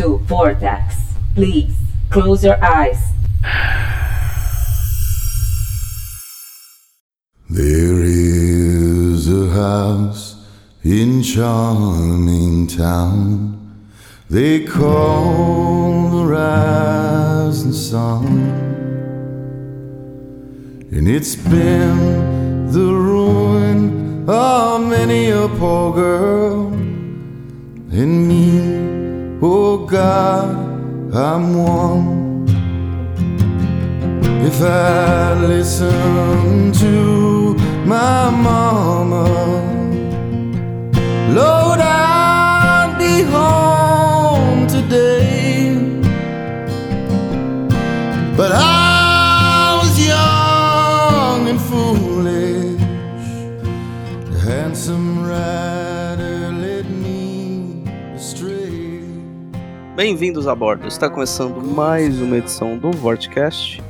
To Vortex. Please close your eyes. There is a house in charming town they call the rising sun, and it's been the ruin of many a poor girl and me. Oh God, I'm one. If I listen to my mama, Lord, I'd be home today. But I Bem-vindos a bordo. Está começando mais uma edição do Vortcast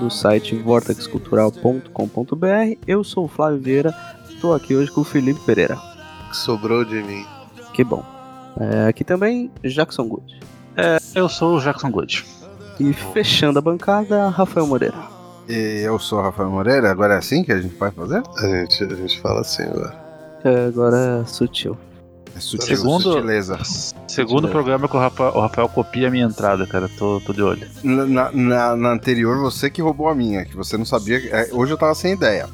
do site vortexcultural.com.br. Eu sou o Flávio Vieira, estou aqui hoje com o Felipe Pereira. que sobrou de mim. Que bom. É, aqui também Jackson Good. Eu sou o Jackson Good. E fechando a bancada, Rafael Moreira. E eu sou o Rafael Moreira, agora é assim que a gente vai fazer? A gente, a gente fala assim agora. É, agora é sutil. É sutil, Segundo- sutileza. Segundo programa que o Rafael, o Rafael copia a minha entrada, cara. Tô, tô de olho. Na, na- na- anterior, você que roubou a minha, que você não sabia. é, hoje eu tava sem ideia.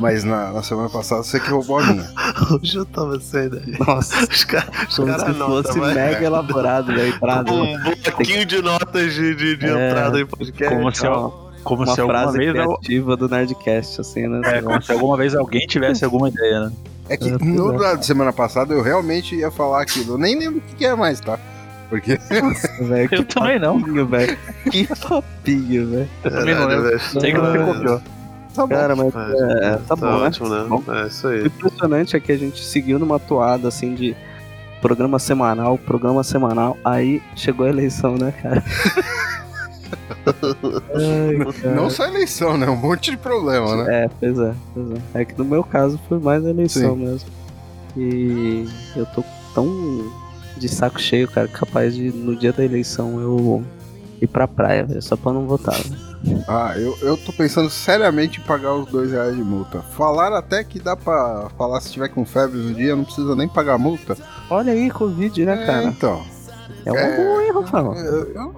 Mas na, na semana passada, você que roubou a minha. Hoje eu tava sem ideia. Nossa, Os caras como cara se fosse vai. mega elaborado na entrada. um bloquinho de notas de, de, de É. entrada em podcast. Como se, como uma se alguma frase vez. eu- criativa do Nerdcast, assim, né? É, como se alguma vez alguém tivesse alguma ideia, né? É que É, no é. da semana passada eu realmente ia falar aquilo. Eu nem lembro o que, que é mais, tá? Porque. Velho, Eu que também não. velho. Que papinho, velho. Eu também não lembro. Sei que você copiou. Tá bom. Cara, mas é, tá bom, né? ótimo, né? Bom. É isso O aí. impressionante é que a gente seguiu numa toada assim de programa semanal, programa semanal, aí chegou a eleição, né, cara? Ai. Não só eleição, né? Um monte de problema, né? É, pois é, pois é. É que no meu caso foi mais eleição mesmo. E eu tô tão de saco cheio, cara, capaz de no dia da eleição eu ir pra praia, velho, só pra não votar. velho. Ah, eu, eu tô pensando seriamente em pagar os dois reais de multa. Falaram até que dá pra falar se tiver com febre no dia, não precisa nem pagar multa. Olha aí, Covid, né, É, cara? então. É uma é- boa, hein, Rafael? Eu-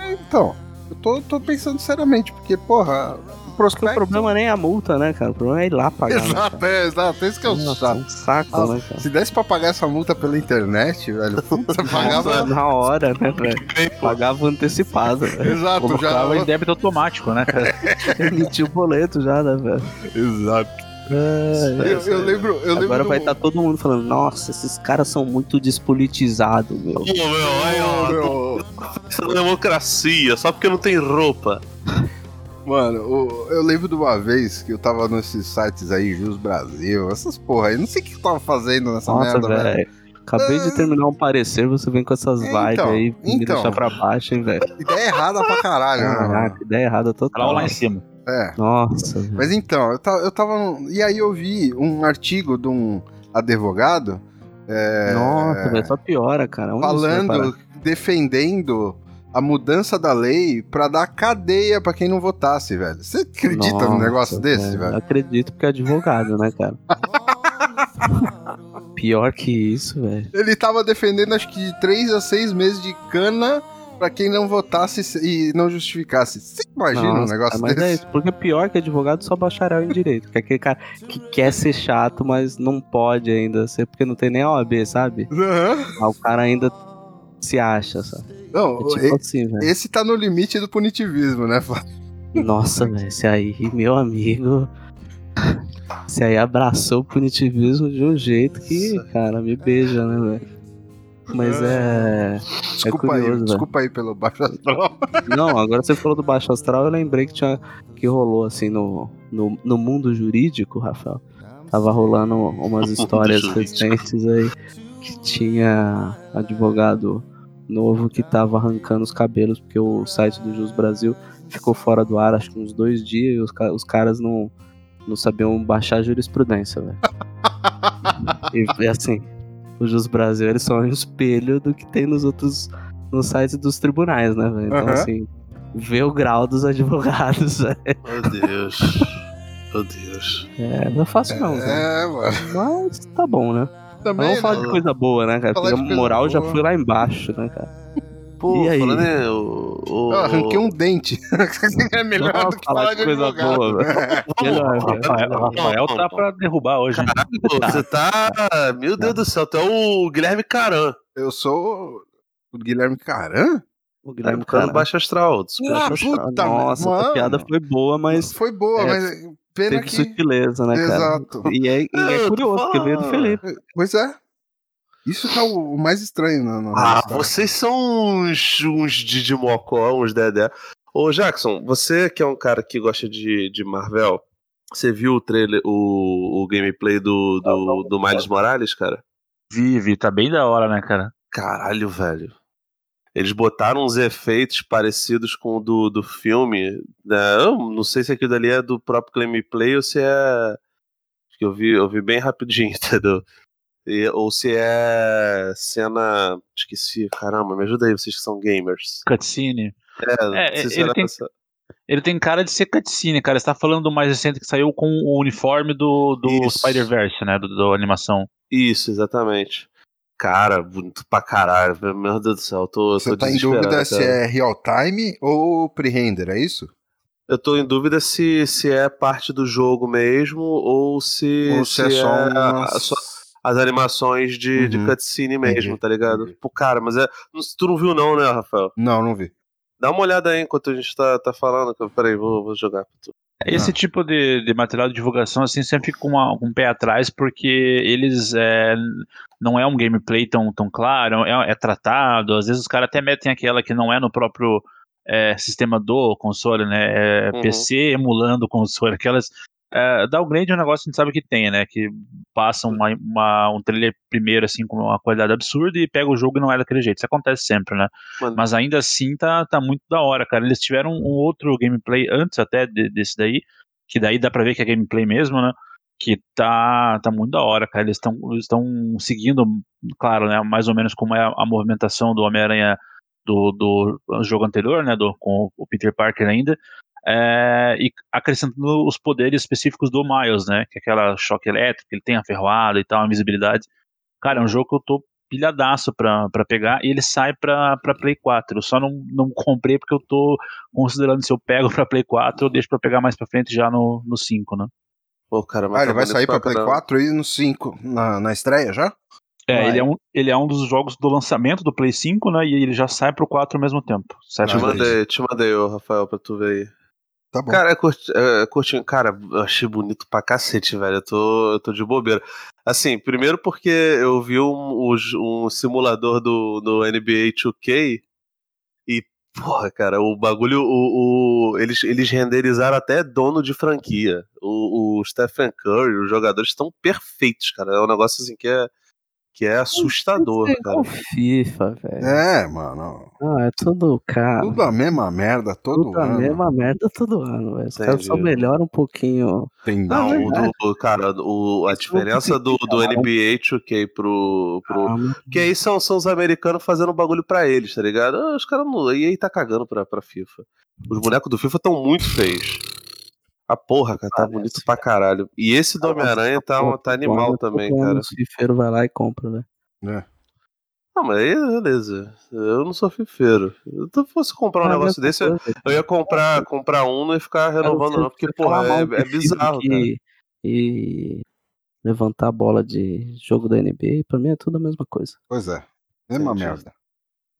é, então, tô, tô pensando seriamente, porque, porra, o Porque o prospecto. problema nem é a multa, né, cara? O problema é ir lá pagar. né? Exato, é, exato. Esse que é o Nossa, chato. um saco, Ah, né, cara? Se desse pra pagar essa multa pela internet, velho, você pagava. Na hora, né, velho? Pagava antecipado, velho. Exato, já. Colocava em débito automático, né, cara? Emitiu o boleto já, né, velho? Exato. É, Eu, eu lembro, eu lembro. Agora do- vai estar todo mundo falando, nossa, esses caras são muito despolitizados, meu. Pô, meu, aí, ó, Meu, essa democracia, só porque não tem roupa. Mano, o- eu lembro de uma vez que eu tava nesses sites aí, Jus Brasil, essas porra aí, não sei o que eu tava fazendo nessa Nossa, merda, velho. Acabei de terminar um parecer, você vem com essas É, vibes então, aí, me então. deixar pra baixo, hein, velho. Ideia errada pra caralho, né? mano? Caraca, ideia errada Lá total. lá em cima. É. Nossa. Mas então, eu tava, eu tava. E aí eu vi um artigo de um advogado. é, Nossa, velho, só piora, cara. Onde isso falando, defendendo a mudança da lei pra dar cadeia pra quem não votasse, velho. Você acredita num Nossa, negócio desse, velho? velho? Acredito porque é advogado, né, cara? Pior que isso, velho. Ele tava defendendo acho que de 3 a 6 meses de cana pra quem não votasse e não justificasse. Você imagina um Nossa, negócio cara, mas é desse? isso, porque pior que advogado só bacharel em direito. Que é aquele cara que quer ser chato, mas não pode ainda ser, porque não tem nem OAB, sabe? Aham. Mas o cara ainda se acha, sabe? Não, É tipo e- assim, esse tá no limite do punitivismo, né? Nossa, velho, esse aí, meu amigo. Esse aí abraçou o punitivismo de um jeito que, cara, me beija, né, velho? Mas é. Desculpa aí, curioso, velho. desculpa aí pelo baixo astral. Não, agora você falou do baixo astral, eu lembrei que tinha que rolou assim no, no, no mundo jurídico, Rafael. Tava rolando umas histórias recentes aí que tinha advogado novo que tava arrancando os cabelos porque o site do Jus Brasil ficou fora do ar acho que uns dois dias e os, os caras não, não sabiam baixar a jurisprudência, velho. e, e assim, o Jus Brasil ele só é um espelho do que tem nos outros nos sites dos tribunais, né, velho? Então, Aham. assim, ver o grau dos advogados velho. Meu Deus. Meu Deus. é, não é fácil não, velho. É, mano. Mas tá bom, né? Também, vamos falar né? de coisa boa, né, cara? Falar Porque a moral já foi lá embaixo, né, cara? Pô, E aí? falando em, o, o, Eu arranquei um dente. é melhor do que falar falar de coisa advogado. boa, Melhor, O Rafael, o Rafael tá pra derrubar hoje, hein? Pô, Você tá. Meu Deus do céu, tu é o Guilherme Caran. Eu sou o Guilherme Caran? O Guilherme Guilherme Caran baixo astral. Ah, Astral. puta, Nossa, mano. a piada foi boa, mas Foi boa, é, mas pena teve que... sutileza, né, cara? Exato. E é, e é Eu curioso, porque veio do. Felipe. Pois é. Isso que é o o mais estranho na, na Ah, história. vocês são uns, uns Didi Mocó, uns Dedé. Ô, Jackson, você que é um cara que gosta de, de Marvel, você viu o trailer, o, o gameplay do, do, do Miles Morales, cara? Vive, tá bem da hora, né, cara? Caralho, velho. Eles botaram uns efeitos parecidos com o do, do filme. Né? Eu não sei se aquilo ali é do próprio gameplay ou se é. Acho que eu vi, eu vi bem rapidinho, entendeu? E- ou se é cena. Esqueci, caramba, me ajuda aí, vocês que são gamers. Cutscene. É, não É, se ele tem- Ele tem cara de ser cutscene, cara. Você tá falando do mais recente que saiu com o uniforme do, do. Spider-Verse, né? Do, do animação. Isso, exatamente. Cara, bonito pra caralho. Meu Deus do céu, eu tô, Você tô tá em dúvida se cara. é real time ou pre-render, é isso? Eu tô em dúvida se, se é parte do jogo mesmo ou se, ou se, é só umas... só as animações de, de Uhum. cutscene mesmo, tá ligado? entendi. Pô, cara, mas é. Tu não viu, não, né, Rafael? Não, não vi. Dá uma olhada aí enquanto a gente tá, tá falando. Peraí, vou, vou jogar pra tu. Esse Ah. tipo de, de material de divulgação, assim, sempre fica com, uma- com um pé atrás, porque eles é, não é um gameplay tão, tão claro, é, é tratado, às vezes os caras até metem aquela que não é no próprio é, sistema do console, né? É Uhum. PC emulando o console, aquelas. É, downgrade é um negócio que a gente sabe que tem, né? Que passa uma, uma- um trailer primeiro, assim, com uma qualidade absurda e pega o jogo e não é daquele jeito. Isso acontece sempre, né? Mano, Mas ainda assim tá, tá muito da hora, cara. Eles tiveram um outro gameplay antes até de- desse daí, que daí dá pra ver que é gameplay mesmo, né? Que tá, tá muito da hora, cara. Eles estão seguindo, claro, né? Mais ou menos como é a, a movimentação do Homem-Aranha do, do jogo anterior, né? Do, com o Peter Parker ainda. É, e acrescentando os poderes específicos do Miles, né? Que é aquela choque elétrico, ele tem a ferroada e tal, a invisibilidade. Cara, é um jogo que eu tô pilhadaço pra, pra pegar e ele sai pra, pra Play 4. Eu só não, não comprei porque eu tô considerando se eu pego pra Play 4 eu deixo pra pegar mais pra frente já no, no 5, né? pô, cara, mas Ah, ele tá vai sair pra Play caramba. 4 e no 5 na, na estreia já? É, Vai. ele é, um, ele é um dos jogos do lançamento do Play 5, né? E ele já sai pro 4 ao mesmo tempo. Sai Ah, Te mandei, te mandei, ô, Rafael, pra tu ver aí. Tá bom. Cara, curti, curtinho. Cara, eu achei bonito pra cacete, velho. Eu tô, eu tô de bobeira. Assim, primeiro porque eu vi um, um, um simulador do, do NBA 2K e, porra, cara, o bagulho. O, o- eles, eles renderizaram até dono de franquia. O, o Stephen Curry, os jogadores estão perfeitos, cara. É um negócio assim que é, que é assustador, É cara. igual FIFA, velho. É, mano. Ah, é tudo, cara. Tudo a mesma merda todo Tudo a ano. mesma merda todo ano, velho. Os caras só melhoram um pouquinho. Tem Não, down. o do, o- cara, o, a diferença não do, do NBA 2K pro, pro, Ah, Que aí são, são os americanos fazendo bagulho pra eles, tá ligado? Ah, Os caras não. E aí tá cagando pra, pra FIFA. Os bonecos do FIFA tão muito feios. A porra, cara, tá Parece, bonito pra caralho. E esse do Homem-Aranha tá, tá animal também, cara. O cifeiro vai lá e compra, velho. É. Não, mas aí, beleza. Eu não sou fifeiro. Se eu fosse comprar um Ah, negócio desse, eu, eu ia comprar, comprar um não ia ficar renovando, Cara, não, porque, porra, é, é bizarro, cara. e, e levantar a bola de jogo da NBA, pra mim é tudo a mesma coisa. Pois é. Mesma merda.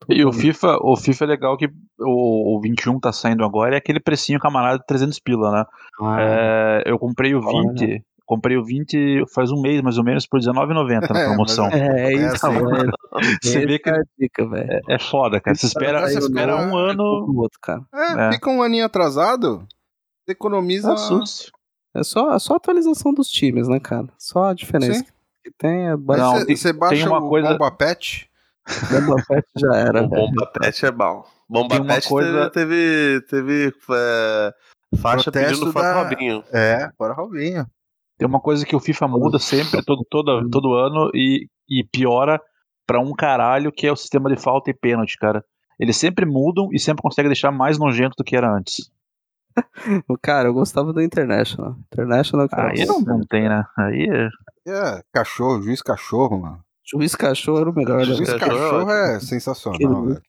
E o FIFA, o FIFA é legal que o, o 21 tá saindo agora, é aquele precinho camarada de 300 pila, né? Ah, É, eu comprei o Olha. 20, comprei o 20 faz um mês mais ou menos por R$19,90 na É, promoção. mas é, É isso, assim. velho. Você vê que é dica, velho. é, é foda, cara. Você espera, Você espera um ano, outro, cara. É, É. fica um aninho atrasado, você economiza. é susto. É só, é só a atualização dos times, né, cara? Só a diferença Sim. que tem é. Não, você- tem- você baixa tem uma o coisa- Bomba Pet. Bomba Fett já era, O. Bomba Pet é bom. Bomba Tem uma Pet coisa- teve, teve, teve é, faixa Protesto pedindo foto da- Robinho. É, bora Robinho. Tem uma coisa que o FIFA muda sempre, todo, toda, todo ano, e e piora pra um caralho que é o sistema de falta e pênalti, cara. Eles sempre mudam e sempre conseguem deixar mais nojento do que era antes. Cara, eu gostava do International. International, cara. Aí não, não tem, né? Aí é. É, cachorro, juiz cachorro, mano. Juiz cachorro era o melhor, né? Juiz Cachorro é cachorro é Aquele- sensacional, velho.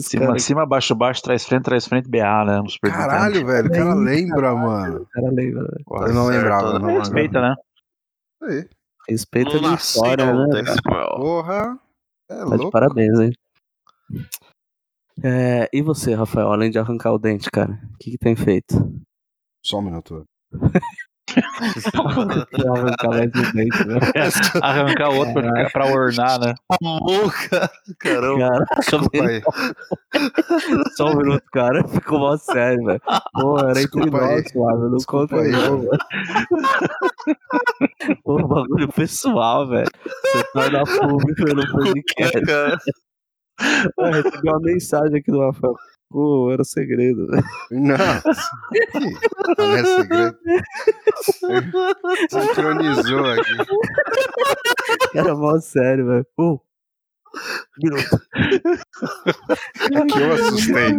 Cima, cara, cima, baixo, baixo, trás, frente, trás, frente, BA, né? No Super Nintendo. Caralho, velho, o cara lembra, mano. cara lembra, velho. Eu não lembrava, Certo, não né? lembrava. Respeita, né? Aí. Respeita nasci história, né? Porra. É Tá de parabéns, hein? É, e você, Rafael, além de arrancar o dente, cara, o que, que tem feito? Só um minuto. arrancar mais dente, né? Arrancar outro pra, pra ornar, né? Cara. Caramba. Caraca, velho, só um minuto, cara. Ficou mó sério, velho. Pô, era entre nós, Flávio. Não conta aí, não, velho. Pô, bagulho pessoal, velho. Você torna público no podcast. Cara, Eu recebi uma mensagem aqui do Rafael. Pô, era segredo, velho. Não. Não é segredo. Sincronizou aqui. Era mó sério, velho. Pô, minuto. Aqui eu assustei.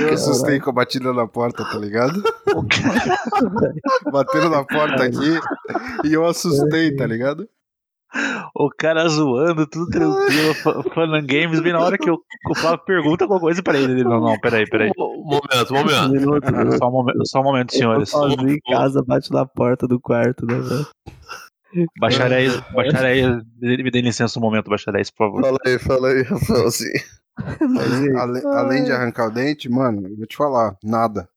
Eu assustei com a batida na porta, tá ligado? Bateram na porta aqui e eu assustei, tá ligado? O cara zoando, tudo tranquilo, fa- Fun Games, bem na hora que o, o Flávio pergunta alguma coisa pra ele. Ele, não, não, peraí, peraí. momento, momento. Minuto, minuto. Só um momento, só um momento Eu senhores. sozinho em casa, bate na porta do quarto, né, velho? Bacharéis, bacharéis, me dê licença um momento, bacharéis, por favor. Fala aí, fala aí, Rafaelzinho. Mas aí? Ale- além de arrancar o dente, mano, eu vou te falar, nada.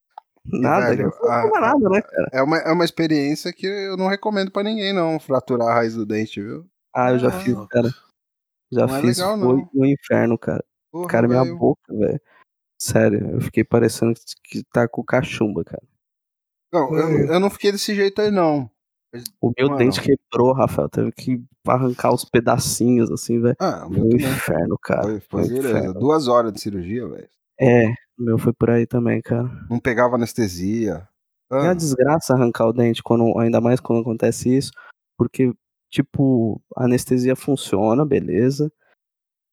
Nada, velho. Não a- nada, né, cara? É uma, é uma experiência que eu não recomendo pra ninguém, não, fraturar a raiz do dente, viu? Ah, eu já Ah, fiz, cara. Já não é fiz. legal, foi não. no inferno, cara. Porra, Cara, minha velho. boca, velho. Sério, eu fiquei parecendo que tá com cachumba, cara. Não, eu, eu não fiquei desse jeito aí, não. O meu Mano. dente quebrou, Rafael. Teve que arrancar os pedacinhos, assim, velho. Ah, o Foi meu um inferno, cara. Foi, Foi foi um beleza. inferno. Duas horas de cirurgia, velho. É, o meu foi por aí também, cara. Não pegava anestesia. É Ah, uma desgraça arrancar o dente, quando, ainda mais quando acontece isso, porque, tipo, a anestesia funciona, beleza.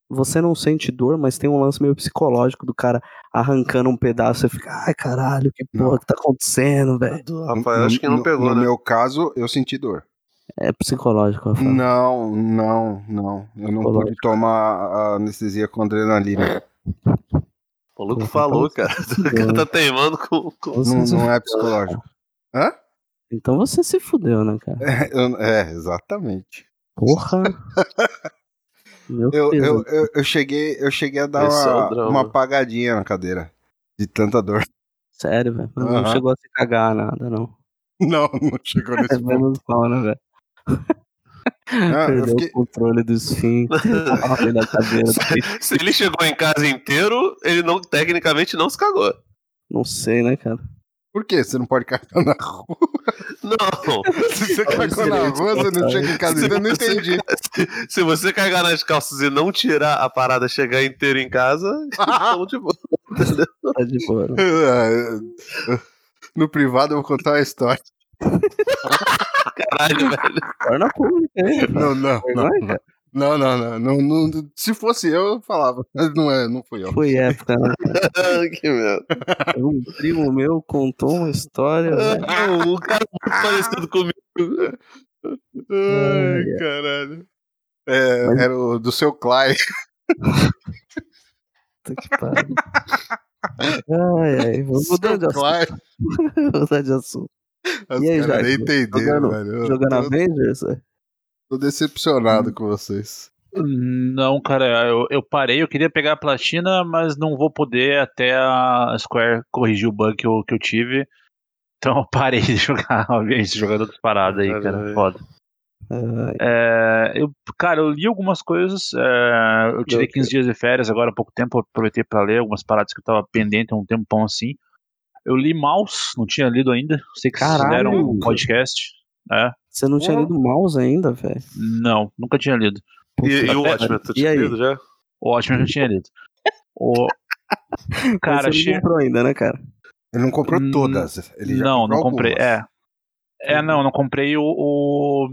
Você não sente dor, mas tem um lance meio psicológico do cara arrancando um pedaço. Você fica, ai caralho, que porra Não. que tá acontecendo, velho? Rafael, acho que não no, pegou, No né? meu caso, eu senti dor. É psicológico, Rafael. Não, não, não. Eu não pude tomar a anestesia com adrenalina. O maluco falou, então cara. O cara tá teimando com. com... Você Não, não é fudeu, psicológico. Hã? Então você se fudeu, né, cara? É, eu- é, exatamente. Porra. Meu Eu, Deus. eu, eu, eu cheguei, eu cheguei a dar Esse é uma, drama. uma apagadinha na cadeira. De tanta dor. Sério, velho. Não Aham. chegou a se cagar nada, não. Não, não chegou É nesse ponto. menos mal, né, velho? Ah, eu Perdeu fiquei- o controle do esfíncter. Cadeira. Se ele chegou em casa inteiro, ele não, tecnicamente não se cagou. Não sei, né, cara? Por quê? Você não pode cagar na rua? Não. Se você cagou na rua, você não chega em casa. Se Eu não entendi. Se, se você cagar nas calças e não tirar a parada chegar inteiro em casa, então, tipo, Tá de boa. né? No privado eu vou contar uma história. Caralho, velho. Torna pública, hein? Rafael? Não, não, não. Vergonha. Não, não, não, não, não- Se fosse eu, eu falava. Mas não é, não fui eu. Foi época, né? que merda. Um primo meu contou uma história, velho. Não, o cara é muito parecido comigo. Ai, caralho. É, Mas- Era o do seu Clay. Puta que pariu. Ai, ai, vamos mudar de assunto. Clay. mudar de assunto. Os E aí, caras nem entenderam, Jogando- velho. Jogando tô, Avengers? tô decepcionado com vocês. Não, cara, eu, eu parei, eu queria pegar a platina, mas não vou poder até a Square corrigir o bug que eu, que eu tive. Então eu parei de jogar, obviamente, jogando outras paradas aí, cara. Foda. É, eu, cara, eu li algumas coisas. é, eu tirei Do 15 dias de férias agora há pouco tempo. eu Aproveitei pra ler algumas paradas que eu tava pendente há um tempão assim. Eu li Mouse, não tinha lido ainda. Sei que vocês Caralho, fizeram um podcast. É, Você não tinha lido mouse ainda, velho? não, nunca tinha lido. E, e o Watchmen, tu E tinha aí? lido já? O ótimo eu já tinha lido. O... Cara, você achei. não comprou ainda, né, cara? Ele não comprou Hum, todas. Ele já não, comprou não comprei. algumas. É. É, não, não comprei o, o,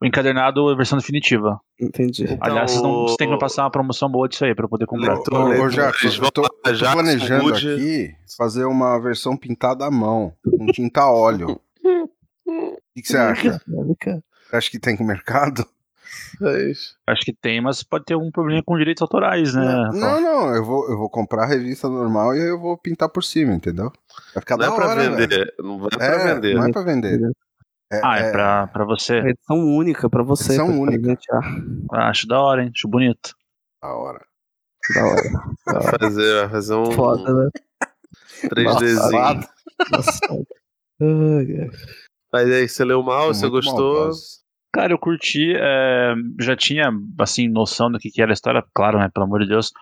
o encadernado versão definitiva. Entendi. Então, Aliás, vocês, não, vocês têm que passar uma promoção boa disso aí pra eu poder comprar. Leitor, Ô, Jackson, eu tô, tô Jackson planejando Wood. aqui fazer uma versão pintada à mão, com tinta a óleo. O que, que você acha? Você acha que tem mercado? Acho que tem, mas pode ter algum problema com direitos autorais, né? Não, não, eu vou, eu vou comprar a revista normal e eu vou pintar por cima, entendeu? Vai ficar Não da é pra hora, vender. Não vai pra É, vender. não é pra vender. É, Ah, é pra, pra você? É edição única pra você. Edição pra única. presentear. Ah, Acho da hora, hein? Acho bonito. da hora. Da hora. Da Vai hora. fazer, vai fazer um Foda, né? 3Dzinho. Safado. Nossa. Mas aí, você leu mal, você Muito gostou? maldosos. Cara, eu curti, é, já tinha, assim, noção do que, que era a história, claro, né, pelo amor de Deus,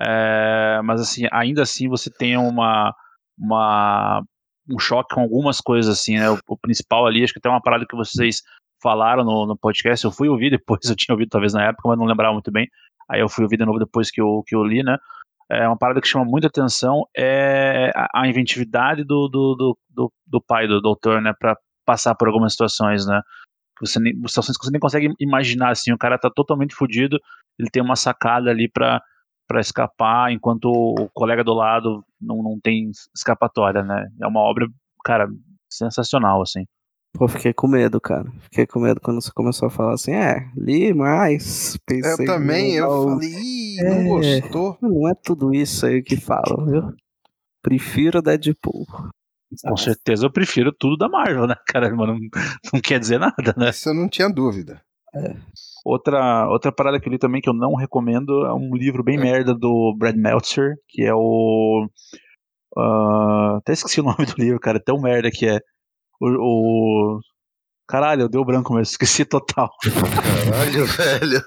É, mas, assim, ainda assim você tem uma, uma, um choque com algumas coisas, assim, né, o, o principal ali, acho que até uma parada que vocês falaram no, no podcast, eu fui ouvir depois, eu tinha ouvido talvez na época, mas não lembrava muito bem, aí eu fui ouvir de novo depois que eu, que eu li, né, é uma parada que chama muita atenção é a, a inventividade do, do, do, do, do pai do doutor, né, para passar por algumas situações, né, você nem, situações que você nem consegue imaginar, assim, o cara tá totalmente fudido, ele tem uma sacada ali pra, pra escapar, enquanto o colega do lado não, não tem escapatória, né, é uma obra, cara, sensacional, assim. Pô, fiquei com medo, cara. Fiquei com medo quando você começou a falar assim, é, li mais. Pensei Eu também, não, eu não, falei, ih, não É. gostou? Não é tudo isso aí que falam, viu? Prefiro Deadpool. Com certeza eu prefiro tudo da Marvel, né, cara, mas não, não quer dizer nada, né. Isso eu não tinha dúvida. Outra, outra parada que eu li também que eu não recomendo é um livro bem merda do Brad Meltzer, que é o. ah, até esqueci o nome do livro, cara, tão merda que é. O. o- caralho, deu branco mesmo, esqueci total. Caralho, velho.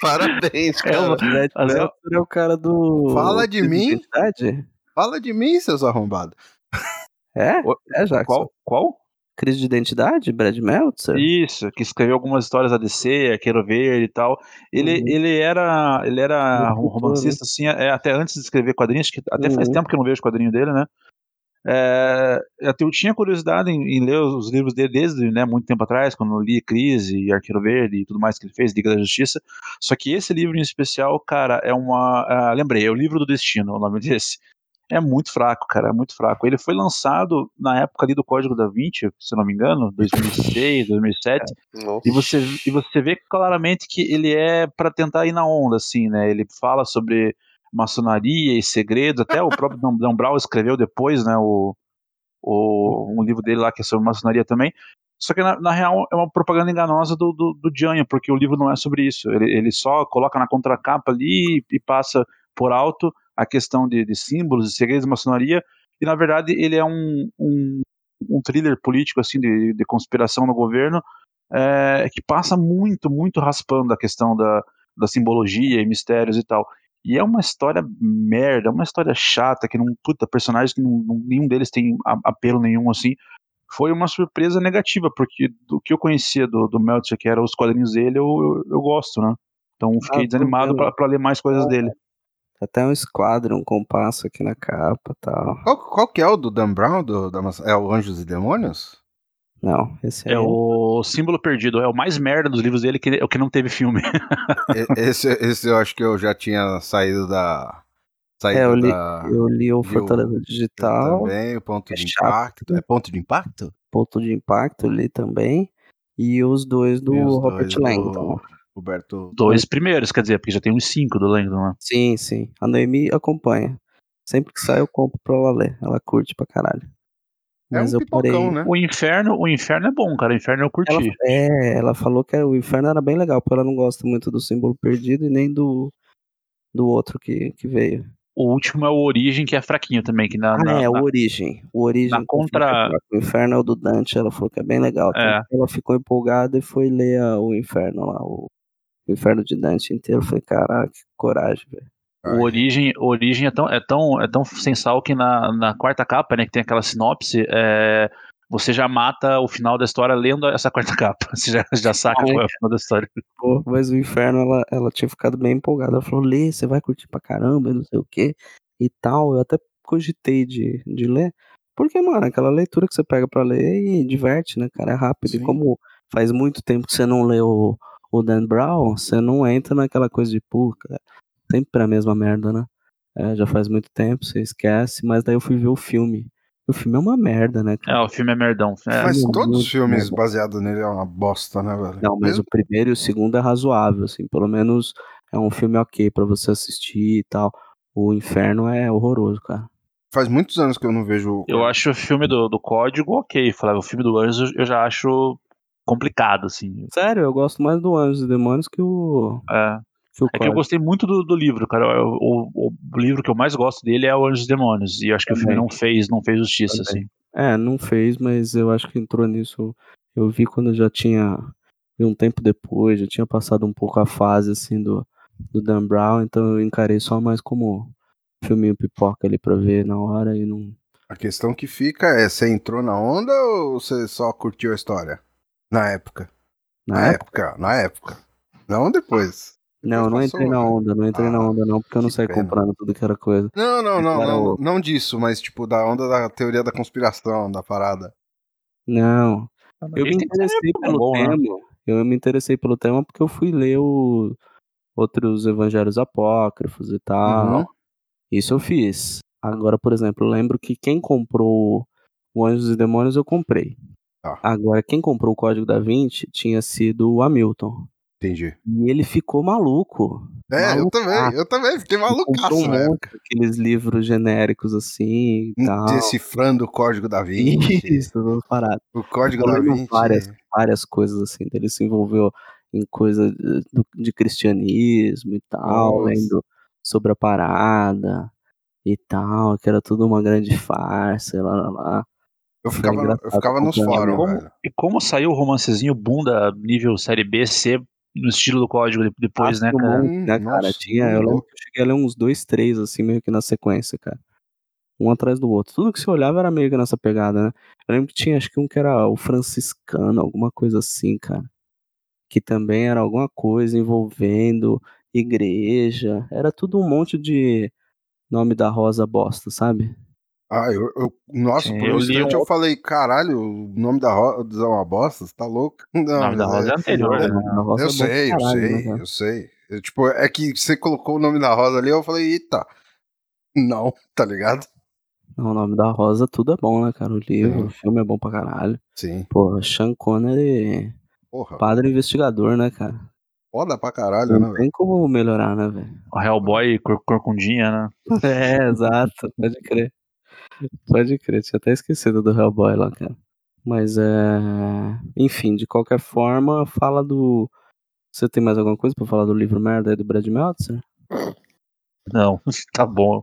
Parabéns, É cara. uma- Brad Mas eu- Meltzer é o cara do. Fala de mim. Identidade? Fala de mim, seus arrombados. É? O- É, Jackson. Qual? Qual? Crise de identidade? Brad Meltzer? Isso, que escreveu algumas histórias da DC, Arqueiro Verde e tal. Ele, Uhum. ele era, ele era um romancista, assim, é, até antes de escrever quadrinhos, que até faz Uhum. tempo que eu não vejo quadrinho dele, né? É, eu tinha curiosidade em, em ler os livros dele desde né, muito tempo atrás, quando eu li Crise e Arqueiro Verde e tudo mais que ele fez, Liga da Justiça. Só que esse livro em especial, cara, é uma. ah, lembrei, é o Livro do Destino, o nome desse. É muito fraco, cara, é muito fraco. Ele foi lançado na época ali do Código da Vinci, se não me engano, 2006, 2007. Nossa. E você, e você vê claramente que ele é para tentar ir na onda, assim, né? Ele fala sobre maçonaria e segredos, até o próprio Dan, Brown escreveu depois, né? O, o, um livro dele lá que é sobre maçonaria também. Só que na, na real é uma propaganda enganosa do, do, do porque o livro não é sobre isso. Ele, ele só coloca na contracapa ali e, e passa por alto a questão de, de símbolos, de segredos da maçonaria. E na verdade ele é um, um, um thriller político assim de, de conspiração no governo é, que passa muito, muito raspando a questão da, da simbologia e mistérios e tal. E é uma história merda, é uma história chata, que não, puta, personagens que não, nenhum deles tem apelo nenhum, assim. Foi uma surpresa negativa, porque do que eu conhecia do, do Meltzer, que eram os quadrinhos dele, eu, eu, eu gosto, né? Então fiquei Ah, desanimado pra ler mais coisas dele. Até um esquadro, um compasso aqui na capa e tal. Qual, qual que é o do Dan Brown? Do, da é o Anjos e Demônios? Não, esse É aí o Símbolo Perdido, é o mais merda dos livros dele, que é o que não teve filme. Esse, esse eu acho que eu já tinha saído da. Saído É, eu li- da. eu li o vi o- Fortaleza Digital, Também, o ponto É de chato. impacto. É ponto de impacto? Ponto de Impacto, eu li também. E os dois do E os Robert dois do Langdon. Roberto. Dois primeiros, quer dizer, porque já tem uns cinco do Langdon, né? Sim, sim. A Noemi acompanha. Sempre que sai eu compro pra ela ler. Ela curte pra caralho. É Mas um eu parei. né? O Inferno, o Inferno é bom, cara. O Inferno eu curti. Ela, é, ela falou que o Inferno era bem legal, porque ela não gosta muito do símbolo perdido e nem do, do outro que, que veio. O último é o Origem, que é fraquinho também, que na, Ah, na- é, o na- Origem. O Origem. na contra- é. O Inferno é o do Dante, ela falou que é bem legal. É. Que Ela ficou empolgada e foi ler a- o Inferno lá, o, o Inferno de Dante inteiro. Eu falei, caraca, que coragem, velho. o Origem, o Origem é tão, é tão, é tão sensal que na, na quarta capa, né, que tem aquela sinopse, é, você já mata o final da história lendo essa quarta capa. Você já, já saca qual é o final da história. Pô, mas o Inferno, ela, ela tinha ficado bem empolgada. Ela falou, lê, você vai curtir pra caramba, e não sei o que e tal. Eu até cogitei de, de ler, Porque, mano, aquela leitura que você pega pra ler e diverte, né, cara? É rápido. Sim. E como faz muito tempo que você não leu o, o Dan Brown, você não entra naquela coisa de, pô, cara, sempre a mesma merda, né? É, já faz muito tempo, você esquece, mas daí eu fui ver o filme. O filme é uma merda, né, É, cara? o filme é merdão. É, Mas muito, todos os filmes baseados nele é uma bosta, né, velho? Não, mas Mesmo- o primeiro e o segundo é razoável, assim, pelo menos é um filme ok pra você assistir e tal. O Inferno é horroroso, cara. Faz muitos anos que eu não vejo. Eu acho o filme do, do Código ok, Flávio. O filme do Anjo eu já acho complicado, assim. Sério, eu gosto mais do Anjos e Demônios que o. É, Que o é que eu gostei muito do, do livro, cara. O, o- o livro que eu mais gosto dele é o Anjos e Demônios. E eu acho que o filme Também. não fez, não fez justiça, Também. assim. É, não fez, mas eu acho que entrou nisso. Eu vi quando já tinha. vi um tempo depois, já tinha passado um pouco a fase assim do, do Dan Brown, então eu encarei só mais como filminho pipoca ali pra ver na hora e não. A questão que fica é: você entrou na onda ou você só curtiu a história? Na época. Na época. Na época. Não depois. Não, eu não passou, entrei na né? onda, não entrei na Ah, onda não, porque eu não saí pena. comprando tudo que era coisa. Não, não, não, Cara, não, o- não disso, mas tipo da onda da teoria da conspiração, da parada. Não, eu me interessei pelo bom, né? tema. Eu me interessei pelo tema porque eu fui ler o outros evangelhos apócrifos e tal. Uhum. Isso eu fiz. Agora, por exemplo, eu lembro que quem comprou o Anjos e Demônios eu comprei. Tá. Agora, quem comprou o Código da Vinci tinha sido o Hamilton. Entendi. E ele ficou maluco. É, eu também, eu também fiquei malucaço um época. daqueles livros genéricos assim e tal. Decifrando o código da Vinci. Isso, paradas. O código da Vinci. várias, várias coisas assim. Ele se envolveu em coisa de, do- de cristianismo e tal, Nossa. lendo sobre a parada e tal, que era tudo uma grande farsa, lá, lá, lá. Eu ficava, eu engraçado ficava nos acompanhar. fóruns, Como-. E como saiu o romancezinho bunda nível série B, C, no estilo do código de- depois, Ah, né, tinha um cara? monte, né, Hum, cara? nossa, Tinha, eu lembro que eu cheguei a ler uns dois, três, assim, meio que na sequência, cara. Um atrás do outro. Tudo que você olhava era meio que nessa pegada, né? Eu lembro que tinha, acho que um que era o franciscano, alguma coisa assim, cara. Que também era alguma coisa envolvendo igreja. Era tudo um monte de nome da rosa bosta, sabe? Ah, eu, eu- nossa, Sim, por eu um li instante um eu falei, caralho, o nome da rosa é uma bosta? Você tá louco? Não, O nome da Rosa é anterior, Não, né? da rosa Eu é sei, eu né, sei, eu sei. Eu, tipo, é que você colocou o nome da rosa ali, eu falei, eita. Não, tá ligado? Não, o nome da rosa, tudo é bom, né, cara? O livro, Sim. o filme é bom pra caralho. Sim. Pô, Sean Connery, Porra, padre investigador, né, cara? foda pra caralho, né, Não velho? tem como melhorar, né, velho? O Hellboy cor corcundinha, né? É, exato, pode crer. Pode crer, tinha até esquecido do Hellboy lá, cara. Mas é. Enfim, de qualquer forma, fala do. Você tem mais alguma coisa pra falar do livro merda aí do Brad Meltzer? Não, tá bom.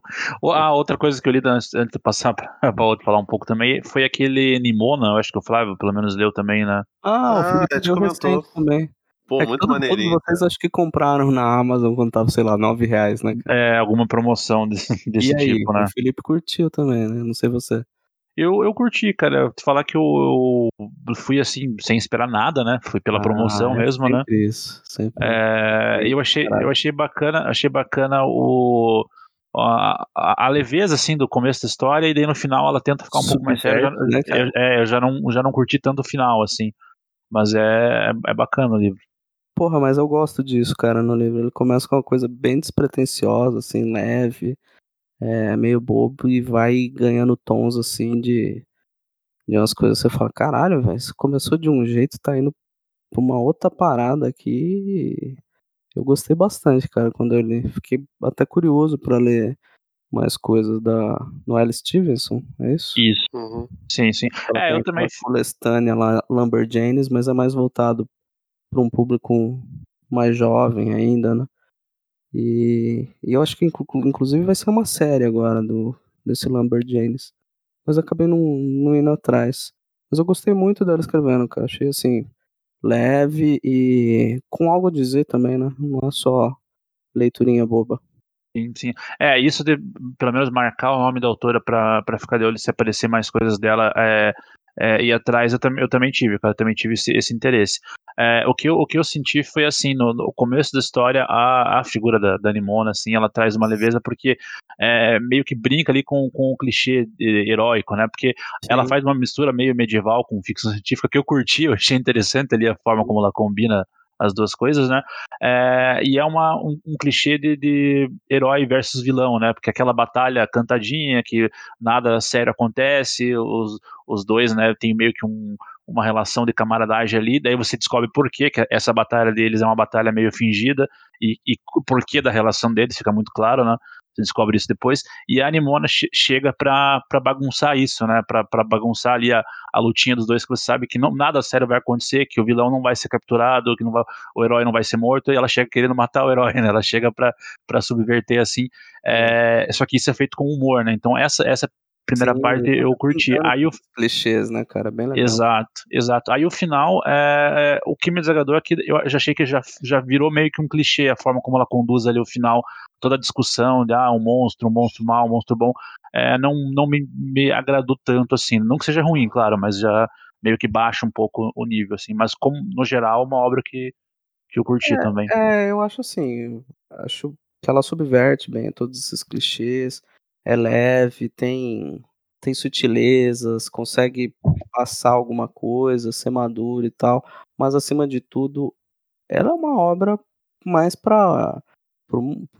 A outra coisa que eu li antes, antes de passar pra, pra outro falar um pouco também foi aquele Nimona, eu acho que o Flávio pelo menos leu também, né? Ah, Ah, o Felipe a gente deu comentou. também. Pô, É muito todo- maneirinho. Todos vocês acho que compraram na Amazon quando tava, sei lá, 9 reais, né? É, alguma promoção desse, desse e aí, tipo, né? o Felipe curtiu também, né? Não sei você. Eu, eu curti, cara. Te falar que eu, eu fui assim, sem esperar nada, né? Fui pela promoção Ah, é mesmo, né? Isso, sempre. É, eu achei, eu achei bacana, achei bacana o a, a, a leveza assim do começo da história e daí no final ela tenta ficar um pouco mais séria. Eu já- Subverte, né, é, eu já não, já não curti tanto o final assim, mas é, é bacana o livro. Porra, mas eu gosto disso, cara, no livro. Ele começa com uma coisa bem despretensiosa, assim, leve, é, meio bobo, e vai ganhando tons, assim, de, de umas coisas que você fala, caralho, velho, isso começou de um jeito, tá indo pra uma outra parada aqui. Eu gostei bastante, cara, quando eu li. Fiquei até curioso pra ler mais coisas da Noelle Stevenson, é isso? Isso, Uhum. sim, sim. Ela É, tem eu também aquela coletânea lá, Lumberjanes, mas é mais voltado para um público mais jovem ainda, né? E, e eu acho que inclu- inclusive vai ser uma série agora do desse Lumberjanes. Mas acabei não, não indo atrás. Mas eu gostei muito dela escrevendo, cara. Achei assim, leve e com algo a dizer também, né? Não é só leiturinha boba. Sim, sim. É, isso de pelo menos marcar o nome da autora pra ficar de olho se aparecer mais coisas dela é, é, ir atrás, eu, tam, eu também tive, eu também tive esse, esse interesse. É, o, que eu, o que eu senti foi assim, no, no começo da história, a, a figura da, da Nimona, assim, ela traz uma leveza porque é, meio que brinca ali com, com o clichê heróico, né? Porque Sim. ela faz uma mistura meio medieval com ficção científica que eu curti, eu achei interessante ali a forma como ela combina as duas coisas, né? É, e é uma, um, um clichê de, de, herói versus vilão, né? Porque aquela batalha cantadinha, que nada sério acontece, os, os dois, né, tem meio que um, uma relação de camaradagem ali, daí você descobre por que, essa batalha deles é uma batalha meio fingida e, e por que da relação deles, fica muito claro, né? Você descobre isso depois. E a Animona che chega pra bagunçar isso, né? Pra bagunçar ali a, a lutinha dos dois, que você sabe que não, nada sério vai acontecer, que o vilão não vai ser capturado, que não vai, o herói não vai ser morto, e ela chega querendo matar o herói, né? Ela chega pra subverter assim. É, só que isso é feito com humor, né? Então essa, essa primeira Sim, parte eu curti. Aí o clichês, né, cara, bem legal. Exato, exato. Aí o final, é, é, o que me desagradou é que eu já achei que já, já virou meio que um clichê a forma como ela conduz ali o final, toda a discussão de ah, um monstro, um monstro mau, um monstro bom, é, não, não me, me agradou tanto assim. Não que seja ruim, claro, mas já meio que baixa um pouco o nível, assim. Mas como no geral, uma obra que, que eu curti é, também. É, eu acho assim, acho que ela subverte bem todos esses clichês é leve, tem tem sutilezas, consegue passar alguma coisa, ser maduro e tal, mas acima de tudo, ela é uma obra mais para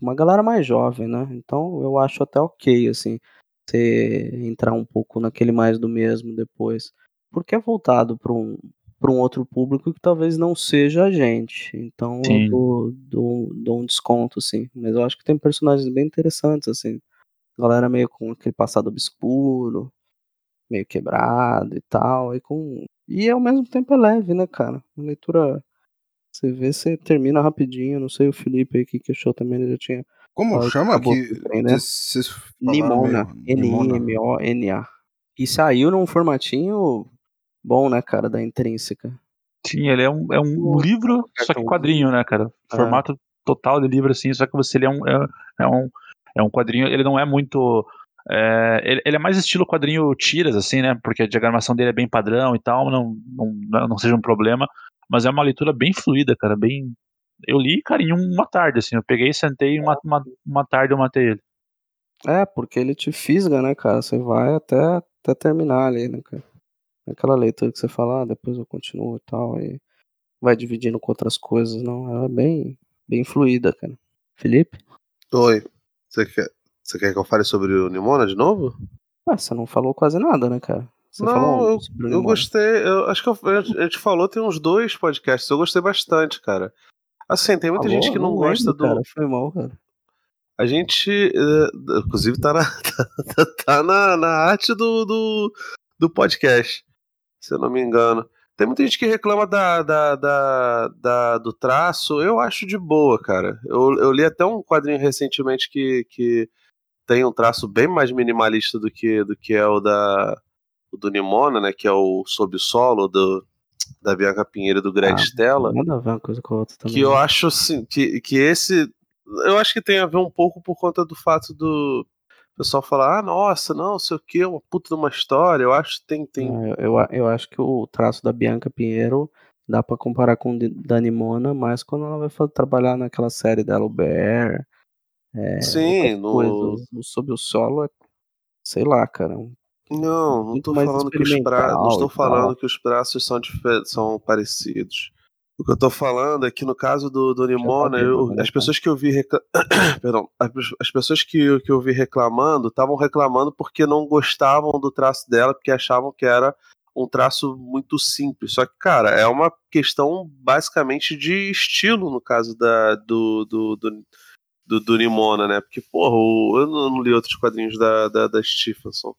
uma galera mais jovem, né? Então eu acho até ok, assim, você entrar um pouco naquele mais do mesmo depois, porque é voltado para um para um outro público que talvez não seja a gente. Então Sim. eu dou, dou, dou um desconto, assim. Mas eu acho que tem personagens bem interessantes, assim galera meio com aquele passado obscuro, meio quebrado e tal, e com e ao mesmo tempo é leve, né, cara? Uma leitura você vê, você termina rapidinho, não sei o Felipe aí que achou também, ele já tinha Como chama aqui? Né? Nimona, N-I-M-O-N-A. E saiu num formatinho bom, né, cara, da intrínseca. Sim, ele é um, é um livro, só que quadrinho, né, cara? É. Formato é. total de livro, assim, só que você lê um, é, é um é um quadrinho, ele não é muito. É, ele, ele, é mais estilo quadrinho tiras, assim, né? Porque a diagramação dele é bem padrão e tal, não, não, não seja um problema. Mas é uma leitura bem fluida, cara, bem. Eu li, cara, em uma tarde, assim. Eu peguei, sentei uma, uma, uma tarde eu matei ele. É, porque ele te fisga, né, cara? Você vai até, até terminar ali, né, cara? Aquela leitura que você fala, ah, depois eu continuo e tal, aí vai dividindo com outras coisas, não. Ela é bem, bem fluida, cara. Felipe? Oi. Você quer, você quer que eu fale sobre o Nimona de novo? Ué, você não falou quase nada, né, cara? Você não, eu, eu gostei. Eu, acho que eu, a gente falou tem uns dois podcasts. Eu gostei bastante, cara. Assim, tem muita falou? gente que não, não gosta lembro, do. Cara, foi mal, cara. A gente, uh, inclusive, tá na, tá, tá na, na arte do, do, do podcast, se eu não me engano. Tem muita gente que reclama da, da, da, da, do traço. Eu acho de boa, cara. Eu, eu li até um quadrinho recentemente que, que tem um traço bem mais minimalista do que, do que é o da o do Nimona, né? Que é o Sob o Solo do, da Bianca Pinheiro e do Greg ah, Stella. Manda ver uma coisa com a outra também. Que eu acho assim, que, que esse. Eu acho que tem a ver um pouco por conta do fato do pessoal fala, ah, nossa, não, sei o que, uma puta de uma história. Eu acho que tem. tem... Eu, eu, eu acho que o traço da Bianca Pinheiro dá para comparar com o da Nimona, mas quando ela vai trabalhar naquela série dela, o Bear. É, Sim, no... Coisa, Sob o Solo, é, sei lá, cara. Não, não tô falando que os braços. Não estou falando que os braços são, são parecidos. O que eu tô falando é que no caso do, do Nimona, eu, as pessoas que eu vi recla... Perdão, as pessoas que, que eu vi reclamando estavam reclamando porque não gostavam do traço dela, porque achavam que era um traço muito simples. Só que, cara, é uma questão basicamente de estilo no caso da, do, do, do, do, do Nimona, né? Porque, porra, eu não li outros quadrinhos da, da, da Stephenson.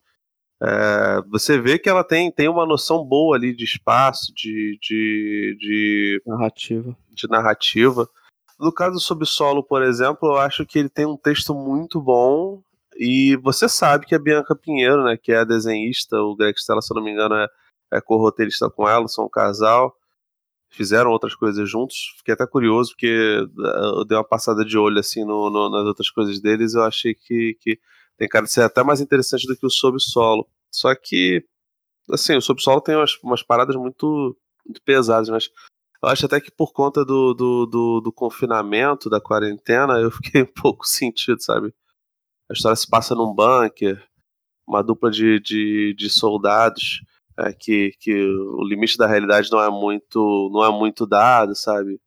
É, você vê que ela tem, tem uma noção boa ali de espaço, de, de, de narrativa. De narrativa. No caso do Subsolo, por exemplo, eu acho que ele tem um texto muito bom. E você sabe que a Bianca Pinheiro, né, que é a desenhista, o Greg Stella, se eu não me engano, é, é co-roteirista com ela, são um casal. fizeram outras coisas juntos. Fiquei até curioso, porque eu dei uma passada de olho assim no, no, nas outras coisas deles. Eu achei que, que tem cara de ser até mais interessante do que o Sob Solo. Só que, assim, o Sob Solo tem umas, umas paradas muito, muito pesadas, mas eu acho até que por conta do, do, do, do, confinamento, da quarentena, eu fiquei um pouco sentido, sabe? A história se passa num bunker, uma dupla de, de, de soldados é, que, que o limite da realidade não é muito não é muito dado, sabe?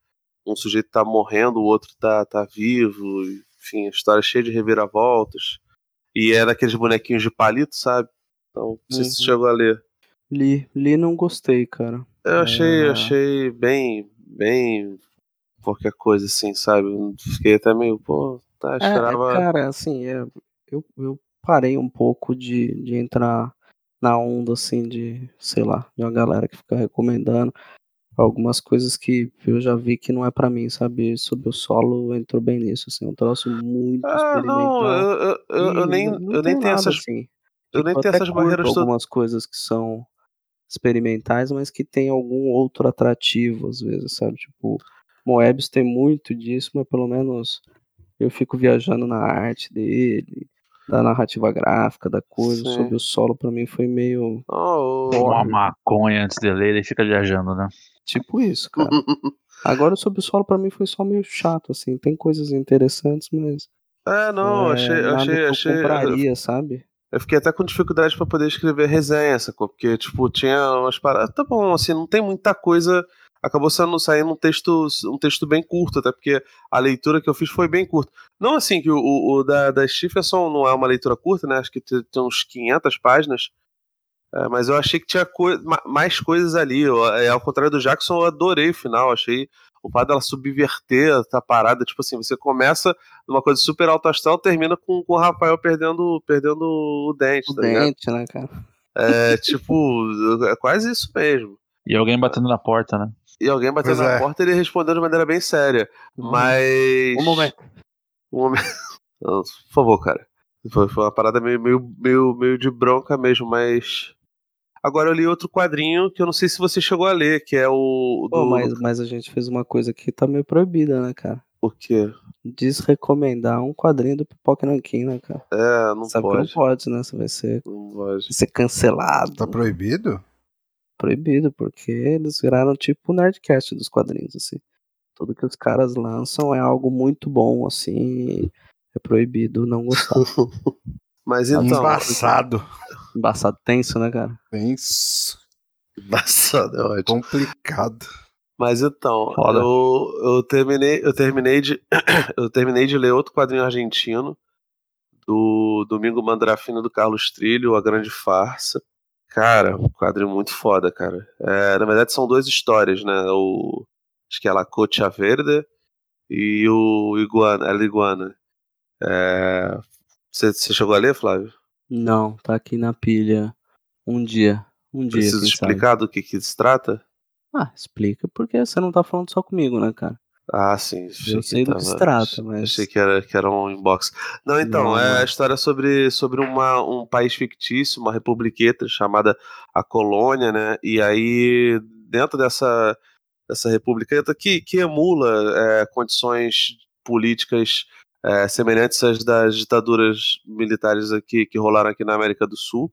Um sujeito tá morrendo, o outro tá, tá vivo, enfim, a história é cheia de reviravoltas. E é daqueles bonequinhos de palito, sabe? Então, não sei uhum. se você chegou a ler. Li, li não gostei, cara. Eu achei, é... achei bem, bem qualquer coisa assim, sabe? Fiquei até meio, pô, tá, é, esperava. É, cara, assim, é, eu, eu parei um pouco de, de entrar na onda, assim, de, sei lá, de uma galera que fica recomendando algumas coisas que eu já vi que não é para mim, sabe? Sobre o solo entrou bem nisso, assim, um troço muito ah, experimental. Não, eu, eu, eu, nem, eu nem tenho essas. Assim. Eu nem tipo, tenho essas barreiras algumas coisas que são experimentais, mas que tem algum outro atrativo, às vezes, sabe? Tipo, Moebius tem muito disso, mas pelo menos eu fico viajando na arte dele, da narrativa gráfica, da coisa, Sim. sobre o solo, para mim foi meio. Oh, uma maconha antes de ler, ele fica viajando, né? Tipo isso, cara. Agora sobre o solo para mim foi só meio chato, assim. Tem coisas interessantes, mas. É, não, é, achei, achei, achei. Eu compraria, sabe? Eu fiquei até com dificuldade para poder escrever resenha, sacou? Porque, tipo, tinha umas paradas. Tá bom, assim, não tem muita coisa acabou sendo, saindo um texto, um texto bem curto, até porque a leitura que eu fiz foi bem curta. Não assim que o, o, o da, da Stephenson não é uma leitura curta, né? Acho que tem, tem uns 500 páginas. É, mas eu achei que tinha coi mais coisas ali. Eu, é, ao contrário do Jackson, eu adorei o final. Achei o fato dela subverter a parada. Tipo assim, você começa numa coisa super alto astral, termina com, com o Rafael perdendo, perdendo o dente. O tá dente, ligado? né, cara? É, tipo, é quase isso mesmo. E alguém batendo na porta, né? E alguém bateu na é. porta e ele respondeu de maneira bem séria. Hum. Mas. Um momento. Um momento. Por favor, cara. Foi, foi uma parada meio, meio, meio, meio de bronca mesmo, mas. Agora eu li outro quadrinho que eu não sei se você chegou a ler, que é o. Do... mas, mas a gente fez uma coisa que tá meio proibida, né, cara? O quê? Desrecomendar um quadrinho do Pipoca Nankin, né, cara? É, não Sabe pode. Que não pode, né? Você vai ser, não pode. Vai ser cancelado. Tá proibido? Proibido, porque eles viraram tipo o Nerdcast dos quadrinhos, assim. Tudo que os caras lançam é algo muito bom, assim, é proibido não gostar. Mas então. Embaçado. Embaçado tenso, né, cara? Tenso. Embaçado, é ótimo. Complicado. Mas então, eu, eu terminei, eu terminei de eu terminei de ler outro quadrinho argentino do Domingo Mandrafino do Carlos Trilho, A Grande Farsa. Cara, um quadrinho muito foda, cara. É, na verdade, são duas histórias, né? O, acho que é La Cocha Verde e o Iguana, El Iguana. É, você, você chegou a ler, Flávio? Não, tá aqui na pilha. Um dia. Um dia. Preciso explicar sabe. do que, que se trata? Ah, explica, porque você não tá falando só comigo, né, cara? Ah, sim. Eu sei do que se trata, mas. Achei que era, que era um inbox. Não, então, não, é não. a história sobre, sobre uma, um país fictício, uma republiqueta chamada a Colônia, né? E aí, dentro dessa, dessa republiqueta que, que emula é, condições políticas é, semelhantes às das ditaduras militares aqui, que rolaram aqui na América do Sul.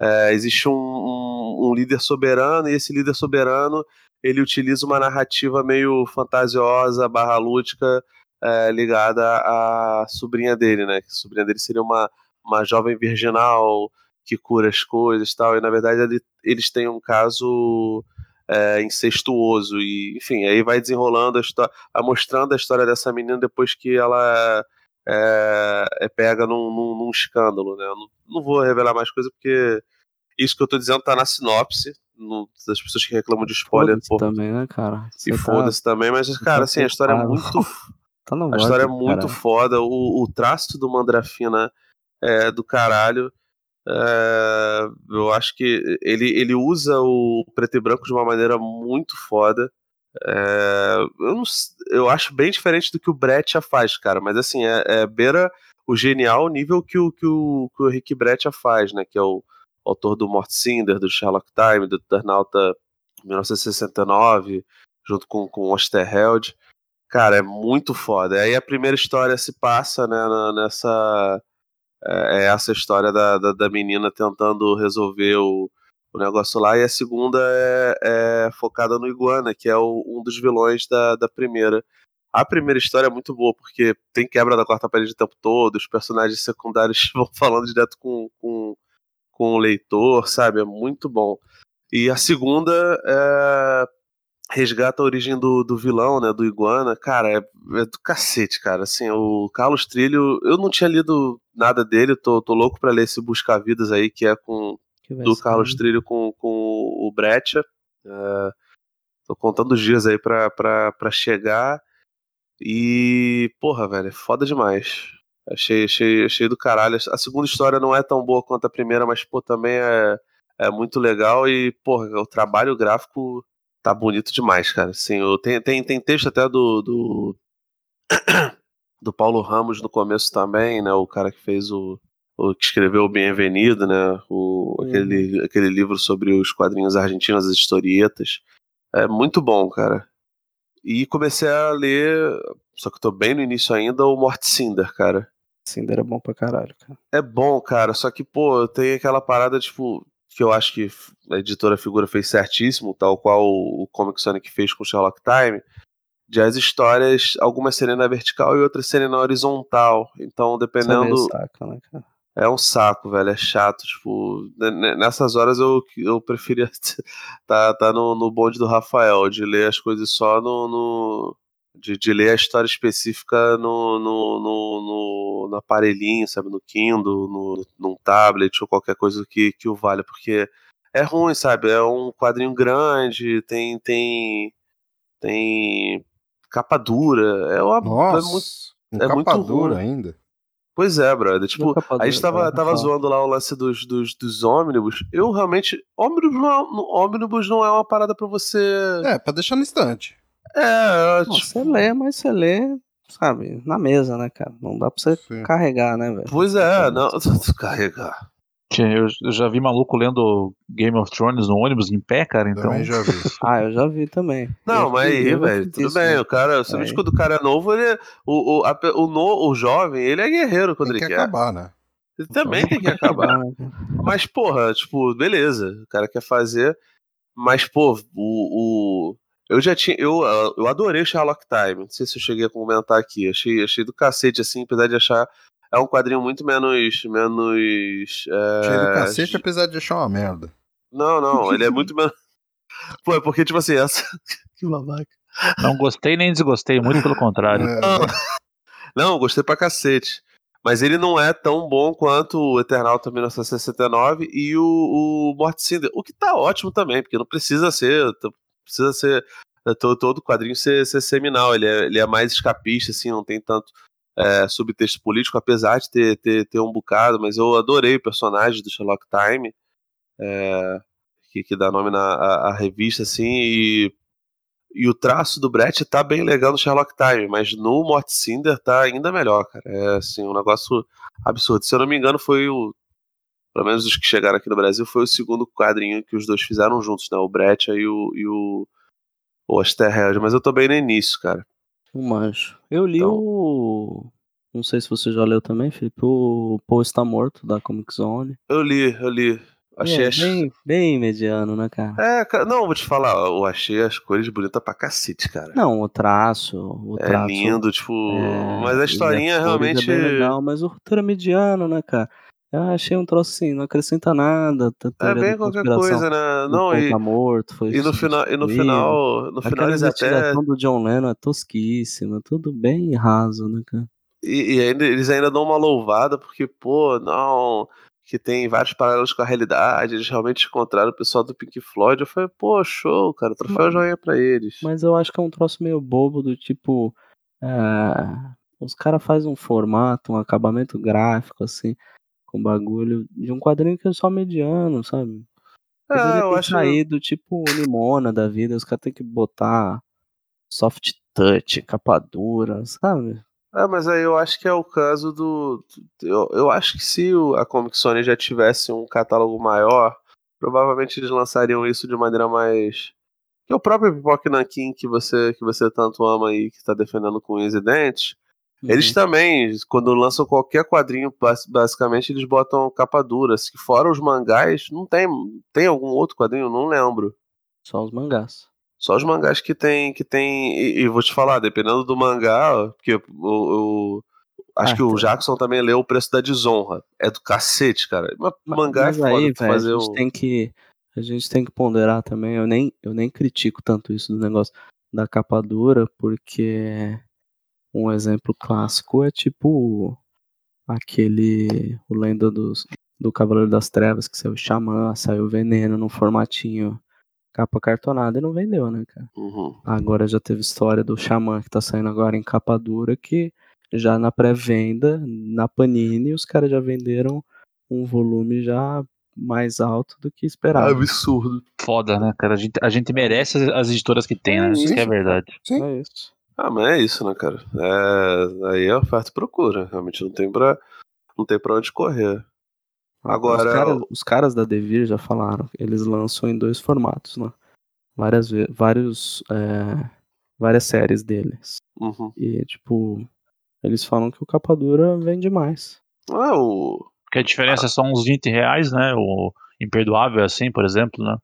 É, existe um, um, um líder soberano, e esse líder soberano ele utiliza uma narrativa meio fantasiosa, barra lúdica, é, ligada à sobrinha dele, né? Que a sobrinha dele seria uma, uma jovem virginal que cura as coisas e tal, e na verdade ele, eles têm um caso é, incestuoso, e enfim, aí vai desenrolando a história, mostrando a história dessa menina depois que ela é, é pega num, num, num, escândalo, né? Eu não, não vou revelar mais coisa porque isso que eu tô dizendo tá na sinopse, no, das pessoas que reclamam de spoiler. Foda-se também, né, cara? Você e tá... foda-se também, mas, cara, tá assim, a história é muito. tá a história é muito foda. O, o traço do Mandrafina é do caralho. É, eu acho que ele, ele usa o preto e branco de uma maneira muito foda. É, eu, não, eu acho bem diferente do que o Brett já faz, cara, mas assim, é, é beira o genial nível que o, que o, que o Rick Brett já faz, né? Que é o, autor do Mort Cinder, do Sherlock Time, do Eternauta 1969, junto com, com Osterheld. Cara, é muito foda. Aí a primeira história se passa, né, nessa. É, é essa história da, da, da, menina tentando resolver o, o negócio lá, e a segunda é, é focada no Iguana, que é o, um dos vilões da, da primeira. A primeira história é muito boa, porque tem quebra da quarta parede o tempo todo, os personagens secundários vão falando direto com, com, com o leitor, sabe? É muito bom. E a segunda é, resgata a origem do, do vilão, né? Do Iguana. Cara, é, é, do cacete, cara. Assim, o Carlos Trilho, eu não tinha lido nada dele, tô, tô louco pra ler esse Buscar Vidas aí, que é com do Carlos Trilho com, com o Brecha. É, tô contando os dias aí pra, pra, pra chegar. E, porra, velho, é foda demais. Achei, achei, achei do caralho. A segunda história não é tão boa quanto a primeira, mas, pô, também é, é muito legal. E, porra, o trabalho gráfico tá bonito demais, cara. Assim, tem, tem, tem texto até do, do, do Paulo Ramos no começo também, né? O cara que fez o. o que escreveu o Bem-Avenido, né? O, uhum. aquele, aquele livro sobre os quadrinhos argentinos, as historietas. É muito bom, cara. E comecei a ler, só que eu tô bem no início ainda, o Mort Cinder, cara. Cinder é bom pra caralho, cara. É bom, cara, só que, pô, tem aquela parada, tipo, que eu acho que a editora Figura fez certíssimo, tal qual o Comic Sonic fez com Sherlock Time, de as histórias, algumas serem na vertical e outras serem na horizontal. Então, dependendo. Saca, né, cara? É um saco, velho. É chato. Tipo, nessas horas eu, eu preferia tá, tá no, no bonde do Rafael, de ler as coisas só no. no de, de, ler a história específica no, no, no, no, aparelhinho, sabe? No Kindle, no, num tablet ou qualquer coisa que, que o valha, porque é ruim, sabe? É um quadrinho grande, tem. tem. tem capa dura. É uma. Nossa, é muito, é capa muito dura ruim. ainda. Pois é, brother. Tipo, a gente tava, tava zoando lá o lance dos, dos, dos ônibus. Eu realmente. Ônibus não, é, ônibus não é uma parada pra você. É, pra deixar no estante. É, tipo... Você lê, mas você lê, sabe, na mesa, né, cara? Não dá pra você Sim. carregar, né, velho? Pois é, não. Carregar. Eu, eu já vi maluco lendo Game of Thrones no ônibus em pé, cara, então. Também já vi. ah, eu já vi também. Não, eu mas aí, velho, tudo bem. Né? O cara, você vê quando o cara é novo, ele é, o, o, a, o, no, o jovem, ele é guerreiro quando tem ele que quer. acabar, né? Ele também tem que acabar. mas, porra, tipo, beleza, o cara quer fazer. Mas, pô, o, o. Eu já tinha. Eu, eu adorei Sherlock Time. Não sei se eu cheguei a comentar aqui. Achei, achei do cacete, assim, apesar de achar é um quadrinho muito menos. menos é... Cheio do cacete, apesar de achar uma merda. Não, não, ele é muito menos. Pô, é porque, tipo assim, essa. que babaca. Não gostei nem desgostei, muito pelo contrário. É. Não, não, gostei pra cacete. Mas ele não é tão bom quanto o Eternauta 1969 e o, o Morte Cinder. O que tá ótimo também, porque não precisa ser. Precisa ser. É, todo, todo quadrinho ser, ser seminal. Ele é, ele é mais escapista, assim, não tem tanto é, subtexto político, apesar de ter, ter, ter um bocado, mas eu adorei o personagem do Sherlock Time, é, que, que dá nome na a, a revista, assim, e, e o traço do Brett tá bem legal no Sherlock Time, mas no Mort Cinder tá ainda melhor, cara. É assim, um negócio absurdo. Se eu não me engano, foi o. Pelo menos os que chegaram aqui no Brasil, foi o segundo quadrinho que os dois fizeram juntos, né? O Brett e o, e o, o Asterheld, mas eu tô bem no início, cara. O Mancho. Eu li então... o. Não sei se você já leu também, Felipe. O Paul está morto da Comic Zone. Eu li, eu li. Achei é, bem, bem mediano, né, cara? É, não, vou te falar, eu achei as cores bonitas pra cacete, cara. Não, o traço. O é traço, lindo, tipo. É, mas a historinha a realmente. É bem legal, mas o roteiro é mediano, né, cara? Eu achei um troço assim, não acrescenta nada. É bem qualquer coisa, né? Não, e, tá morto, foi e no final, e no final, no final eles até do John Lennon é tosquíssima, tudo bem raso, né, cara? E, e ainda, eles ainda dão uma louvada porque, pô, não, que tem vários paralelos com a realidade, eles realmente encontraram o pessoal do Pink Floyd. Eu falei, pô, show, cara, troféu mas, joinha pra eles. Mas eu acho que é um troço meio bobo do tipo. É, os caras fazem um formato, um acabamento gráfico, assim com bagulho de um quadrinho que é só mediano, sabe? É, eu acho saído tipo limona da vida, os caras têm que botar soft touch, capa dura, sabe? É, mas aí eu acho que é o caso do. Eu, eu acho que se a Comic Sony já tivesse um catálogo maior, provavelmente eles lançariam isso de maneira mais Que é o próprio Pipoque Nankin que você, que você tanto ama aí, que tá defendendo com os dentes. Uhum. Eles também, quando lançam qualquer quadrinho, bas- basicamente eles botam capa dura. Se fora os mangás, não tem. Tem algum outro quadrinho? Não lembro. Só os mangás. Só os mangás que tem. Que tem e, e vou te falar, dependendo do mangá, porque eu, eu- acho Ah, que o tá. Jackson também leu o preço da desonra. É do cacete, cara. Mas mangá Mas é foda aí, tu velho, a fazer gente o. tem que a gente tem que ponderar também. Eu nem eu nem critico tanto isso do negócio da capa dura, porque um exemplo clássico é tipo aquele o lenda dos, do Cavaleiro das Trevas que saiu o Xamã, saiu o Veneno num formatinho capa cartonada e não vendeu, né, cara? Uhum. Agora já teve história do Xamã que tá saindo agora em capa dura que já na pré-venda, na Panini, os caras já venderam um volume já mais alto do que esperava. Absurdo. Foda, né, cara? A gente, a gente merece as, as editoras que tem, né? Isso que é verdade. Sim. É isso. Ah, mas é isso, né, cara? É, aí é oferta e procura. Realmente não tem pra, não tem pra onde correr. Agora- Os caras, os caras da Devir já falaram, eles lançam em dois formatos, né? Várias vários, é, várias séries deles. Uhum. E, tipo, eles falam que o capa dura vende mais. Ah, o. Porque a diferença é só uns 20 reais, né? O Imperdoável, assim, por exemplo, né?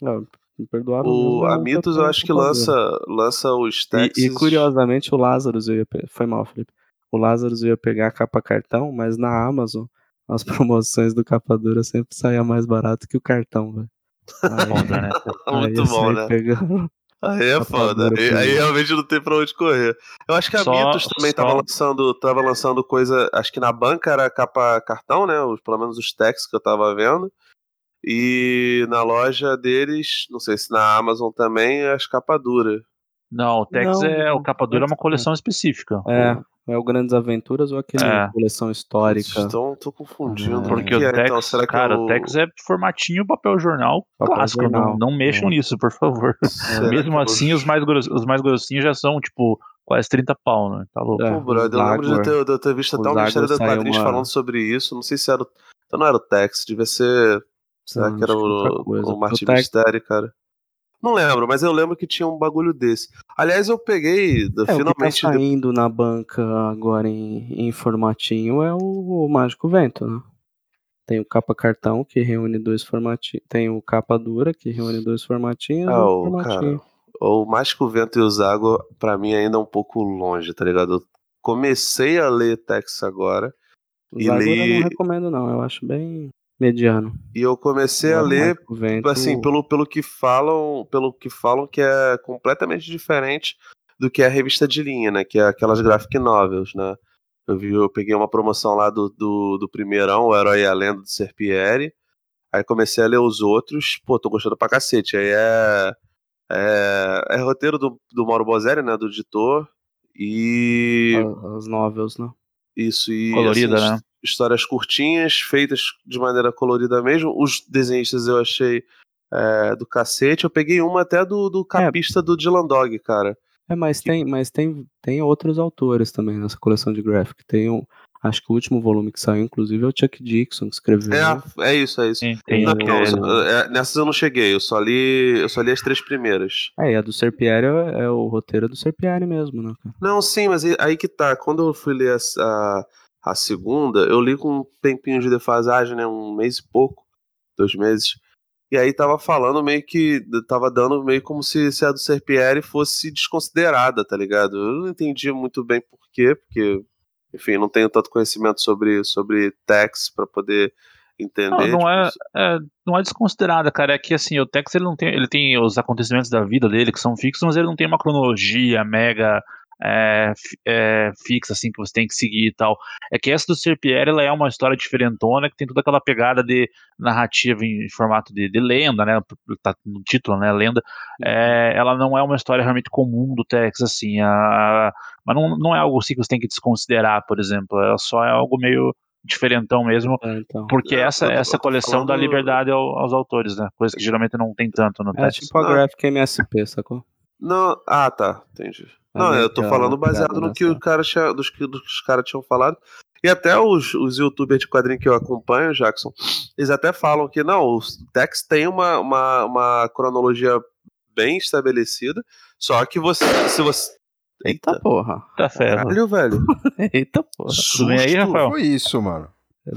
Não, imperdoável O, mesmo é a o Mitos eu capa- acho que lança, lança os E, textos. e curiosamente o Lazarus eu ia pe- foi mal, Felipe. O Lazarus ia pegar a capa cartão, mas na Amazon as promoções do capa dura sempre saía mais barato que o cartão, velho. Né? Muito bom, né? pegando. Aí é foda. Aí, que- aí realmente não tem pra onde correr. Eu acho que a Só- Mitos também só- tava lançando, tava lançando coisa. Acho que na banca era capa cartão, né? Os, pelo menos os textos que eu tava vendo. E na loja deles, não sei se na Amazon também, as capa dura. Não, o Tex Não, é. O capa dura é uma não. coleção específica. É, é o Grandes Aventuras ou aquele É. coleção histórica? Então, tô confundindo. Ah, Porque o o é, Tex, então? Será que cara, é o... o Tex é formatinho papel jornal Papel clássico. jornal, Não, não mexam é. nisso, por favor. Mesmo é assim, os mais, gros- os mais grossinhos já são, tipo, quase 30 pau, né? Tá louco. É, Pô, brother, eu o lembro de ter, de eu ter visto o até Ministério Zagor da Quadrinhos uma- falando sobre isso. Não sei se era. o- Então não era o Tex, devia ser. Será Não, que era é o, o Martin Tex- Mistério, cara? Não lembro, mas eu lembro que tinha um bagulho desse. Aliás, eu peguei, É, o que tá finalmente. saindo na banca agora em, em formatinho é o, o Mágico Vento, né? Tem o capa cartão que reúne dois formatinhos. Tem o capa dura que reúne dois formatinhos. Ah, o formatinho. cara. O Mais que o Vento e o Zago, pra mim, ainda é um pouco longe, tá ligado? Eu comecei a ler Tex agora. O e Zagor eu li- não recomendo, não. Eu acho bem mediano. E eu comecei a ler Vento, assim, pelo, pelo que falam, pelo que falam que é completamente diferente do que é a revista de linha, né? Que é aquelas graphic novels, né? Eu vi, eu peguei uma promoção lá do, do, do primeirão, o Herói e a Lenda do Serpieri. Aí comecei a ler os outros, pô, tô gostando pra cacete. Aí é. É, é roteiro do, do Mauro Bozelli, né? Do editor. E. As novels, né? Isso, e Colorida, assim, né? his- histórias curtinhas, feitas de maneira colorida mesmo. Os desenhistas eu achei é, do cacete. Eu peguei uma até do, do capista do Dylan Dog, cara. É, mas tem, mas tem, tem outros autores também nessa coleção de graphic. Tem um, acho que o último volume que saiu, inclusive, é o Chuck Dixon que escreveu. É, é isso, é isso. Sim, tem Não, o- não, eu- é, nessas eu não cheguei, eu só li, eu só li as três primeiras. É, e a do Serpieri é, é o roteiro do Serpieri mesmo, né, cara? Não, sim, mas aí- aí que tá. Quando eu fui ler a, a, a segunda, eu li com um tempinho de defasagem, né? Um mês e pouco, dois meses. E aí tava falando meio que. Tava dando meio como se, se a do Serpieri fosse desconsiderada, tá ligado? Eu não entendi muito bem por quê, porque, enfim, não tenho tanto conhecimento sobre, sobre Tex pra poder entender. Não, não é, tipo, é- não é desconsiderada, cara. É que assim, o Tex ele não tem, ele tem os acontecimentos da vida dele que são fixos, mas ele não tem uma cronologia mega é, é, fixa assim que você tem que seguir e tal. É que essa do Serpieri ela é uma história diferentona que tem toda aquela pegada de narrativa em formato de, de lenda, né? Tá no título, né? Lenda. É, ela não é uma história realmente comum do Tex, assim. A, mas não, não é algo assim que você tem que desconsiderar, por exemplo. Ela só é algo meio diferentão mesmo. É, então. Porque É, essa, eu essa coleção dá liberdade ao- aos autores, né? Coisa que geralmente não tem tanto no É Tex. tipo a Não. Graphic MSP, sacou? Não, ah, tá, entendi. É Não, eu tô que falando baseado no que o cara tinha, dos que, que os caras tinham falado. E até os, os youtubers de quadrinho que eu acompanho, Jackson, eles até falam que não, o Tex tem uma, uma, uma cronologia bem estabelecida. Só que você. Se você. Eita porra. Tá ferro. Caralho, velho. Eita porra. Aí, Susto. Rafael? Foi isso, mano.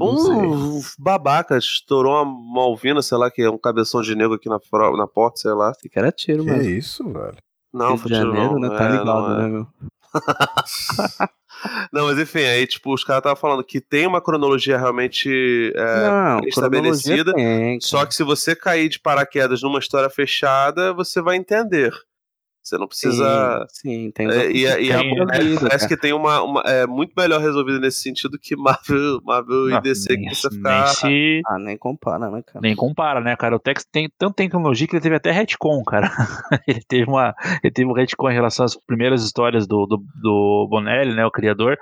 Um babaca, estourou uma malvina, sei lá, que é um cabeção de negro aqui na, na porta, sei lá. Esse cara é tiro, Que mano. isso, velho? Não, de foi tiro Janeiro, não. né? Tá É, ligado, é. né, meu? Não, mas enfim, aí, tipo, os caras estavam falando que tem uma cronologia realmente é, não, bem cronologia estabelecida, tem, Só que se você cair de paraquedas numa história fechada, você vai entender. Você não precisa. Sim, sim, tem É, e, a- e a tem- Marvel parece cara. que tem uma, uma- É muito melhor resolvido nesse sentido que Marvel, Marvel Não, e DC, que nem, precisa nem ficar. se Ah, nem compara, né, cara? nem compara, né, cara? O Tex tem tanto tecnologia que ele teve até retcon, cara. ele teve uma, ele teve um retcon em relação às primeiras histórias do, do, do Bonelli, né, o criador.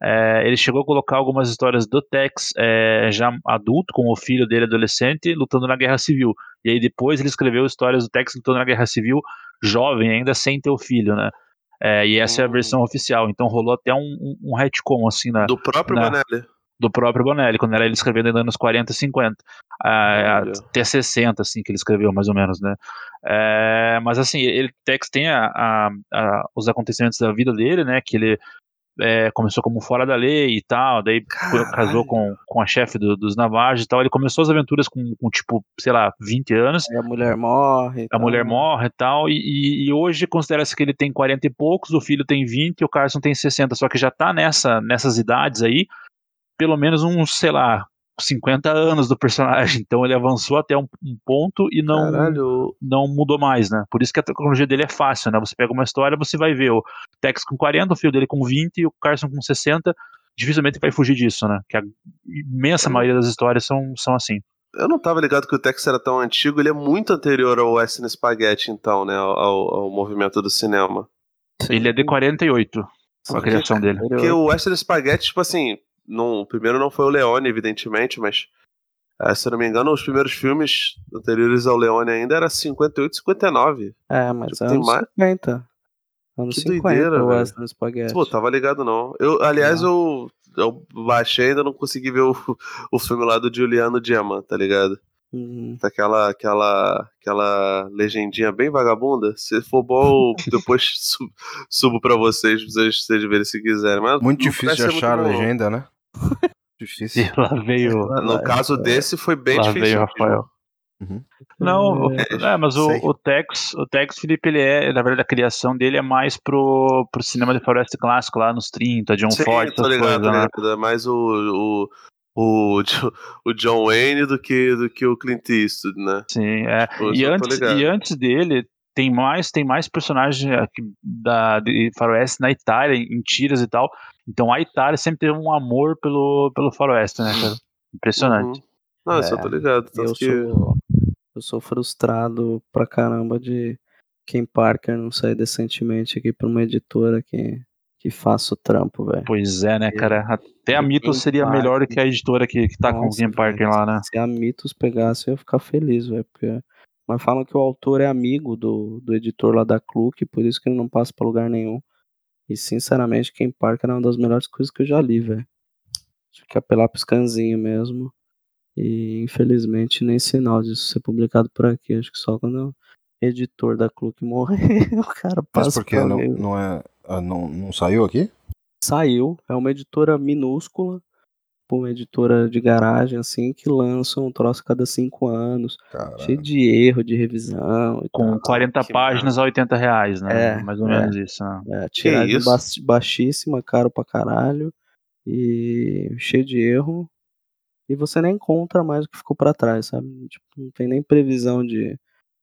É, ele chegou a colocar algumas histórias do Tex é, já adulto, com o filho dele adolescente, lutando na Guerra Civil. E aí depois ele escreveu histórias do Tex lutando na Guerra Civil, jovem ainda, sem ter o filho, né? É, e essa é a Hum. versão oficial. Então rolou até um, um, um retcon, assim, na, Do próprio Não. Bonelli. do próprio Bonelli, quando era ele escrevendo ainda nos 40 e 50. ah, até 60, assim, que ele escreveu, mais ou menos, né? É, mas, assim, ele Tex tem a, a- a- os acontecimentos da vida dele, né? Que ele é, começou como fora da lei e tal, daí Caralho. casou com, com a chefe do- dos Navajo e tal. Ele começou as aventuras com, com, tipo, sei lá, 20 anos. Aí a mulher morre. A tal. mulher morre e tal, e, e- e hoje considera-se que ele tem 40 e poucos, o filho tem 20 e o Carson tem 60, só que já tá nessa, nessas idades aí, pelo menos uns, sei lá, 50 anos do personagem. Então ele avançou até um, um ponto e não, Caralho. não mudou mais, né? Por isso que a tecnologia dele é fácil, né? Você pega uma história, você vai ver o Tex com 40, o filho dele com 20 e o Carson com 60. Dificilmente vai fugir disso, né? Que a imensa maioria das histórias são, são assim. Eu não tava ligado que o Tex era tão antigo, ele é muito anterior ao Western Spaghetti, então, né? Ao, ao- movimento do cinema. Ele é de 48, a criação dele. Porque o Western Spaghetti, tipo assim, não, o primeiro não foi o Leone, evidentemente, mas eh, se eu não me engano, os primeiros filmes anteriores ao Leone ainda era 58, 59. É, mas Tipo, é tem anos mais- 50. Anos Que 50 doideira, o Spaghetti. Pô, tava ligado não. Eu, aliás, eu, eu baixei ainda não consegui ver o, o filme lá do Giuliano Gemma, tá ligado? Uhum. Aquela, aquela, aquela legendinha bem vagabunda. Se for bom, depois su- subo pra vocês, pra vocês, vocês verem se quiserem. Mas Muito difícil de achar a muito bom. legenda, né? Difícil. E lá veio. No caso desse, foi bem Lá difícil. veio. Rafael. Uhum. Não, o- é, mas o, sei. o Tex, o Tex, Felipe, ele é, na verdade, a criação dele é mais pro, pro cinema de floresta clássico, lá nos 30, John Sim, Ford, essas ligado, coisas, tô né? É mais o, o, o, o John Wayne do que, do que o Clint Eastwood, né? Sim, é. Tipo, E antes, e antes dele, tem mais, tem mais personagens aqui da, de faroeste na Itália, em tiras e tal. Então a Itália sempre teve um amor pelo, pelo faroeste, né, cara? Impressionante. Uhum. Não, isso eu É, tô ligado. Tanto Eu que... sou, eu sou frustrado pra caramba de Ken Parker não sair decentemente aqui pra uma editora que, que faça o trampo, velho. Pois é, né, cara? Até a Ken Mythos seria Parker. melhor do que a editora que, que tá com o Nossa, Kim Parker lá, né? Se a Mitos pegasse, eu ia ficar feliz, velho. Porque... Mas falam que o autor é amigo do, do editor lá da Cluke, por isso que ele não passa pra lugar nenhum. E sinceramente, Ken Parker é uma das melhores coisas que eu já li, velho. Acho que apelar pro scanzinho mesmo. E infelizmente nem sinal disso ser publicado por aqui. Acho que só quando o editor da Cluke morrer, o cara Mas passa por que pra não, não, é, ah, não, não saiu aqui? Saiu, é uma editora minúscula, uma editora de garagem, assim, que lança um troço a cada cinco anos, cheio de erro de revisão e Com tal. 40 que páginas a 80 reais, né? É, Mais ou é. menos isso. né? É, tiragem baixíssima, caro pra caralho, e cheio de erro, e você nem encontra mais o que ficou pra trás, sabe? Tipo, não tem nem previsão de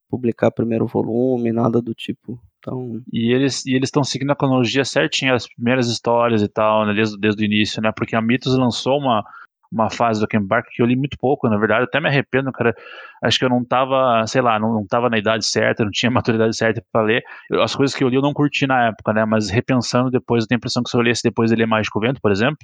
publicar primeiro volume, nada do tipo. Então, E eles e eles estão seguindo a cronologia certinha, as primeiras histórias e tal, né, desde, desde o início, né? Porque a Mythos lançou uma, uma fase do Ken Parker que eu li muito pouco, na verdade, até me arrependo, cara. Acho que eu não tava, sei lá, não, não tava na idade certa, não tinha maturidade certa pra ler. Eu- as coisas que eu li eu não curti na época, né? Mas repensando depois, eu tenho a impressão que se eu lesse depois de ler Mágico Vento, por exemplo,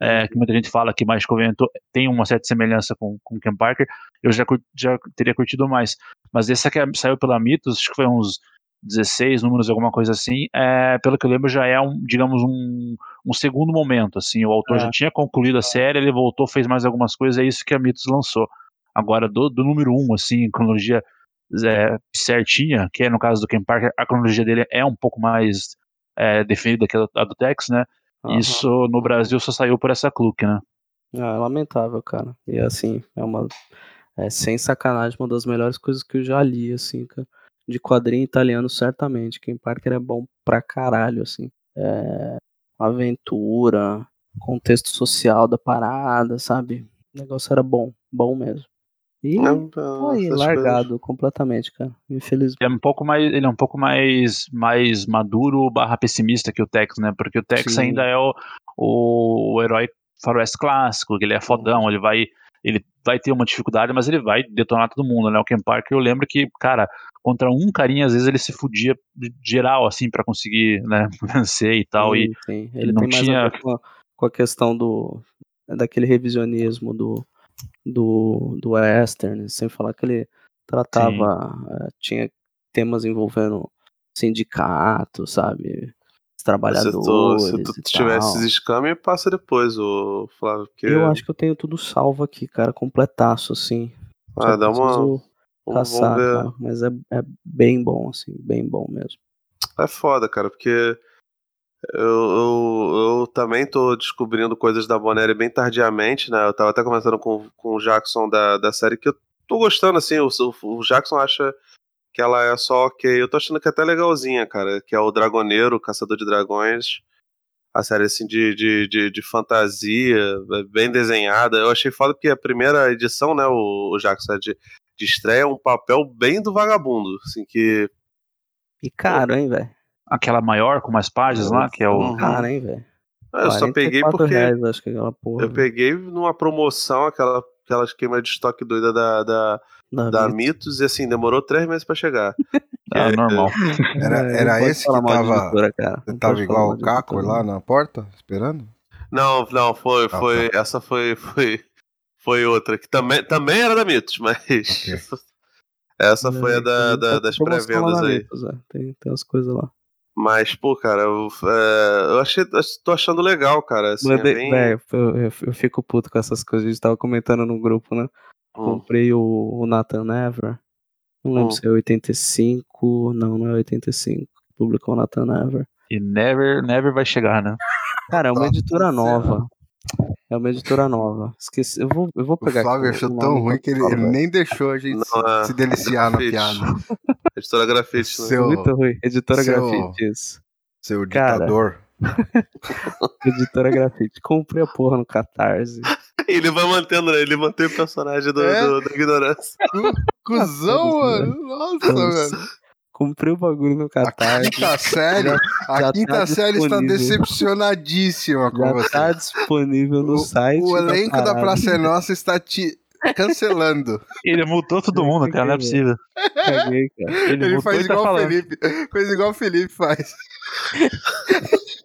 é, que muita gente fala que Mágico Vento tem uma certa semelhança com, com Ken Parker, eu já, já teria curtido mais. Mas esse que é- saiu pela Mythos, acho que foi uns 16 números, alguma coisa assim, é, pelo que eu lembro, já é um, digamos, um, um segundo momento, assim, o autor É. já tinha concluído a série, ele voltou, fez mais algumas coisas, é isso que a Mythos lançou. Agora, do, do número 1, um, assim, cronologia é, certinha, que é no caso do Ken Parker, a cronologia dele é um pouco mais é, definida que a do Tex, né? Aham. Isso no Brasil só saiu por essa cluque, né? Ah, é lamentável, cara. E assim, é uma. É sem sacanagem, uma das melhores coisas que eu já li, assim, cara. De quadrinho italiano, certamente. Ken Parker é bom pra caralho, assim. É. Aventura, contexto social da parada, sabe? O negócio era bom, bom mesmo. E Não, foi essas largado completamente, cara. Infelizmente. Ele é um pouco mais, ele é um pouco mais, mais maduro barra pessimista que o Tex, né? Porque o Tex Sim. ainda é o, o, o herói faroeste clássico, ele é fodão, ele vai ele vai ter uma dificuldade, mas ele vai detonar todo mundo, né? O Ken Parker, eu lembro que, cara, contra um carinha, às vezes ele se fudia geral, assim, pra conseguir, né, vencer e tal, e Sim, sim. Ele não tem mais tinha- a ver com a, com a questão do daquele revisionismo do, do, do western, sem falar que ele tratava, eh, tinha temas envolvendo sindicato, sabe? Os Se tu, trabalhadores se tu tiver esses escamas, passa depois, o Flávio. Porque, Eu acho que eu tenho tudo salvo aqui, cara, completaço, assim. ah, Só dá uma. caçar, cara. Mas é, é bem bom, assim, bem bom mesmo. É foda, cara, porque eu, eu, eu também tô descobrindo coisas da Bonelli bem tardiamente, né? Eu tava até comentando com, com o Jackson da, da série que eu tô gostando, assim. O, o Jackson acha que ela é só ok. Eu tô achando que é até legalzinha, cara. Que é o Dragoneiro, o Caçador de Dragões. A série, assim, de, de, de, de fantasia, é bem desenhada. Eu achei foda porque a primeira edição, né, o, o Jackson, é de, de estreia, é um papel bem do vagabundo, assim, que E caro, hein, velho? aquela maior com mais páginas lá, que é o Uhum. Caro, hein, velho? Eu só peguei 44 porque reais, acho que aquela porra. eu peguei numa promoção aquela, aquela esquema de estoque doida da, da, da da vida. Mitos e assim, demorou três meses pra chegar. ah, normal. Era, É, era pode esse que tava. editora, tava igual o Caco editora, lá na porta, esperando? Não, não, foi, Ah, foi, essa foi, foi, foi outra, que também, também era da Mitos, mas essa foi a da, É, da- tá das pré-vendas aí. Mitos, é. Tem, tem umas coisas lá. Mas, pô, cara, eu, é, eu achei, tô achando legal, cara. Assim, é bem... eu, eu- eu fico puto com essas coisas. A gente tava comentando no grupo, né? Hum, Comprei o, o Nathan Never. Não lembro Hum. se é 85. Não, não é 85. Publicou o Nathan Never. E never, never vai chegar, né? Cara, é uma editora nova. É uma editora nova. Esqueci. Eu vou, eu vou O pegar Flávio aqui achou o tão ruim que ele, ele nem deixou a gente Não, é- se deliciar na grafite. piada. Editora Grafite, né? Seu, Muito ruim. Editora seu- Grafite, isso. seu Cara. ditador. Editora Grafite. Comprei a porra no Catarse. Ele vai mantendo, né? Ele mantém o personagem do, É? do- da ignorância. Cusão, mano. Nossa, velho. Comprei o bagulho no A Catarse. quinta série, a já quinta tá série está decepcionadíssima com Já você. tá disponível no O- site. O elenco da parada. Praça é Nossa está te cancelando. Ele multou todo mundo, cara, não é possível. Caguei, cara. Ele, Ele multou faz tá igual o falando. Felipe. Faz igual o Felipe faz.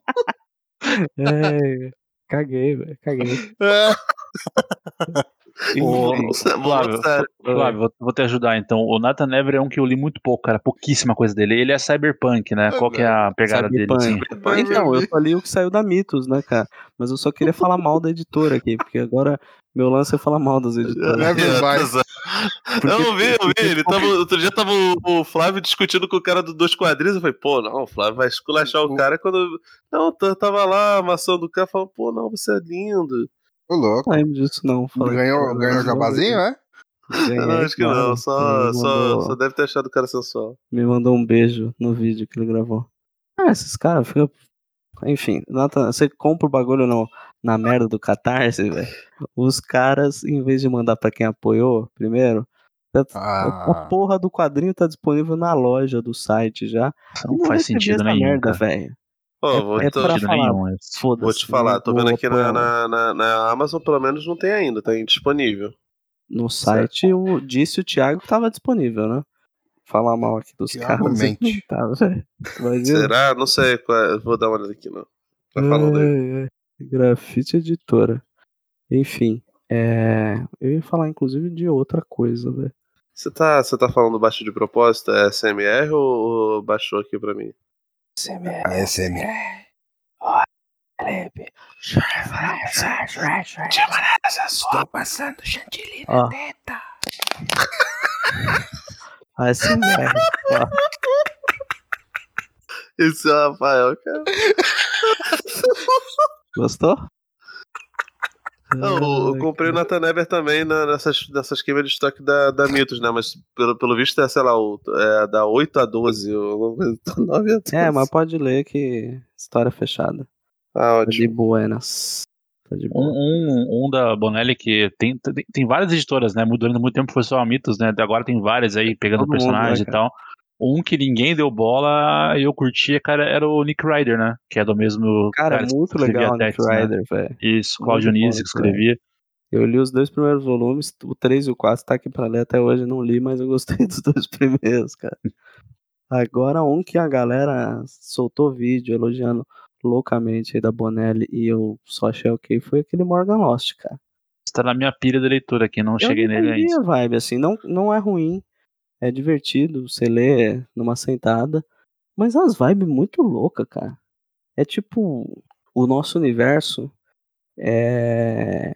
É, caguei, velho. Caguei. É. Enfim. Flávio, vou, vou te ajudar então. O Nathan Never é um que eu li muito pouco, cara. Pouquíssima coisa dele. Ele é cyberpunk, né? Qual que é a pegada dele? assim? Cyberpunk. Então, eu tô ali o que saiu da Mitos, né, cara? Mas eu só queria falar mal da editora aqui, porque agora meu lance é falar mal das editoras. Never vai. Eu não vi, eu vi. Ele tava, outro dia tava o, o Flávio discutindo com o cara do Dois Quadrinhos. Eu falei, pô, não, o Flávio vai esculachar o cara quando. Não, eu tava lá amassando o cara falando, pô, não, você é lindo. Ô, louco. Não lembro disso, não. Falei, Ganhou, ganhou o jabazinho, é? ganhei, não, acho que não. Só, Me só, mandou- só deve ter achado o cara sensual. Me mandou um beijo no vídeo que ele gravou. Ah, esses caras ficam. Enfim, Nathan, você compra o bagulho no, na merda do Catarse, velho. Os caras, em vez de mandar pra quem apoiou primeiro, a- Ah. a porra do quadrinho tá disponível na loja do site já. Não faz recebi sentido nenhum, merda, velho. Pô, É- vou, é tô- pra falar. nenhum. é. Foda-se. vou te falar, tô vendo aqui na, na, na, na Amazon, pelo menos não tem ainda, tá disponível. No site, o, disse o Thiago que tava disponível, né? Falar mal aqui dos Thiago caras. mente. Não. Imagina. Será? Não sei. qual é- Vou dar uma olhada aqui, não. Vai falando aí. Grafite editora. Enfim, é... eu ia falar inclusive de outra coisa, velho. Você tá, você tá falando baixo de propósito? É SMR ou, ou baixou aqui pra mim? A SM. Ó. Ah, esse merda. Ó, Esse é o Rafael, cara. Gostou? Não, eu, comprei o Nathan Never também na- nessas, nessas queimas de estoque da, da Mitos, né? Mas pelo, pelo visto é, sei lá, o, é da 8 a 12, ou alguma coisa. 9 a 12. É, mas pode ler que história fechada. Ah, Tá de ótimo. buenas. Tá de Um, boa. um, um da Bonelli que tem, tem, tem várias editoras, né? Durante muito tempo foi só a Mitos, né? Agora tem várias aí pegando Todo mundo, personagens né, e cara? tal. Um que ninguém deu bola e eu curtia, cara, era o Nick Ryder, né? Que é do mesmo. Cara, que muito legal o Nick né? Rider, velho. Isso, Claudio Nisi que Ryder. escrevia. Eu li os dois primeiros volumes, o 3 e o 4 tá aqui pra ler até hoje, não li, mas eu gostei dos dois primeiros, cara. Agora um que a galera soltou vídeo elogiando loucamente aí da Bonelli e eu só achei ok foi aquele Morgan Lost, cara. Está na minha pilha de leitura aqui, não cheguei eu não nele ainda. vibe, assim, não, não é ruim, é divertido, você lê numa sentada, mas as vibes muito loucas, cara. É tipo, o nosso universo é,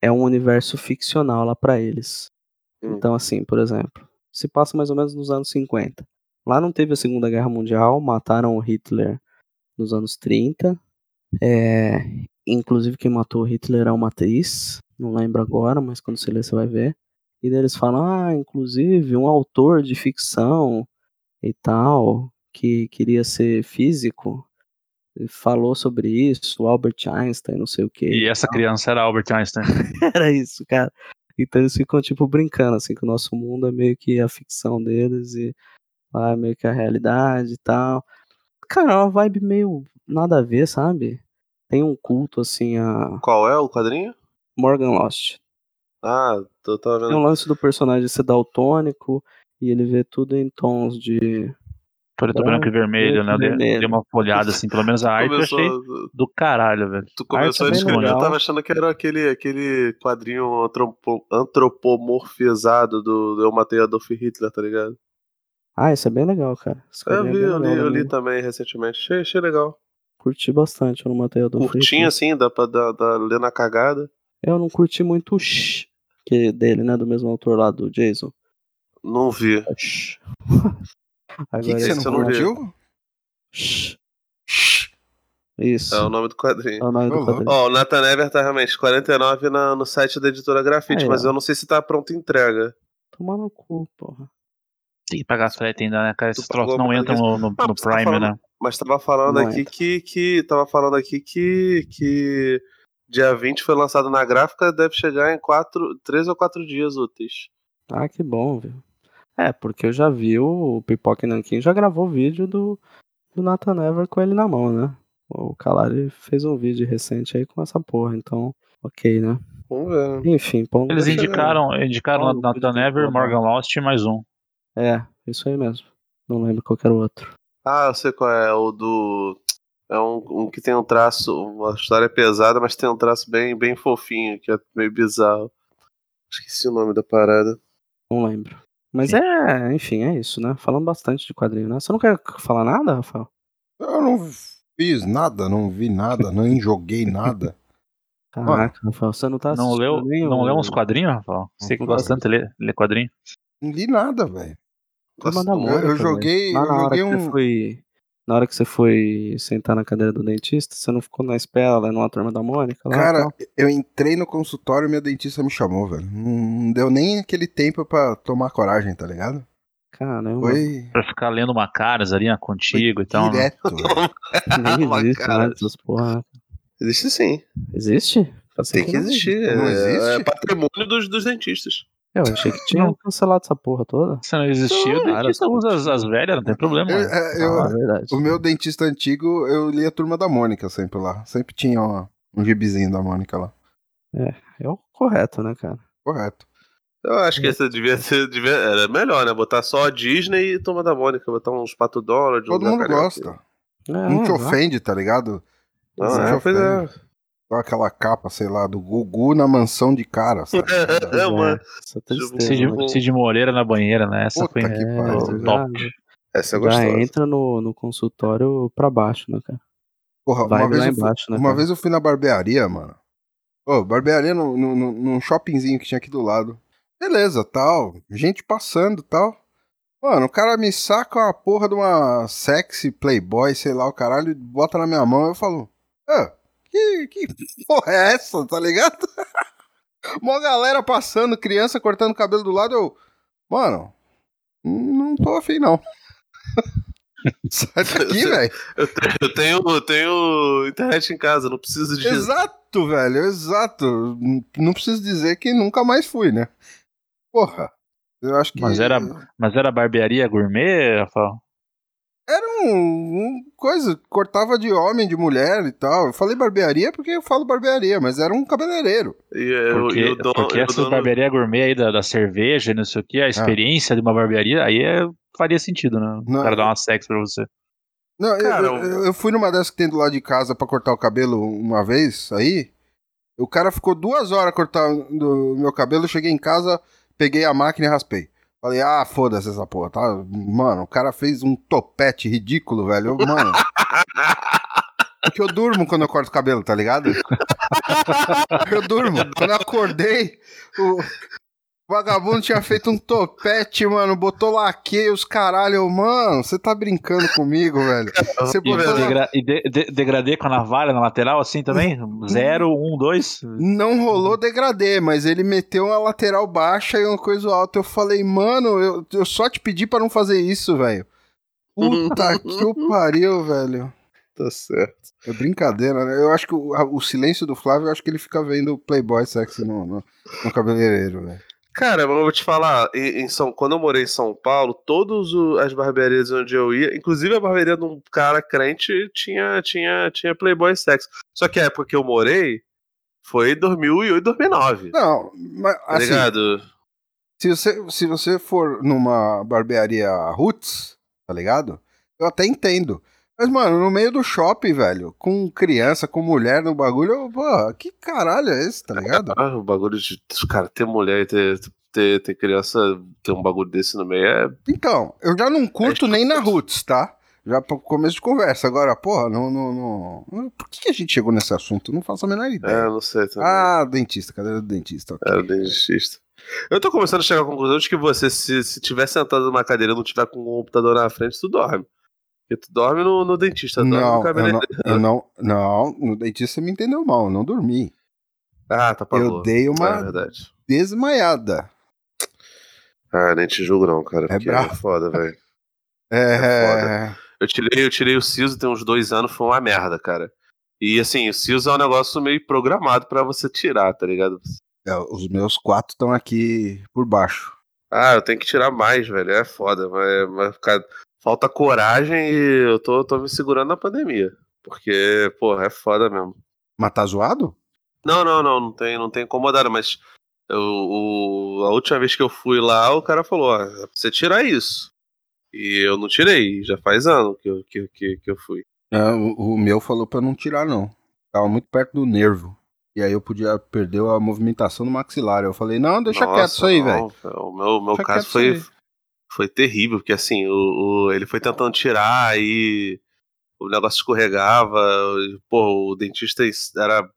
é um universo ficcional lá pra eles. Hum. Então, assim, por exemplo, se passa mais ou menos nos anos 50. Lá não teve a Segunda Guerra Mundial, mataram o Hitler nos anos 30. É, inclusive, quem matou o Hitler é uma atriz, não lembro agora, mas quando você ler você vai ver. E daí eles falam, ah, inclusive, um autor de ficção e tal, que queria ser físico, falou sobre isso, o Albert Einstein, não sei o que. E essa criança era Albert Einstein. Era isso, cara. Então eles ficam, tipo, brincando, assim, que o nosso mundo é meio que a ficção deles e lá é meio que a realidade e tal. Cara, é uma vibe meio nada a ver, sabe? Tem um culto, assim, a Qual é o quadrinho? Morgan Lost. Ah, tô, tava Tem vendo. um lance do personagem ser daltônico e ele vê tudo em tons de. Preto, branco e vermelho, né? Eu dei- vermelho. dei uma folhada, assim, pelo menos a arte eu Começou, achei do caralho, velho. tu começou a é bem descrever, eu tava achando que era aquele, aquele quadrinho antropo, antropomorfizado do, do Eu Matei Adolf Hitler, tá ligado? Ah, isso é bem legal, cara. Esse Eu é vi, bem eu li, eu li também recentemente. Achei, achei legal. Curti bastante, eu não matei a do Curtinho assim, dá pra dar, dar, ler na cagada. Eu não curti muito o Shh, que é dele, né? Do mesmo autor lá do Jason. Não vi. Shh. O que, que você não curtiu? Shh. Isso. É o nome do quadrinho. É o nome do quadrinho. Ó, o Nathan Never tá realmente 49 na, no site da editora Grafite, Aí, mas ó. eu não sei se tá pronta entrega. Toma no cu, porra. Tem que pagar frete ainda, né, cara? Esses troços não entram no, no, Ah, no tá Prime, falando- né? Mas tava falando Não aqui entra. que, que. Tava falando aqui que. que dia 20 foi lançado na gráfica, deve chegar em 4, 3 ou 4 dias úteis. Ah, que bom, viu? É, porque eu já vi o Pipoca Nankin já gravou vídeo do, do Nathan Never com ele na mão, né? O Calari fez um vídeo recente aí com essa porra, então, ok, né? Vamos ver. Enfim, pão Eles indicaram, indicaram Paulo, Nathan do Morgan Lost e mais um. É, isso aí mesmo. Não lembro qual que era o outro. Ah, eu sei qual é. O do. É um, um que tem um traço. Uma história pesada, mas tem um traço bem, bem fofinho, que é meio bizarro. Esqueci o nome da parada. Não lembro. Mas é, enfim, é isso, né? Falando bastante de quadrinho, né? Você não quer falar nada, Rafael? Eu não fiz nada, não vi nada, nem joguei nada. Caraca, Rafael, você não tá Não leu, nem não leu uns quadrinhos, Rafael? Sei que gosta bastante de ler, ler quadrinho. Não li nada, velho. Eu velho. joguei- eu joguei que um- você foi. Na hora que você foi sentar na cadeira do dentista, você não ficou na espera lá numa turma da Mônica? Lá, Cara, tal? eu entrei no consultório e minha dentista me chamou, velho. Não deu nem aquele tempo pra tomar coragem, tá ligado? Caramba, Foi Pra ficar lendo uma caras ali né, contigo e tal. né? direto. velho. nem Uma existe cara. mais essas porra. Existe sim. Existe? Tem que não existir. existe. Não é, existe? é patrimônio dos, dos dentistas. Eu achei que tinha cancelado essa porra toda. Se não existia, o Cara, dentista usa as, as velhas, não tem problema. Eu- né? é, eu- Ah, verdade. o meu dentista antigo, eu li a turma da Mônica sempre lá. Sempre tinha uma- um gibizinho da Mônica lá. É o correto, né, cara? Correto. Eu acho que esse devia ser. Devia, era melhor, né? Botar só a Disney e Turma da Mônica. Botar uns pato Donald. Todo uns mundo gosta. É, Não te ofende, tá ligado? Não, Não é, te pois é. Só aquela capa, sei lá, do Gugu na mansão de cara, sabe? É, mano. Essa tristeza, Cid, né? Cid Moreira na banheira, né? Essa Puta foi que É, pariu. já- top. Essa é Já gostosa. entra no, no consultório pra baixo, né, cara? Porra, Vai uma, vez lá eu fui, embaixo, né? uma cara? vez eu fui na barbearia, mano. Ô, barbearia no, no, no- num shoppingzinho que tinha aqui do lado. Beleza, tal. Gente passando tal. Mano, o cara me saca uma porra de uma sexy playboy, sei lá, o caralho, e bota na minha mão e eu falo, ah, que, que porra é essa, tá ligado? Mó galera passando, criança cortando cabelo do lado, eu, mano, não tô afim não. Sai daqui, velho. Eu tenho, eu, tenho, eu tenho internet em casa, não preciso de. Exato, velho, exato. Não preciso dizer que nunca mais fui, né? Porra. Eu acho que. Mas era, mas era barbearia gourmet, Rafael? Era um, um coisa, cortava de homem, de mulher e tal. Eu falei barbearia porque eu falo barbearia, mas era um cabeleireiro. E eu, Porque, eu dou, porque essas dou no- barbearias gourmet aí da, da cerveja e não sei o Ah. que, a experiência de uma barbearia, aí é, faria sentido, né? Não, o cara é- dar uma sex pra você. Não, eu- Cara, eu, eu, eu fui numa dessas que tem do lado de casa pra cortar o cabelo uma vez, aí. O cara ficou duas horas cortando o meu cabelo, eu cheguei em casa, peguei a máquina e raspei. Falei, ah, foda-se essa porra, tá? Mano, o cara fez um topete ridículo, velho. Eu, Mano. Porque eu durmo quando eu corto o cabelo, tá ligado? Eu durmo. Quando eu acordei, o vagabundo tinha feito um topete, mano. Botou laque, os caralho. Mano, você tá brincando comigo, velho. Você E, botou. degra, e de- de- degradê com a navalha na lateral, assim também? Zero, um, dois? Não rolou degradê, mas ele meteu uma lateral baixa e uma coisa alta. Eu falei, mano, eu, eu só te pedi pra não fazer isso, velho. Puta que o pariu, velho. Tá certo. É brincadeira, né? Eu acho que o, o silêncio do Flávio, eu acho que ele fica vendo Playboy sexy no, no, no cabeleireiro, velho. Cara, eu vou te falar, em, em São, quando eu morei em São Paulo, todas as barbearias onde eu ia, inclusive a barbearia de um cara crente, tinha, tinha, tinha Playboy Sex. Só que a época que eu morei foi 2008, 2009. Não, mas Tá assim, ligado? se você, se você for numa barbearia roots, tá ligado? Eu até entendo. Mas, mano, no meio do shopping, velho, com criança, com mulher no bagulho, eu, pô, que caralho é esse, tá ligado? Ah, o bagulho de. Cara, ter mulher e ter, ter, ter criança, ter um bagulho desse no meio é. Então, eu já não curto É, nem na roots, tá? Já pro começo de conversa. Agora, porra, não, não, não... Por que que a gente chegou nesse assunto? Eu não faço a menor É, ideia. não sei também. ah, dentista, cadeira do dentista. ok. Era dentista. Eu tô começando a chegar à conclusão de que você, se, se tiver sentado numa cadeira e não tiver com o computador na frente, tu dorme. Porque tu dorme no, no dentista, dorme no Não, eu cabeleireiro. não, eu não, não, no dentista você me entendeu mal, eu não dormi. Ah, tá pra eu dei É uma verdade. desmaiada. Ah, nem te julgo não, cara. É porque É, bravo. foda, velho. É, Eu tirei, eu tirei o siso tem uns dois anos, foi uma merda, cara. E assim, o siso é um negócio meio programado pra você tirar, tá ligado? é, os meus quatro estão aqui por baixo. Ah, eu tenho que tirar mais, velho. É foda. Mas, mas, cara, falta coragem e eu tô, tô me segurando na pandemia. Porque, porra, é foda mesmo. Mas tá zoado? Não, não, não, não tem, não tem incomodado, mas eu, o, a última vez que eu fui lá, o cara falou, ó, é pra você tirar isso. E eu não tirei, já faz ano que eu, que, que, que eu fui. É, o, o meu falou pra não tirar, não. Tava muito perto do nervo. E aí eu podia perder a movimentação do maxilar. Eu falei, não, deixa Nossa, quieto isso aí, velho. O meu, meu Deixa caso foi, foi terrível, porque assim, o, o- ele foi tentando tirar e o negócio escorregava. Pô, o dentista era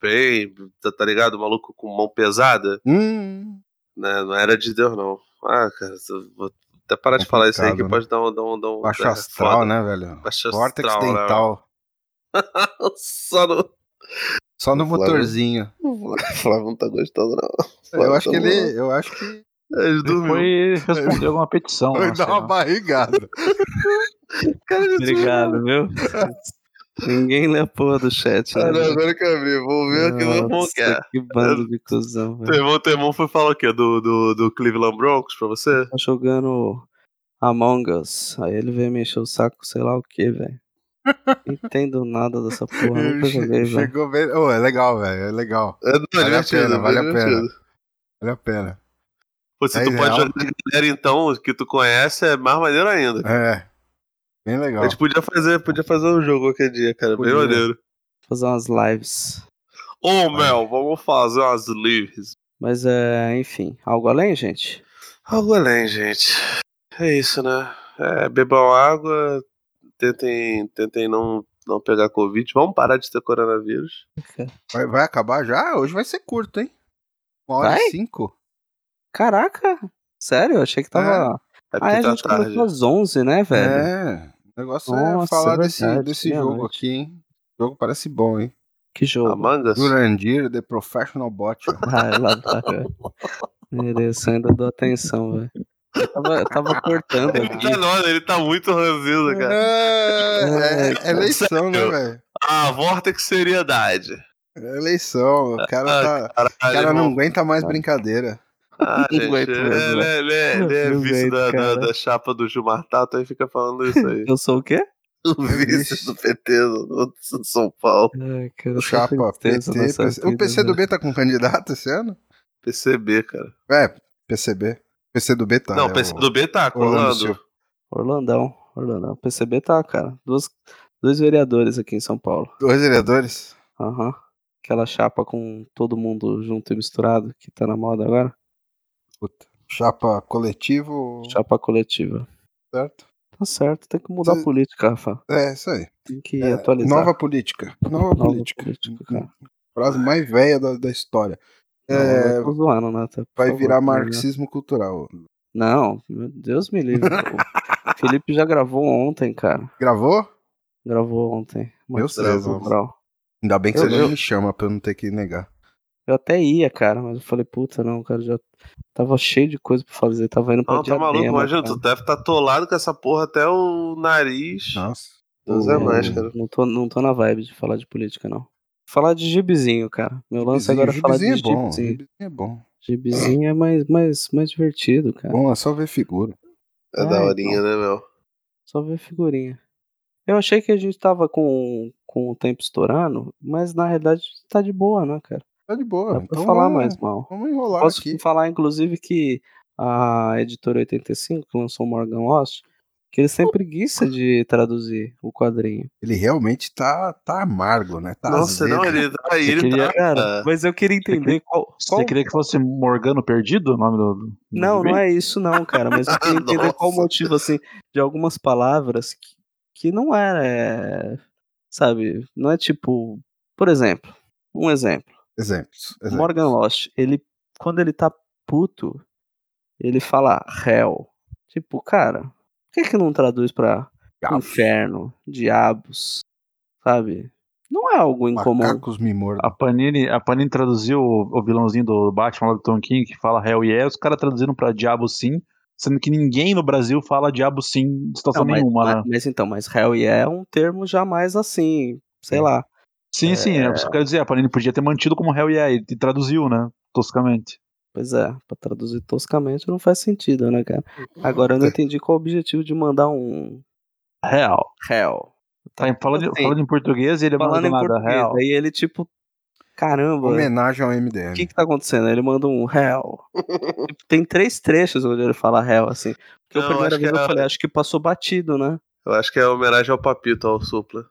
bem, tá, tá ligado? O maluco com mão pesada, Hum, né? Não era de Deus, não. Ah, cara, vou até parar de falar isso aí que Complicado, pode dar um. Dar um, dar um baixo é astral, foda. né, velho? Baixo Vórtex astral, né, dental. Só no. Só no Flávio. motorzinho. O Flávio não tá gostando, não. Eu acho que tá ele. Eu acho que. Ele dormiu. Foi responder alguma petição. Não dar uma não. barrigada. Cara, ele Obrigado, viu? Ninguém lê a porra do chat, né? Não, agora que eu abri. Vamos ver o que o meu irmão Nossa, quer. que bando de cuzão, Teu velho. irmão, teu irmão foi falar o quê? Do, do, do Cleveland Broncos pra você? Tá jogando Among Us. Aí ele veio me encher o saco, sei lá o que, velho. Não entendo nada dessa porra, nunca joguei, velho. Chegou bem. Ô, é legal, velho. É legal. É Vale a pena, vale a pena. Vale a pena. Pô, se tu Dez pode jogar com a galera, então, que tu conhece, é mais maneiro ainda. É. Bem A legal. gente podia fazer, podia fazer um jogo qualquer dia, cara. Podia. Bem maneiro. Fazer umas lives. Ô, Mel, vamos fazer umas lives. Mas é, enfim, algo além, gente? Algo além, gente. É isso, né? É, bebam água, tentem, tentem não, não pegar Covid. Vamos parar de ter coronavírus. Vai, vai acabar já? Hoje vai ser curto, hein? Uma hora Vai? e cinco. Caraca! Sério? Eu achei que tava. É porque Ah, a tá gente tarde. começou às 11, né, velho? É, o negócio é Nossa, falar é desse, verdade, desse meia-noite. jogo aqui, hein? O jogo parece bom, hein? Que jogo. Among Us? Durandir, The Professional Bot. Vai lá, vai. Mereço, ainda dou atenção, velho. Eu tava, eu tava cortando Ele aqui. tá, nossa, ele tá muito ranzinza, cara. É, é, é eleição, né, velho? Ah, Vortex Seriedade. É eleição. O cara, Ah, tá, o Caralho, cara não aguenta mais brincadeira. Ah, Não gente, ele, é- ele é Não vice da, da, da chapa do Gilmar Tato e fica falando isso aí. Eu sou o quê? o vice do PT do, do São Paulo. Ai, cara, Chapa, PT. O vida, PC do velho. B tá com candidato esse ano? PCB, cara. É, PCB. PC do B tá. não, é o PC o- do B tá Orlando. Orlandão, Orlandão. PCB tá, cara. Duas, dois vereadores aqui em São Paulo. Dois vereadores. Aham. Aquela chapa com todo mundo junto e misturado, que tá na moda agora. Puta. Chapa coletivo, Chapa coletiva. certo? Tá certo, tem que mudar Cê- a política, Rafa. É, isso aí. Tem que É, atualizar. nova política. Nova, Nova política. política, cara. Frase mais velha da, da história. Não, É, zoando, né? Tá, vai favor, virar né? marxismo cultural. Não, meu Deus me livre. o Felipe já gravou ontem, cara. Gravou? Gravou ontem. Meu Deus. Ainda bem que Eu- você eu- me chama pra eu não ter que negar. Eu até ia, cara, mas eu falei, puta, não, cara, já tava cheio de coisa pra fazer, tava indo pra Não, tá maluco, imagina, cara. tu deve estar atolado com essa porra até o nariz. Nossa. Deus é mais, cara. Não tô, não tô na vibe de falar de política, não. Falar de gibizinho, cara. Meu lance Gibizinho- agora é falar de gibizinho é bom. gibizinho. Gibizinho é bom. Gibizinho é mais, mais, mais divertido, cara. Bom, é só ver figura. É Ah, da horinha, então. né, meu? Só ver figurinha. Eu achei que a gente tava com, com o tempo estourando, mas na realidade tá de boa, né, cara? Tá de boa. Dá pra Então falar vamos- mais mal. Vamos enrolar Posso aqui. falar, inclusive, que a editora 85, que lançou Morgan Lost, que eles têm preguiça de traduzir o quadrinho. Ele realmente tá, tá amargo, né? Tá Nossa, azedo. não, ele tá ele queria- tá. Cara, mas eu queria entender qual. qual- Você queria que fosse Morgano Perdido o nome do. do Não, gibi? não é isso, não, cara. Mas eu queria entender qual o motivo, assim, de algumas palavras que, que não era. é, sabe? Não é tipo. Por exemplo, um exemplo. Exemplos. exemplos. Morgan Lost, ele. Quando ele tá puto, ele fala hell. Tipo, cara, por que que não traduz pra Diabos. inferno, diabos, sabe? Não é algo incomum. Macacos me mordam. A Panini, a Panini traduziu o, o vilãozinho do Batman lá do Tom King, que fala Hell yeah, os caras traduziram pra Diabo Sim, sendo que ninguém no Brasil fala Diabo Sim em situação Não, mas, nenhuma, mas, né? mas então, mas hell yeah é um termo jamais assim, sei lá. Sim, sim, é isso que eu quero dizer, a Panini podia ter mantido como Hell yeah, e traduziu, né, toscamente. Pois é, pra traduzir toscamente não faz sentido, né, cara? Agora eu não entendi qual o objetivo de mandar um Hell. hell. Tá, em- falando, assim, falando em português, ele Falando manda em nada português, Hell. aí ele tipo, caramba, Homenagem ao o MDM. que que tá acontecendo? Ele manda um hell. Tipo, Tem três trechos onde ele fala hell, assim. Porque Não, a primeira acho que vez eu é- falei, acho que passou batido, né? Eu acho que é homenagem ao Papito, ao Supla.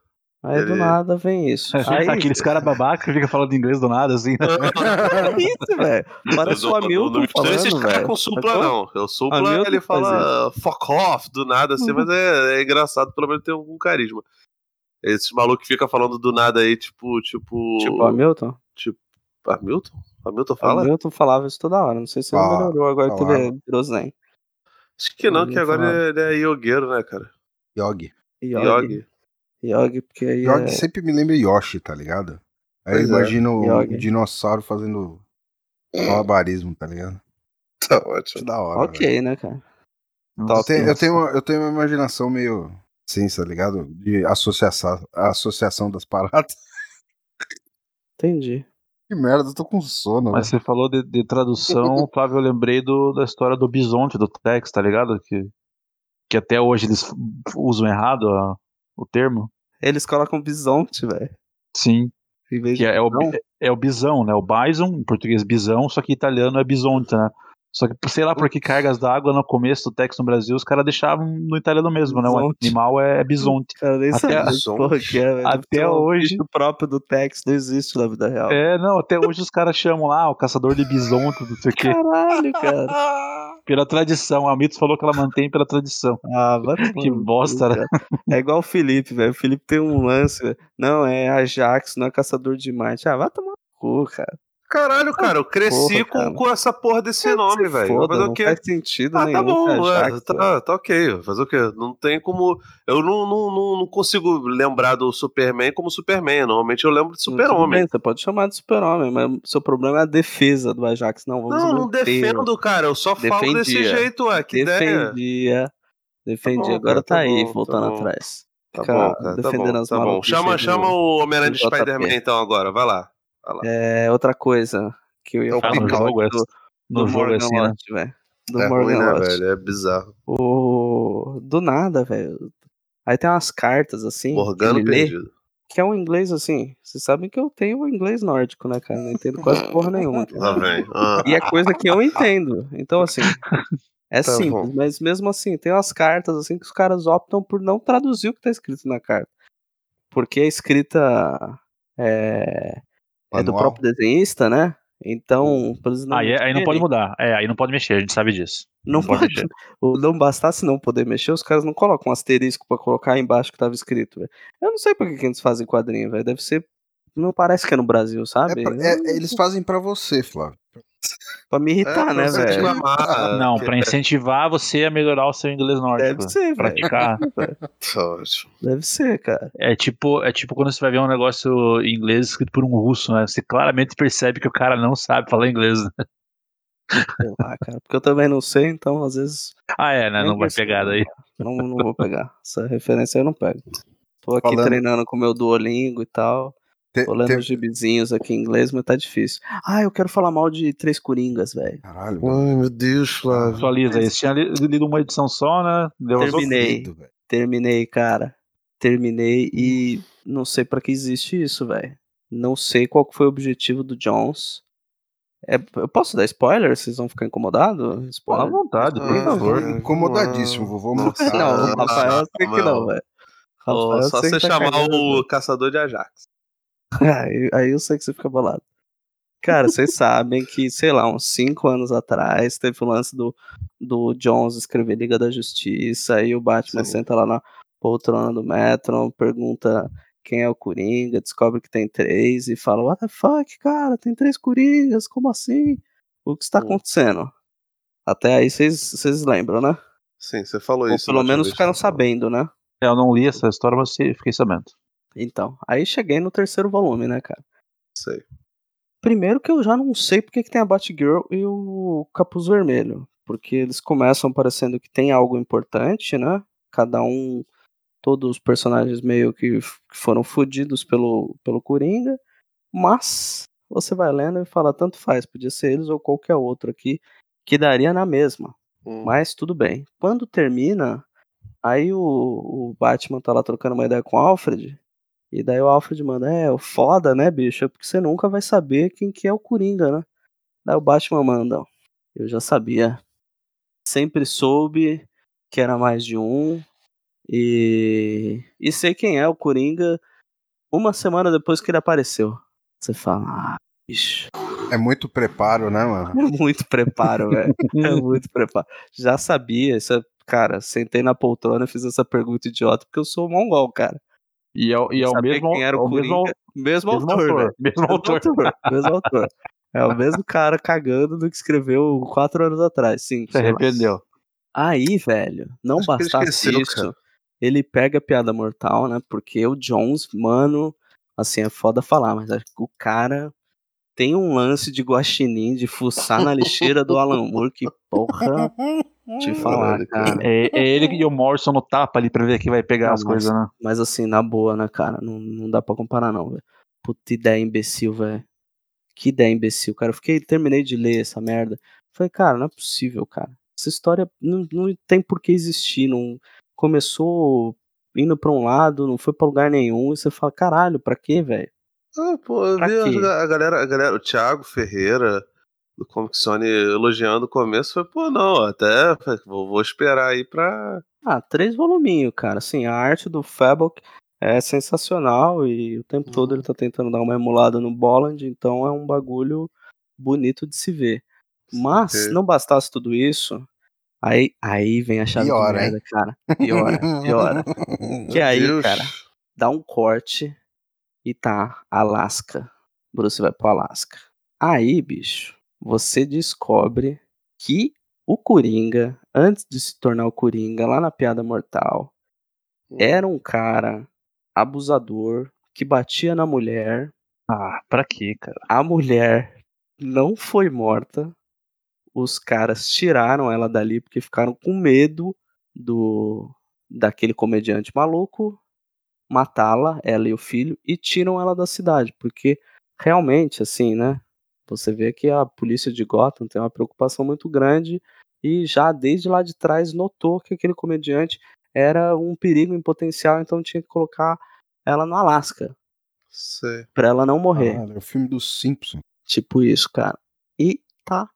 Aí do Ele- nada vem isso. Aí, Aqueles caras babaca que fica falando inglês do nada, assim. é isso, velho. Parece o Não- Hamilton não mistura esses falando, caras velho. com Supla, Sacou? não. O Supla, Hamilton ele fala fuck off do nada, assim, mas é, é engraçado, pelo menos tem algum carisma. Esses malucos que ficam falando do nada aí, tipo. Tipo. Tipo, Hamilton? Hamilton? Hamilton fala? Hamilton falava isso toda hora. Não sei se ele Fala- melhorou agora que ele virou zen. Acho que não, que agora falava. ele é yogueiro, né, cara? Yogi. Yogi. Yogi. Yogi, porque aí Yogi é... sempre me lembra Yoshi, tá ligado? Aí eu Pois é. imagino Yogi. o dinossauro fazendo malabarismo, tá ligado? Tá ótimo. é da hora. velho. Ok, né, cara? Eu tenho, eu, tenho uma, eu tenho uma imaginação meio. Sim, tá ligado? De associação, associação das paradas. Entendi. Que merda, eu tô com sono. Mas você falou de, de tradução, Flávio, eu lembrei do, da história do bisonte do Tex, tá ligado? Que, que até hoje eles usam errado a- o termo. Eles colocam bisonte, velho. Sim, que é, é o, é o bisão, né? O bison, em português bisão, só que em italiano é bisonte, né? Só que, sei lá por que cargas d'água no começo do Tex no Brasil, os caras deixavam no italiano mesmo, né? O animal é, é bisonte. Cara, nem Até sabia que é, velho. até hoje- bicho próprio do Tex não existe na vida real. É, não, até hoje os caras chamam lá o caçador de bisonte, não sei o quê. Caralho, cara. Pela tradição. A Mitos falou que ela mantém pela tradição. Ah, vai tomar Que bosta, né? É igual o Felipe, velho. O Felipe tem um lance. velho. Não, é Ajax, não é caçador de Marte. Ah, vai tomar no cu, cara. Caralho, cara, eu cresci Porra, cara. com, com essa porra desse nome, velho. Fazer o não quê? faz sentido Ah, nenhum. tá bom, é, tá, tá ok. Fazer o quê? Não tem como. Eu não, não, não, não consigo lembrar do Superman como Superman. Normalmente eu lembro de Super-Homem. Você pode chamar de super-homem, mas o seu problema é a defesa do Ajax. Não, vamos Não, não defendo, cara. Eu só falo desse Defendia. jeito, ué. Que ideia. Defendia. Defendia. bom, Agora cara, tá, tá aí, bom, voltando tá atrás. Tá bom, cara. Tá defendendo bom, as tá bom. Chama, chama o Homem-Aranha de Spider-Man então agora. Vai lá. É, outra coisa que eu ia É falar no jogo, do, no do jogo Morgan assim, né? Velho. Do é Morgan ruim, né, velho? É bizarro. O... Do nada, velho. Aí tem umas cartas assim. Morgano que ele lê, perdido. que é um inglês assim. Vocês sabem que eu tenho o inglês nórdico, né, cara? Não entendo quase porra nenhuma. Lá vem. Ah, E é coisa que eu entendo. Então, assim, é Tá simples, bom. mas mesmo assim, tem umas cartas assim que os caras optam por não traduzir o que tá escrito na carta. Porque a escrita é, é do Manual. próprio desenhista, né? Então, eles não Aí, aí não pode mudar. É, aí não pode mexer, a gente sabe disso. Não não pode pode. Ou não bastasse não poder mexer, os caras não colocam um asterisco pra colocar aí embaixo que tava escrito, velho. Eu não sei por que, que eles fazem quadrinho, velho. Deve ser. Não parece que é no Brasil, É sabe? pra- é- é- eles fazem pra você, Flávio. Pra me irritar, pra né, velho? amar, Não, pra incentivar você a melhorar o seu inglês nórdico. Deve ser, velho. Praticar. Ótimo. Deve ser, cara. É tipo, é tipo quando você vai ver um negócio em inglês escrito por um russo, né? Você claramente percebe que o cara não sabe falar inglês. né? Lá, cara. Porque eu também não sei, então às vezes Ah, é, né? Não vai pegar daí. não, não vou pegar. Essa referência eu não pego. Tô aqui Falando- treinando com o meu Duolingo e tal. Te- Tô lendo te- os gibizinhos aqui em inglês, mas tá difícil. Ah, eu quero falar mal de Três Coringas, velho. Caralho, mano. Ai, meu Deus, Flávio. Atualiza aí. Você tinha li- lido uma edição só, né? Deu. Terminei. Sofrido, velho. Terminei, cara. Terminei e não sei pra que existe isso, velho. Não sei qual foi o objetivo do Jones. É, eu posso dar spoiler? Vocês vão ficar incomodados? Pô, à Spoiler? vontade, por Ah, favor. Tô incomodadíssimo, vovô mutar. Não, o Rafael eu sei que não, velho. Rafael, só você tá chamar cagando, o caçador de Ajax. Aí, aí eu sei que você fica bolado. Cara, vocês sabem que, sei lá, uns 5 anos atrás, teve o lance do, do Jones escrever Liga da Justiça, aí o Batman Sim. senta lá na poltrona do Metron, pergunta quem é o Coringa, descobre que tem três e fala, what the fuck, cara, tem três Coringas, como assim? O que está Hum. acontecendo? Até aí vocês vocês lembram, né? Sim, você falou Ou isso. pelo menos ficaram sabendo, né? Eu não li essa história, mas fiquei sabendo. Então, aí cheguei no terceiro volume, né, cara? Sei. Primeiro que eu já não sei porque que tem a Batgirl e o Capuz Vermelho. Porque eles começam parecendo que tem algo importante, né? Cada um, todos os personagens meio que foram fodidos pelo, pelo Coringa. Mas você vai lendo e fala, tanto faz, podia ser eles ou qualquer outro aqui, que daria na mesma. Hum. Mas tudo bem. Quando termina, aí o, o Batman tá lá trocando uma ideia com o Alfred. E daí o Alfred manda, é, o foda, né, bicho? É porque você nunca vai saber quem que é o Coringa, né? Daí o Batman manda, eu já sabia. Sempre soube que era mais de um. E, e sei quem é o Coringa uma semana depois que ele apareceu. Você fala, ah, bicho. É muito preparo, né, mano? É muito preparo, velho. É muito preparo. Já sabia, isso é- cara, sentei na poltrona e fiz essa pergunta idiota porque eu sou mongol, cara. E é, o- e é o Saber mesmo, quem era é o o mesmo, mesmo, mesmo autor, autor. velho. Mesmo autor. mesmo autor. É o mesmo cara cagando do que escreveu quatro anos atrás, sim. Se lá. arrependeu. Aí, velho, não Acho bastasse esqueceu, isso, cara. ele pega a piada mortal, né? Porque o Jones, mano, assim, é foda falar, mas o cara tem um lance de guaxinim, de fuçar na lixeira do Alan Moore, que porra, te falar, Caralho, cara. É, é ele e o Morrison no tapa ali pra ver quem vai pegar Não, as coisas, né? Mas assim, na boa, né, cara? Não, não dá pra comparar, não, velho. Puta ideia imbecil, velho. Que ideia imbecil, cara. Eu fiquei, terminei de ler essa merda. Falei, cara, não é possível, cara. Essa história não, não tem por que existir. Não começou indo pra um lado, não foi pra lugar nenhum. E você fala, caralho, pra quê, velho? Ah, pô, eu Pra vi a, a galera, a galera, o Thiago Ferreira do Comic Zone elogiando o começo. Foi, pô, não, até vou, vou esperar aí pra. Ah, três voluminhos, cara. Assim, a arte do Fabok é sensacional e o tempo todo Uhum. ele tá tentando dar uma emulada no Bolland, então é um bagulho bonito de se ver. Mas, Saquei. não bastasse tudo isso, aí, aí vem a chave Piora, de merda, cara. Piora, piora. Que aí, Deus. cara, dá um corte e tá Alasca. Bruce vai pro Alasca. Aí, bicho, você descobre que o Coringa, antes de se tornar o Coringa, lá na Piada Mortal, era um cara abusador que batia na mulher. Ah, pra quê, cara? A mulher não foi morta. Os caras tiraram ela dali porque ficaram com medo do daquele comediante maluco matá-la, ela e o filho, e tiram ela da cidade, porque realmente, assim, né? Você vê que a polícia de Gotham tem uma preocupação muito grande e já desde lá de trás notou que aquele comediante era um perigo em potencial, então tinha que colocar ela no Alasca Sei. pra ela não morrer. Ah, é o filme dos Simpsons. Tipo isso, cara. E tá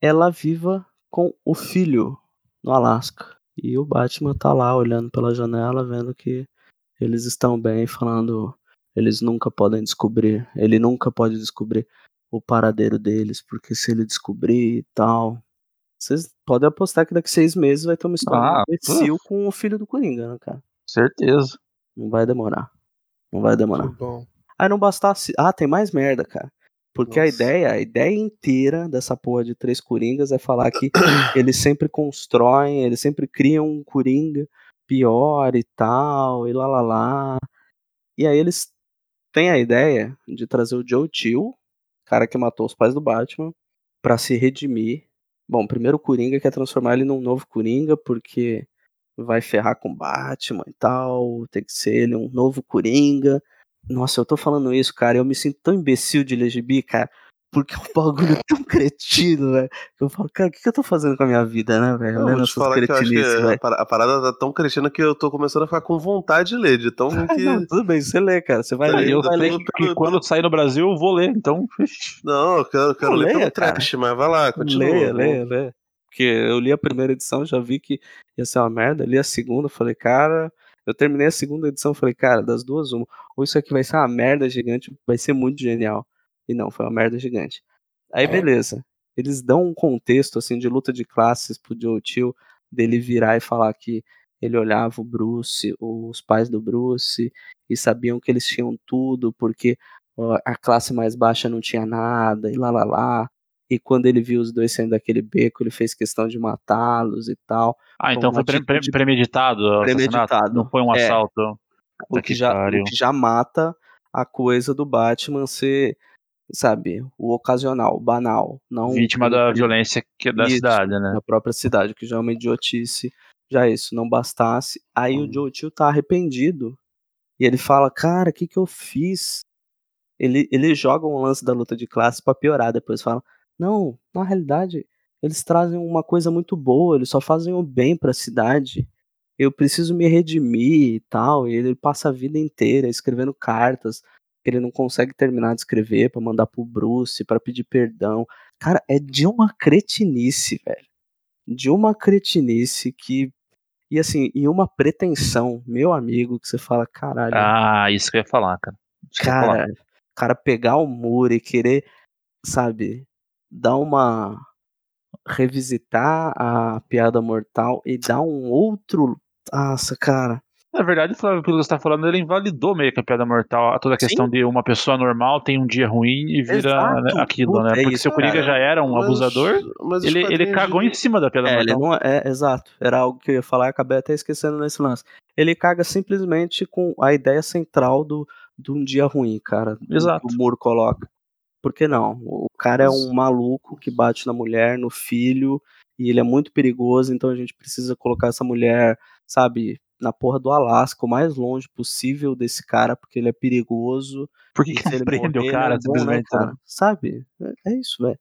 ela viva com o filho no Alasca. E o Batman tá lá olhando pela janela, vendo que eles estão bem, falando eles nunca podem descobrir, ele nunca pode descobrir o paradeiro deles, porque se ele descobrir e tal. Vocês podem apostar que daqui seis meses vai ter uma história Ah, imbecil com o filho do Coringa, né, cara? Certeza. Não vai demorar. Não vai demorar. Bom. Aí não bastasse. Ah, tem mais merda, cara. Porque a Nossa. ideia, a ideia inteira dessa porra de três coringas é falar que eles sempre constroem, eles sempre criam um coringa pior e tal, e lá lá lá. E aí eles têm a ideia de trazer o Joe Chill, cara que matou os pais do Batman, pra se redimir. Bom, primeiro o Coringa quer transformar ele num novo Coringa, porque vai ferrar com Batman e tal, tem que ser ele um novo Coringa. Nossa, eu tô falando isso, cara, eu me sinto tão imbecil de LGB, cara, porque é um bagulho tão cretino, velho. que Eu falo, cara, o que, que eu tô fazendo com a minha vida, né, velho? Eu Lendo vou te essas falar que eu acho que cretinices, a velho. a parada tá tão crescendo que eu tô começando a ficar com vontade de ler, de tão Ah, que. não, tudo bem, você lê, cara. Você vai Tá ler, vai tô- ler. tô- Que quando sair no Brasil eu vou ler, então. Não, eu quero, eu quero Não, ler leia, pelo cara. trash, mas vai lá, continua. Leia, Vou- leia, leia. Porque eu li a primeira edição, já vi que ia ser uma merda. Li a segunda, falei, cara. Eu terminei a segunda edição, falei, cara, das duas, uma. Ou isso aqui vai ser uma merda gigante, vai ser muito genial. E não, foi uma merda gigante. Aí, beleza. Eles dão um contexto, assim, de luta de classes pro Joe Chill, dele virar e falar que ele olhava o Bruce, os pais do Bruce, e sabiam que eles tinham tudo, porque ó, a classe mais baixa não tinha nada, e lá lá lá. E quando ele viu os dois saindo daquele beco, ele fez questão de matá-los e tal. Ah, então foi pre- pre- atitude- premeditado o Premeditado. Não foi um É. assalto? O Puta que, já, o que já mata a coisa do Batman ser, sabe, o ocasional, o banal. Não Vítima da violência que é da Isso, cidade, né? na própria cidade, que já é uma idiotice. Já isso, não bastasse. Aí Hum. o Joe Tio tá arrependido. E ele fala, cara, o que que eu fiz? Ele, ele joga um lance da luta de classe pra piorar. Depois fala, não, na realidade, eles trazem uma coisa muito boa, eles só fazem o bem pra cidade. Eu preciso me redimir e tal. E ele passa a vida inteira escrevendo cartas ele não consegue terminar de escrever pra mandar pro Bruce, pra pedir perdão. Cara, é de uma cretinice, velho. De uma cretinice que. E assim, e uma pretensão, meu amigo, que você fala, caralho. Ah, isso que eu ia falar, cara. Isso ia falar. cara, cara pegar o muro e querer, sabe, dar uma. revisitar a piada mortal e dar um outro. Nossa, cara. Na verdade, Flávio, pelo que você tá falando, ele invalidou meio que a piada mortal, a toda a questão de uma pessoa normal tem um dia ruim e vira Exato, né, aquilo, puta, né? é Porque isso, se o Coringa já era um Mas- abusador, mas ele, ele cagou de- em cima da piada É, ele mortal. não é, é, exato. Era algo que eu ia falar e acabei até esquecendo nesse lance. Ele caga simplesmente com a ideia central do, do um dia ruim, cara. Exato. Que o Muro coloca. Por que não? O cara é um maluco que bate na mulher, no filho, e ele é muito perigoso, então a gente precisa colocar essa mulher, sabe, na porra do Alasca, o mais longe possível desse cara, porque ele é perigoso. Por que, que ele prende o cara é bom, né, simplesmente? né? cara? Sabe? É, é isso, velho.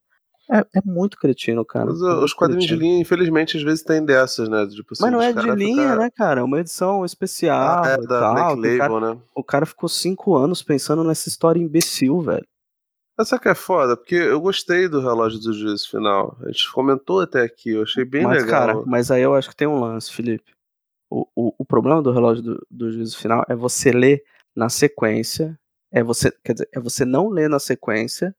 É, é muito cretino, cara. Mas É uh, muito os quadrinhos de cretino. linha, infelizmente, às vezes tem dessas, né? Tipo, assim, Mas não é de linha, ficar- né, cara? É uma edição especial Ah, é, e da tal. Black o, cara, Label, né? o cara ficou cinco anos pensando nessa história imbecil, velho. Mas sabe que é foda? Porque eu gostei do relógio do juízo final. A gente comentou até aqui, eu achei bem mas, legal. cara, mas aí eu acho que tem um lance, Felipe. O, o, o problema do relógio do, do juízo final é você ler na sequência. É você, quer dizer, é você não ler na sequência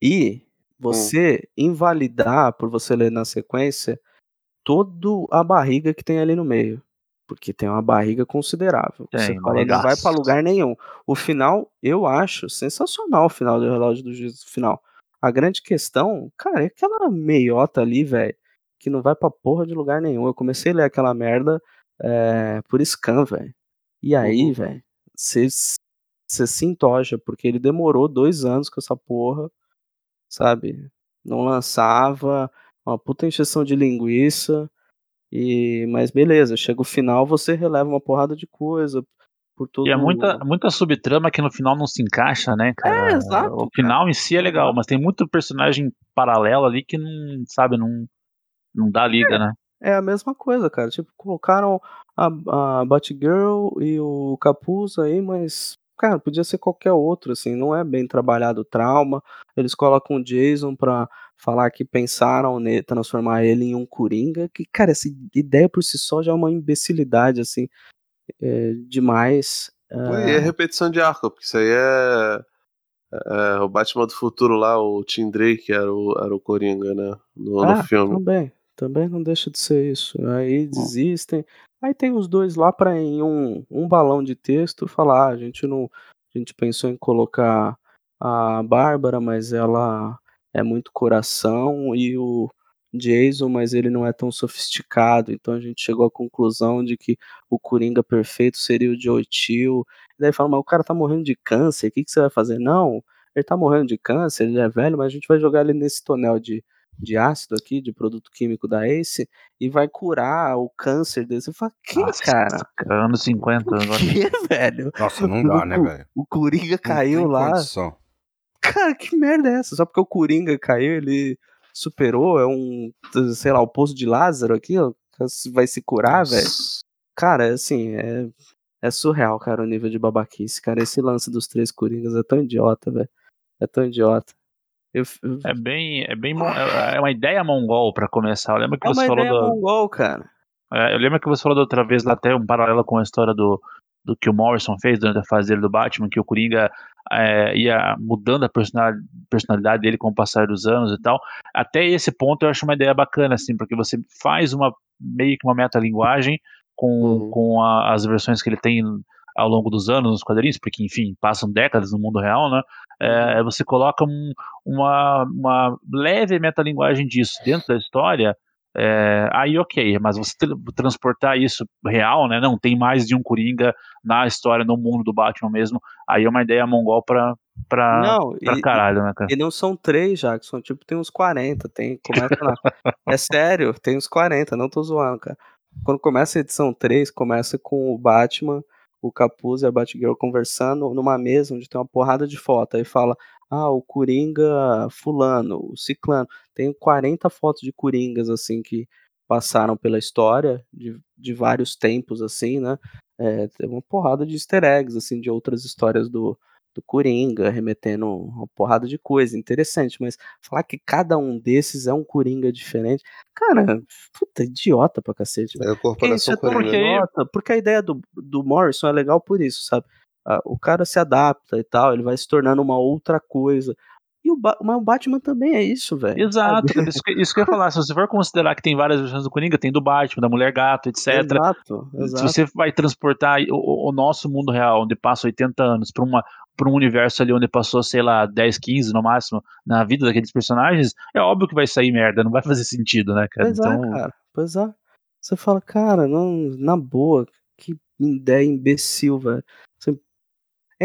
e você invalidar por você ler na sequência toda a barriga que tem ali no meio. Porque tem uma barriga considerável. Tem, você fala, não vai pra lugar nenhum. O final, eu acho sensacional o final do relógio do juízo final. A grande questão, cara, é aquela meiota ali, velho, que não vai pra porra de lugar nenhum. Eu comecei a ler aquela merda é, por scan, velho. E aí, Uhum. velho, você se entoja, porque ele demorou dois anos com essa porra, sabe? Não lançava, uma puta encheção de linguiça. E, mas beleza, chega o final, você releva uma porrada de coisa por tudo. E é muita, muita subtrama que no final não se encaixa, né, cara? É, exato, O final em si é legal, mas tem muito personagem paralelo ali que não, sabe, não, não dá liga, né? É a mesma coisa, cara. Tipo, colocaram a, a Batgirl e o Capuz aí, mas, cara, podia ser qualquer outro, assim. Não é bem trabalhado o trauma. Eles colocam o Jason pra falar que pensaram nele, transformar ele em um Coringa. Que, cara, essa ideia por si só já é uma imbecilidade, assim, é, demais. Pô, e é repetição de arco, porque isso aí é, é o Batman do futuro lá, o Tim Drake era o, era o Coringa, né? No, no Ah, filme. Também, também não deixa de ser isso. Aí desistem. Aí tem os dois lá para em um, um balão de texto falar, ah, a gente não, a gente pensou em colocar a Bárbara, mas ela é muito coração e o Jason, mas ele não é tão sofisticado, então a gente chegou à conclusão de que o Coringa perfeito seria o Joe Chill. E daí fala, mas o cara tá morrendo de câncer, o que, que você vai fazer? Não, ele tá morrendo de câncer, ele é velho, mas a gente vai jogar ele nesse tonel de, de ácido aqui, de produto químico da Ace, e vai curar o câncer dele. Você fala, que, Nossa, cara? Anos 50 agora. Que, velho? Nossa, não dá, né, velho? O Coringa caiu lá. condição. Cara, que merda é essa? Só porque o Coringa caiu, ele superou, é um, sei lá, o poço de Lázaro aqui, ó, vai se curar, velho. Cara, assim, é, é surreal, cara, o nível de babaquice, cara. Esse lance dos três Coringas é tão idiota, velho. É tão idiota. Eu, eu- É bem, é bem, mon- é é uma ideia mongol pra começar. Eu lembro que é você falou do, mongol, cara. É, eu lembro que você falou da outra vez lá até um paralelo com a história do, do que o Morrison fez durante a fase dele do Batman, que o Coringa é, ia mudando a personal- personalidade dele com o passar dos anos e tal. Até esse ponto eu acho uma ideia bacana, assim, porque você faz uma meio que uma metalinguagem com, Uhum. com a- as versões que ele tem ao longo dos anos nos quadrinhos, porque, enfim, passam décadas no mundo real, né? É, você coloca um- uma, uma leve metalinguagem disso dentro da história, é, aí ok, mas você tra- transportar isso real, né? Não tem mais de um Coringa na história, no mundo do Batman mesmo. Aí é uma ideia mongol pra, pra, Não, pra e, caralho, né, cara? e não são três, Jackson. Tipo, tem uns 40. Tem, começa na... é sério, tem uns 40, não tô zoando, cara. Quando começa a edição 3, começa com o Batman, o Capuz e a Batgirl conversando numa mesa onde tem uma porrada de foto. Aí fala, ah, o Coringa fulano, o ciclano. Tem 40 fotos de Coringas, assim, que passaram pela história de, de vários tempos, assim, né? É, tem uma porrada de easter eggs, assim, de outras histórias do, do Coringa, remetendo uma porrada de coisa interessante, mas falar que cada um desses é um Coringa diferente, cara, puta, idiota pra cacete. É a Porque isso Corporação é Coringa. idiota, porque a ideia do, do Morrison é legal por isso, sabe? Ah, o cara se adapta e tal, ele vai se tornando uma outra coisa. E o, Ba- o Batman também é isso, velho. Exato, isso, que- isso que eu ia falar. Se você for considerar que tem várias versões do Coringa, tem do Batman, da Mulher Gato, etc. Exato, Se exato. você vai transportar o, o nosso mundo real, onde passa 80 anos, para uma para um universo ali onde passou, sei lá, 10, 15 no máximo, na vida daqueles personagens, é óbvio que vai sair merda, não vai fazer sentido, né, cara? Pois então, é, cara. Pois é. Você fala, cara, não, na boa, que ideia imbecil, velho.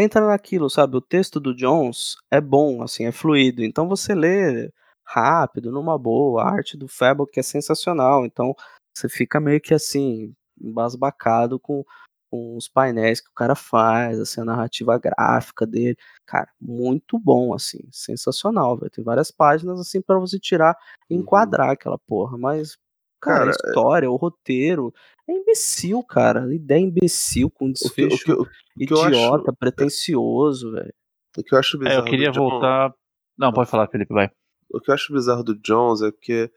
Entra naquilo, sabe? O texto do Jones é bom, assim, é fluido. Então você lê rápido, numa boa. A arte do Fabok é sensacional. Então você fica meio que assim, embasbacado com, com os painéis que o cara faz, assim, a narrativa gráfica dele. Cara, muito bom, assim, sensacional, velho. Tem várias páginas, assim, para você tirar e Uhum. enquadrar aquela porra, mas, cara, Cara, a história, o roteiro, é imbecil, cara. Ideia imbecil, com O que, o, que, desfecho o que idiota, acho- pretencioso, velho. o que eu acho é, bizarro eu queria do John- voltar. Não, pode falar, Felipe, vai. o que eu acho bizarro do Jones é que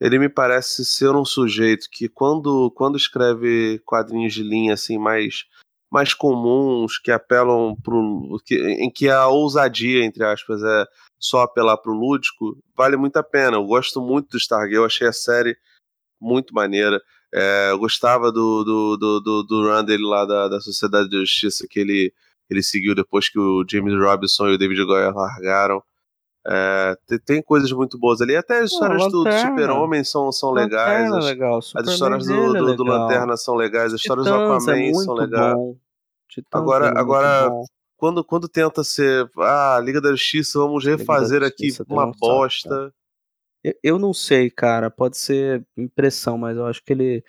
ele me parece ser um sujeito que quando, quando escreve quadrinhos de linha assim mais mais comuns que apelam pro que, em que a ousadia entre aspas é só apelar pro lúdico vale muito a pena eu gosto muito do Stargate eu achei a série muito maneira É, eu gostava do do, do, do, do run dele lá da, da Sociedade da Justiça que ele ele seguiu depois que o James Robinson e o David Goyer largaram É, tem, tem coisas muito boas ali. Até as histórias do, do. Super-Homem são, são legais. Lanterna é As, legal. as histórias do, é do, do legal. Lanterna são legais. As histórias do Titãs é Aquaman são legais. Agora- agora. Quando, quando tenta ser. Ah, Liga da Justiça, vamos refazer aqui Justiça tem uma um bosta. Eu, eu não sei, cara. Pode ser impressão, mas eu acho que ele.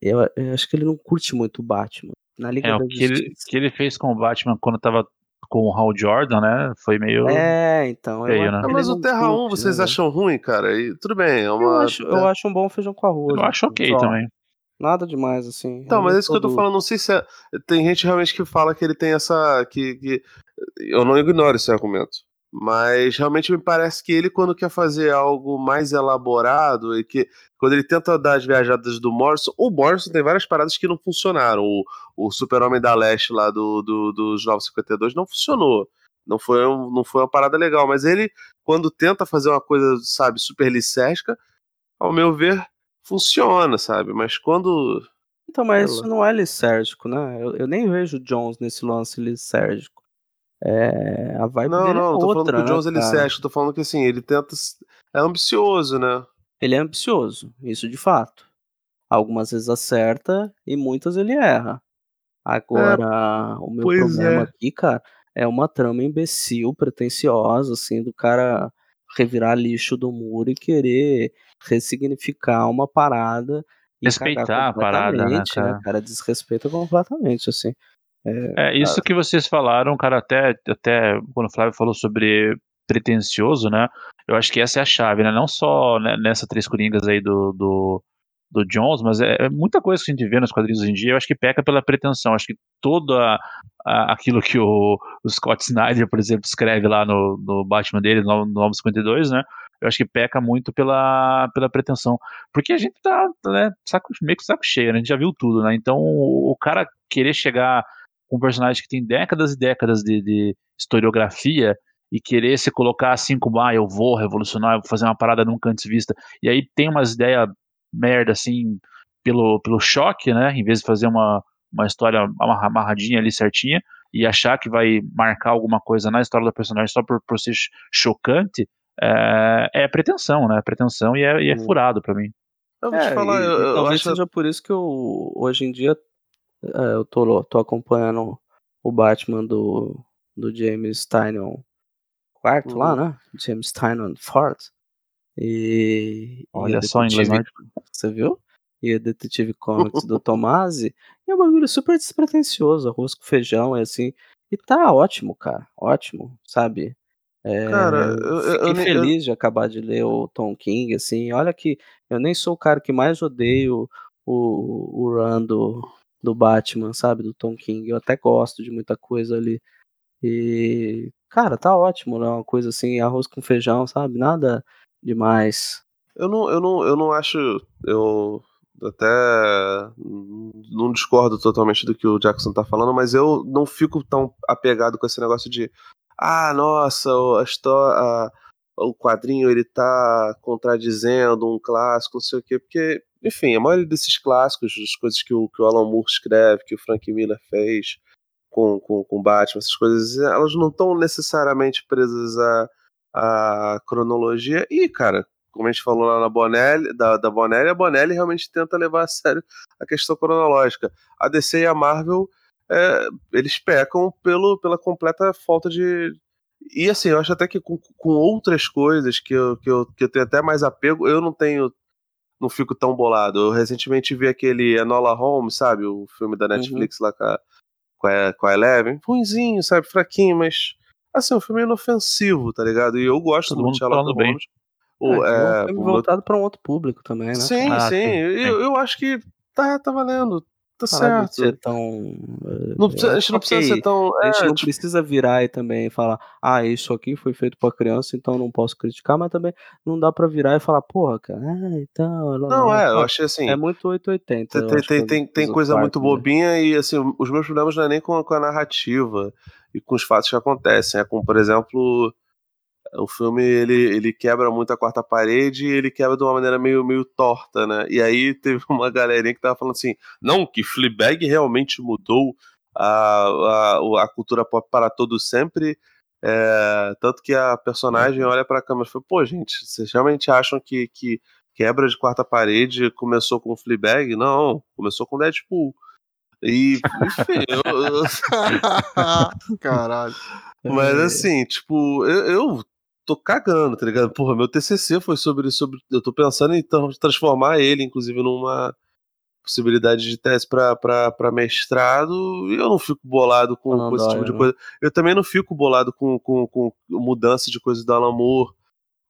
Eu, eu acho que ele não curte muito o Batman. Na Liga É, da o que ele, que ele fez com o Batman quando tava com o Hal Jordan, né? Foi meio. É, então. eu Feio, né? ele mas o Terra 1 curte, vocês né, acham ruim, cara? E, tudo bem, é Eu uma. acho, eu acho um bom feijão com arroz. Eu acho ok só. também. Nada demais, assim. Então, mas é isso que eu tô falando. Não sei se é. Tem gente realmente que fala que ele tem essa. Que, que... Eu não ignoro esse argumento. Mas realmente me parece que ele, quando quer fazer algo mais elaborado, e que quando ele tenta dar as viajadas do Morrison, o Morrison tem várias paradas que não funcionaram. O, o Super-Homem da Leste lá do, do, dos 952 não funcionou. Não foi, um- não foi uma parada legal. Mas ele, quando tenta fazer uma coisa, sabe, super licérgica, ao meu ver, funciona, sabe? Mas quando. Então, mas isso não é lisérgico, né? Eu, eu nem vejo o Jones nesse lance lisérgico. É, a vibe Não, dele não, é não tô outra, falando que o né, Jones ele cara? cético, tô falando que assim, ele tenta. É ambicioso, né? Ele é ambicioso, isso de fato. Algumas vezes acerta e muitas ele erra. Agora, o meu pois problema é. aqui, cara, é uma trama imbecil, pretensiosa, assim, do cara revirar lixo do muro e querer ressignificar uma parada e Respeitar a parada, né, completamente, cara? cara? Desrespeita completamente, assim. É, isso que vocês falaram, cara, até, até quando o Flávio falou sobre pretencioso, né? Eu acho que essa é a chave, né? Não só né, nessa Três Coringas aí do, do, do Jones, mas é, é muita coisa que a gente vê nos quadrinhos hoje em dia, eu acho que peca pela pretensão. Acho que todo a, a- aquilo que o, o Scott Snyder, por exemplo, escreve lá no, no Batman dele, no, no 952, né? Eu acho que peca muito pela, pela pretensão. Porque a gente tá, né, saco, meio que saco cheio, né? A gente já viu tudo, né? Então o, o cara querer chegar um personagem que tem décadas e décadas de, de historiografia e querer se colocar assim como, ah, eu vou revolucionar, eu vou fazer uma parada nunca antes vista. E aí tem umas ideias merda assim pelo, pelo choque, né? Em vez de fazer uma, uma história amarra- amarradinha ali certinha e achar que vai marcar alguma coisa na história do personagem só por, por ser ch- chocante, é, é pretensão, né? Pretensão e é, e é Hum. furado pra mim. Eu vou te É, falar, e- eu, eu talvez acho. seja por isso que eu, hoje em dia é, eu tô, tô acompanhando o Batman do, do James Tynion quarto lá, Uhum. né? James Tynion Fourth. E, e Olha o só, em inglês Detetive- Você viu? E o Detetive Comics do Tomasi. E é um bagulho super despretensioso, arroz com feijão, é assim. E tá ótimo, cara. Ótimo, sabe? É, Cara, eu- fiquei eu nem- eu- feliz de acabar de ler o Tom King, assim. Olha que eu nem sou o cara que mais odeio o, o run do, do Batman, sabe? Do Tom King. Eu até gosto de muita coisa ali. E, cara, tá ótimo, né? Uma coisa assim, arroz com feijão, sabe? Nada demais. Eu não, eu não, eu não acho. Eu até não discordo totalmente do que o Jackson tá falando, mas eu não fico tão apegado com esse negócio de ah, nossa, a história, o quadrinho ele tá contradizendo um clássico, não sei o quê, porque, enfim, a maioria desses clássicos, as coisas que o, que o Alan Moore escreve, que o Frank Miller fez com, com, com Batman, essas coisas, elas não estão necessariamente presas à, à cronologia. E, cara, como a gente falou lá na Bonelli, da, da Bonelli, a Bonelli realmente tenta levar a sério a questão cronológica. A DC e a Marvel, é, eles pecam pelo, pela completa falta de. E assim, eu acho até que com, com outras coisas que eu, que, eu, que eu tenho até mais apego, eu não tenho. Não fico tão bolado. Eu recentemente vi aquele Enola Holmes, sabe? O filme da Netflix lá com a, com a, com a Eleven. Ruimzinho, sabe? Fraquinho, mas. Assim, um filme inofensivo, tá ligado? E eu gosto Todo de Sherlock. Holmes. O, É, é, um filme voltado pra um outro público também, né? Sim, Ah, sim. sim, Eu, eu acho que tá, tá valendo. Tá Parar certo. ser tão. eh, Não precisa- a gente não ok, precisa ser tão. A gente é, não tipo, precisa virar e também falar, ah, isso aqui foi feito pra criança, então não posso criticar, mas também não dá pra virar e falar, porra, cara, ah, então. ela não, é, eu achei assim. É muito 880. Tem, eu tem, tem, tem, tem coisa muito quartos, né? bobinha e assim, os meus problemas não é nem com, a- com a narrativa e com os fatos que acontecem. É com, por exemplo, o filme ele, ele quebra muito a quarta parede e ele quebra de uma maneira meio, meio torta, né? E aí teve uma galerinha que tava falando assim: não, que Fleabag realmente mudou a, a, a cultura pop para todo sempre. É, tanto que a personagem olha pra câmera e fala, pô, gente, vocês realmente acham que, que quebra de quarta parede começou com Fleabag? Não, começou com Deadpool. E, enfim, eu, eu- Caralho. mas É. assim, tipo, eu, eu tô cagando, tá ligado? Porra, meu TCC foi sobre, sobre. Eu tô pensando em tra- transformar ele, inclusive, numa possibilidade de tese pra mestrado. E eu não fico bolado com, com esse tipo Doyle, de né? coisa. Eu também não fico bolado com, com, com mudança de coisas do Alan Moore.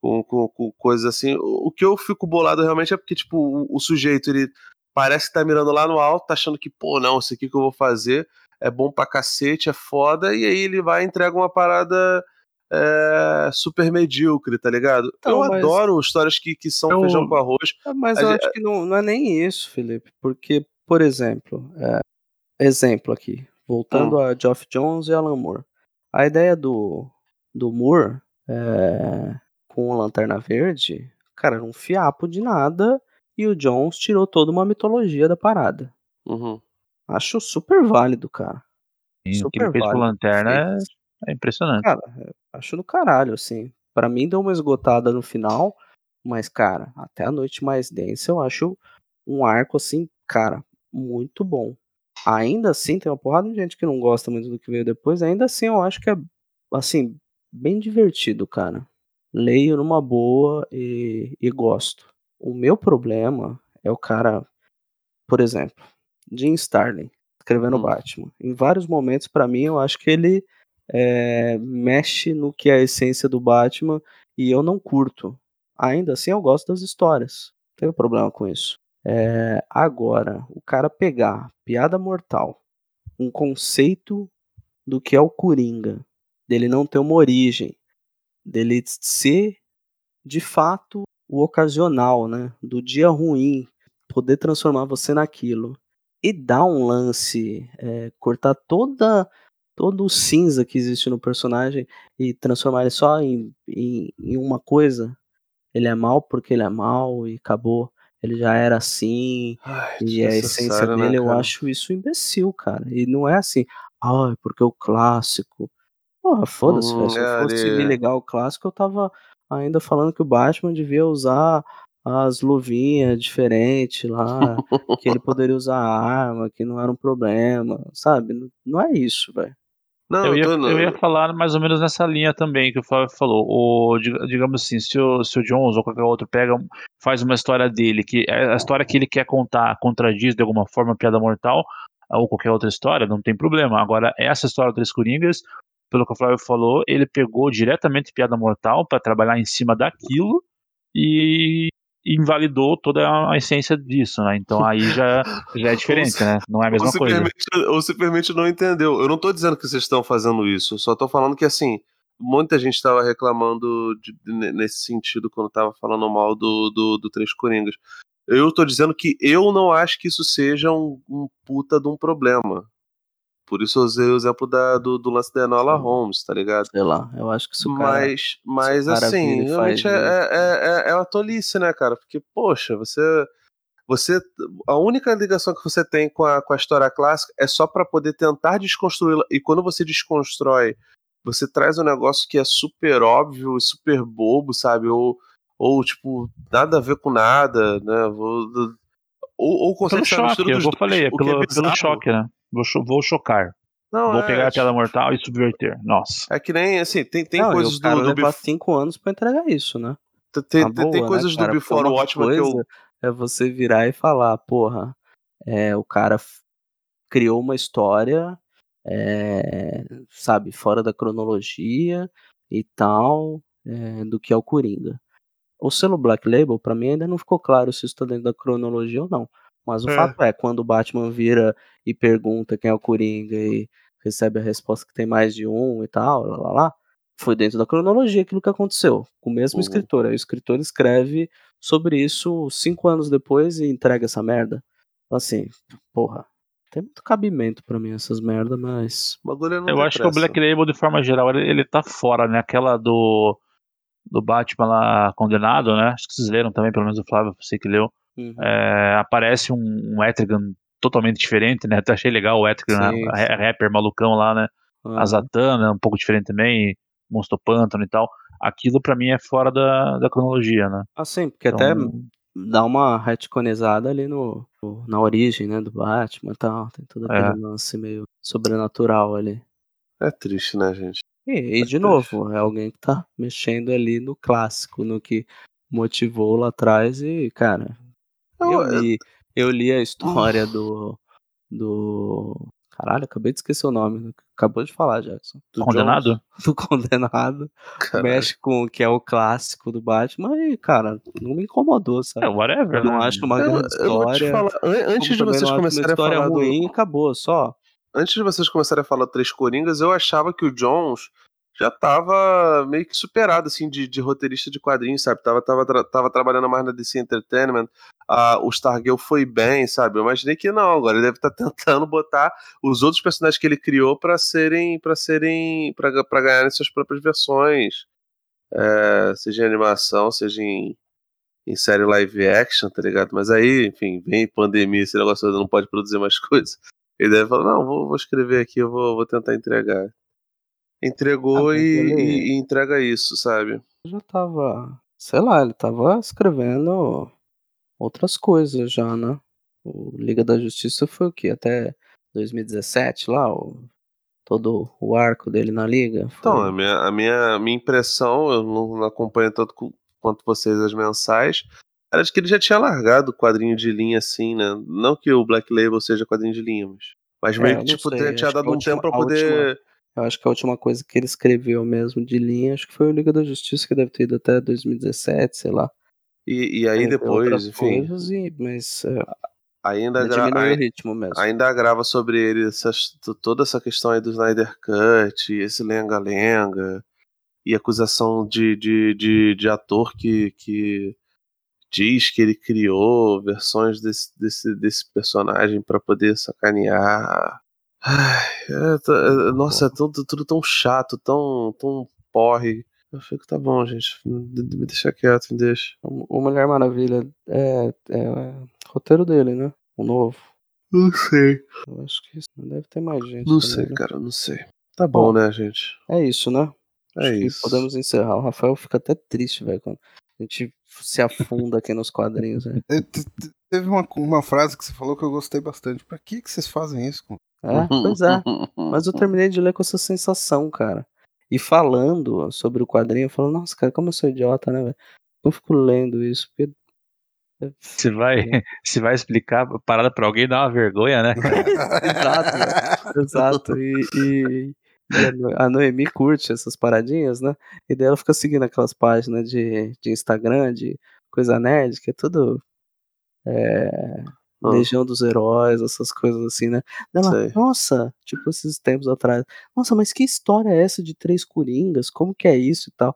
Com, com, com coisas assim. O, o que eu fico bolado realmente é porque, tipo, o, o sujeito, ele parece que tá mirando lá no alto, tá achando que, pô, não, isso aqui que eu vou fazer é bom pra cacete, é foda, e aí ele vai e entrega uma parada é, super medíocre, tá ligado? Então, eu mas- adoro histórias que, que são Eu- feijão com arroz. É, Mas eu gente- acho que não, não é nem isso, Felipe. Porque, por exemplo, é, exemplo aqui, voltando Hum. a Geoff Jones e Alan Moore. A ideia do, do Moore é, com o Lanterna Verde, cara, era um fiapo de nada e o Jones tirou toda uma mitologia da parada. Uhum. Acho super válido, cara. E o que Super ele fez com válido. Lanterna é, impressionante. Cara, acho do caralho, assim. Pra mim deu uma esgotada no final, mas, cara, até a noite mais densa eu acho um arco, assim, cara, muito bom. Ainda assim, tem uma porrada de gente que não gosta muito do que veio depois, ainda assim eu acho que é, assim, bem divertido, cara. Leio numa boa e, e gosto. O meu problema é o cara, por exemplo, Jim Starlin, escrevendo Hum. Batman. Em vários momentos, pra mim, eu acho que ele é, mexe no que é a essência do Batman e eu não curto. Ainda assim, eu gosto das histórias. Não tenho problema com isso. É, agora, o cara pegar piada mortal, um conceito do que é o Coringa, dele não ter uma origem, dele ser de fato o ocasional, né? Do dia ruim, poder transformar você naquilo e dar um lance, é, cortar toda todo o cinza que existe no personagem e transformar ele só em, em, em uma coisa. Ele é mal porque ele é mal e acabou. Ele já era assim, Ai, e a essência né, dele, eu cara? acho isso imbecil, cara. E não é assim, ah, porque o clássico. Porra, foda-se, Hum. Se eu é, fosse me ligar o clássico, eu tava ainda falando que o Batman devia usar as luvinhas diferentes lá, que ele poderia usar arma, que não era um problema, sabe? Não, não é isso, velho. Não, Eu ia, tô- eu ia falar mais ou menos nessa linha também que o Flávio falou. O, dig- digamos assim, se o, se o Jones ou qualquer outro pega, faz uma história dele, que é a história que ele quer contar contradiz de alguma forma a piada mortal, ou qualquer outra história, não tem problema. Agora, essa história do Três Coringas, pelo que o Flávio falou, ele pegou diretamente piada mortal para trabalhar em cima daquilo e invalidou toda a essência disso, né? Então aí já, já é diferente, né? Não é a ou, mesma coisa. simplesmente, ou simplesmente não entendeu. Eu não tô dizendo que vocês estão fazendo isso, eu só tô falando que assim, muita gente tava reclamando de- ne- nesse sentido quando tava falando mal do, do, do Três Coringas. Eu tô dizendo que eu não acho que isso seja um, um puta de um problema. Por isso eu usei o exemplo da, do, do lance da Enola Sim. Holmes, tá ligado? Sei lá, eu acho que se o cara. Mas, mas cara assim, realmente faz é, isso. é, é, é uma tolice, né, cara? Porque, poxa, você. Você. A única ligação que você tem com a, com a história clássica é só pra poder tentar desconstruí-la. E quando você desconstrói, você traz um negócio que é super óbvio e super bobo, sabe? Ou, ou tipo, nada a ver com nada, né? Vou- Ou, ou consegue Pelo ser a choque, mistura eu dois, falei, é o que pelo, pelo bizarro. choque, né? Vou, cho- vou chocar. Não, vou é, pegar a tipo, mortal e subverter. Nossa. É que nem, assim, tem, tem não, coisas o cara do, do levar Bef- cinco anos pra entregar isso, né? tem, tem, tem boa, coisas né, cara? do Before Watchmen que eu. É você virar e falar, porra, é, o cara criou uma história, é, sabe, fora da cronologia e tal, é, do que é o Coringa. O selo Black Label, pra mim, ainda não ficou claro se isso tá dentro da cronologia ou não. Mas o É. fato é, quando o Batman vira e pergunta quem é o Coringa e recebe a resposta que tem mais de um e tal, lá, lá, lá, foi dentro da cronologia aquilo que aconteceu, com o mesmo Uhum. escritor. Aí o escritor escreve sobre isso cinco anos depois e entrega essa merda. Assim, porra, tem muito cabimento pra mim essas merdas, mas. O bagulho não Eu acho que o pressa. Black Label, de forma geral, ele, ele tá fora, né? Aquela do, do Batman lá condenado, né? Acho que vocês leram também, pelo menos o Flávio, eu sei que leu. Uhum. É, aparece um, um Etrigan totalmente diferente, né? Até achei legal o Etrigan, Sim, a- sim. a- rapper malucão lá, né? Ah, A Zatanna, um pouco diferente também. Monstro Pântano e tal, aquilo pra mim é fora da, da cronologia, né? Assim, porque Então, até dá uma retconizada ali no, na origem, né, do Batman e tal. Tem todo É. aquele lance meio sobrenatural ali. É triste, né, gente? E, e de Mas novo, é alguém que tá mexendo ali no clássico, no que motivou lá atrás e, cara, eu Eu- li, eu li a história do. do. Caralho, acabei de esquecer o nome. Acabou de falar, Jackson. do Condenado? Jones, Do condenado. caralho. Mexe com o que é o clássico do Batman e, cara, não me incomodou, sabe? É, whatever, Eu não né? acho uma Eu, grande eu vou te história. falar, an- antes de vocês começarem a história falar do, ruim, acabou, só. antes de vocês começarem a falar Três Coringas, eu achava que o Jones já tava meio que superado, assim, de, de roteirista de quadrinhos, sabe? Tava, tava, tra- tava trabalhando mais na DC Entertainment, ah, o Stargirl foi bem, sabe? Eu imaginei que não, agora ele deve estar tentando botar os outros personagens que ele criou pra serem, para serem, pra ganharem suas próprias versões, é, seja em animação, seja em, em série live action, tá ligado? Mas aí, enfim, vem pandemia, esse negócio não pode produzir mais coisas. Ele deve falar, não, vou, vou escrever aqui, eu vou, vou tentar entregar. Entregou Ah, e, e- entrega isso, sabe? já tava, sei lá, ele tava escrevendo outras coisas já, né? O Liga da Justiça foi o que? Até 2017 lá, o, todo o arco dele na Liga? Foi- Então, a minha, a minha, minha impressão, eu não, acompanho tanto quanto vocês as mensais, era de que ele já tinha largado o quadrinho de linha assim, né? Não que o Black Label seja quadrinho de linha, mas, mas É, meio que tipo, sei, tinha, dado um tempo pra poder. Eu acho que a última coisa que ele escreveu mesmo de linha, acho que foi o Liga da Justiça, que deve ter ido até 2017, sei lá. E, e aí depois, enfim, coisas, e- mas é, ainda, gra- diminuiu ai- o ritmo mesmo. ainda grava sobre ele essas- toda essa questão aí do Snyder Cut, esse lenga-lenga, e acusação de, de, de, de ator que, que diz que ele criou versões desse, desse, desse personagem pra poder sacanear. Ai, é, é, nossa, é tudo, tudo tão chato, tão, tão porre. Eu fico, tá bom, gente, me deixa quieto, me deixa. O Mulher Maravilha é, é roteiro dele, né? O novo. Não sei. Eu acho que isso deve ter mais gente. Não também, sei, né? cara, não sei. Tá bom, Bom, né, gente? É isso, né? É Acho isso. podemos encerrar. O Rafael fica até triste, velho, quando a gente se afunda aqui nos quadrinhos, né? Te- Teve uma, uma frase que você falou que eu gostei bastante. Pra que, que vocês fazem isso? É, pois é. Mas eu terminei de ler com essa sensação, cara. E falando sobre o quadrinho, eu falo, nossa, cara, como eu sou idiota, né, velho? Eu fico lendo isso, porque. Se vai, se vai explicar a parada pra alguém, dá uma vergonha, né? Exato, velho. Exato. E, e- e a Noemi curte essas paradinhas, né? E daí ela fica seguindo aquelas páginas de, de Instagram, de coisa nerd, que é tudo. É, Ah. Legião dos Heróis, essas coisas assim, né? Ela, Sei. nossa, tipo esses tempos atrás. Nossa, mas que história é essa de três coringas? Como que é isso e tal?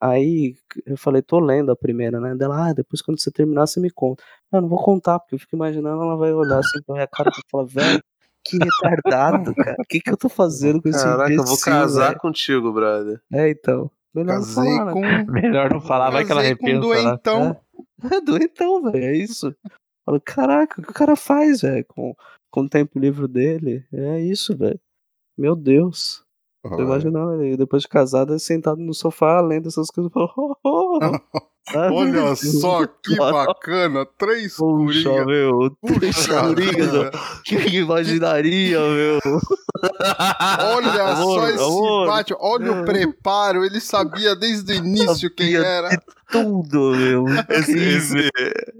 Aí eu falei, tô lendo a primeira, né? Dela, ah, depois quando você terminar, você me conta. Eu não vou contar, porque eu fico imaginando, ela vai olhar assim pra minha cara e falar, velho, que retardado, cara. O que que eu tô fazendo com esse Caraca, eu vou casar velho?" contigo, brother. É, então. Melhor não Casei falar, né? com. Melhor não falar, vai que ela casei com repensa. né? doentão. É doentão, velho. É isso. Falo, caraca, o que o cara faz, velho, com, com o tempo livre dele? É isso, velho. Meu Deus. Tô imaginando ele, depois de casado, ele sentado no sofá, lendo essas coisas, falando, oh, oh, oh. Olha só que bacana. Três Puxa, meu. Três Puxa vida. Quem imaginaria, meu? Olha Amor, só esse amor. Batman. Olha o preparo. Ele sabia desde o início quem Sabia era. Tudo, meu. Esse, esse-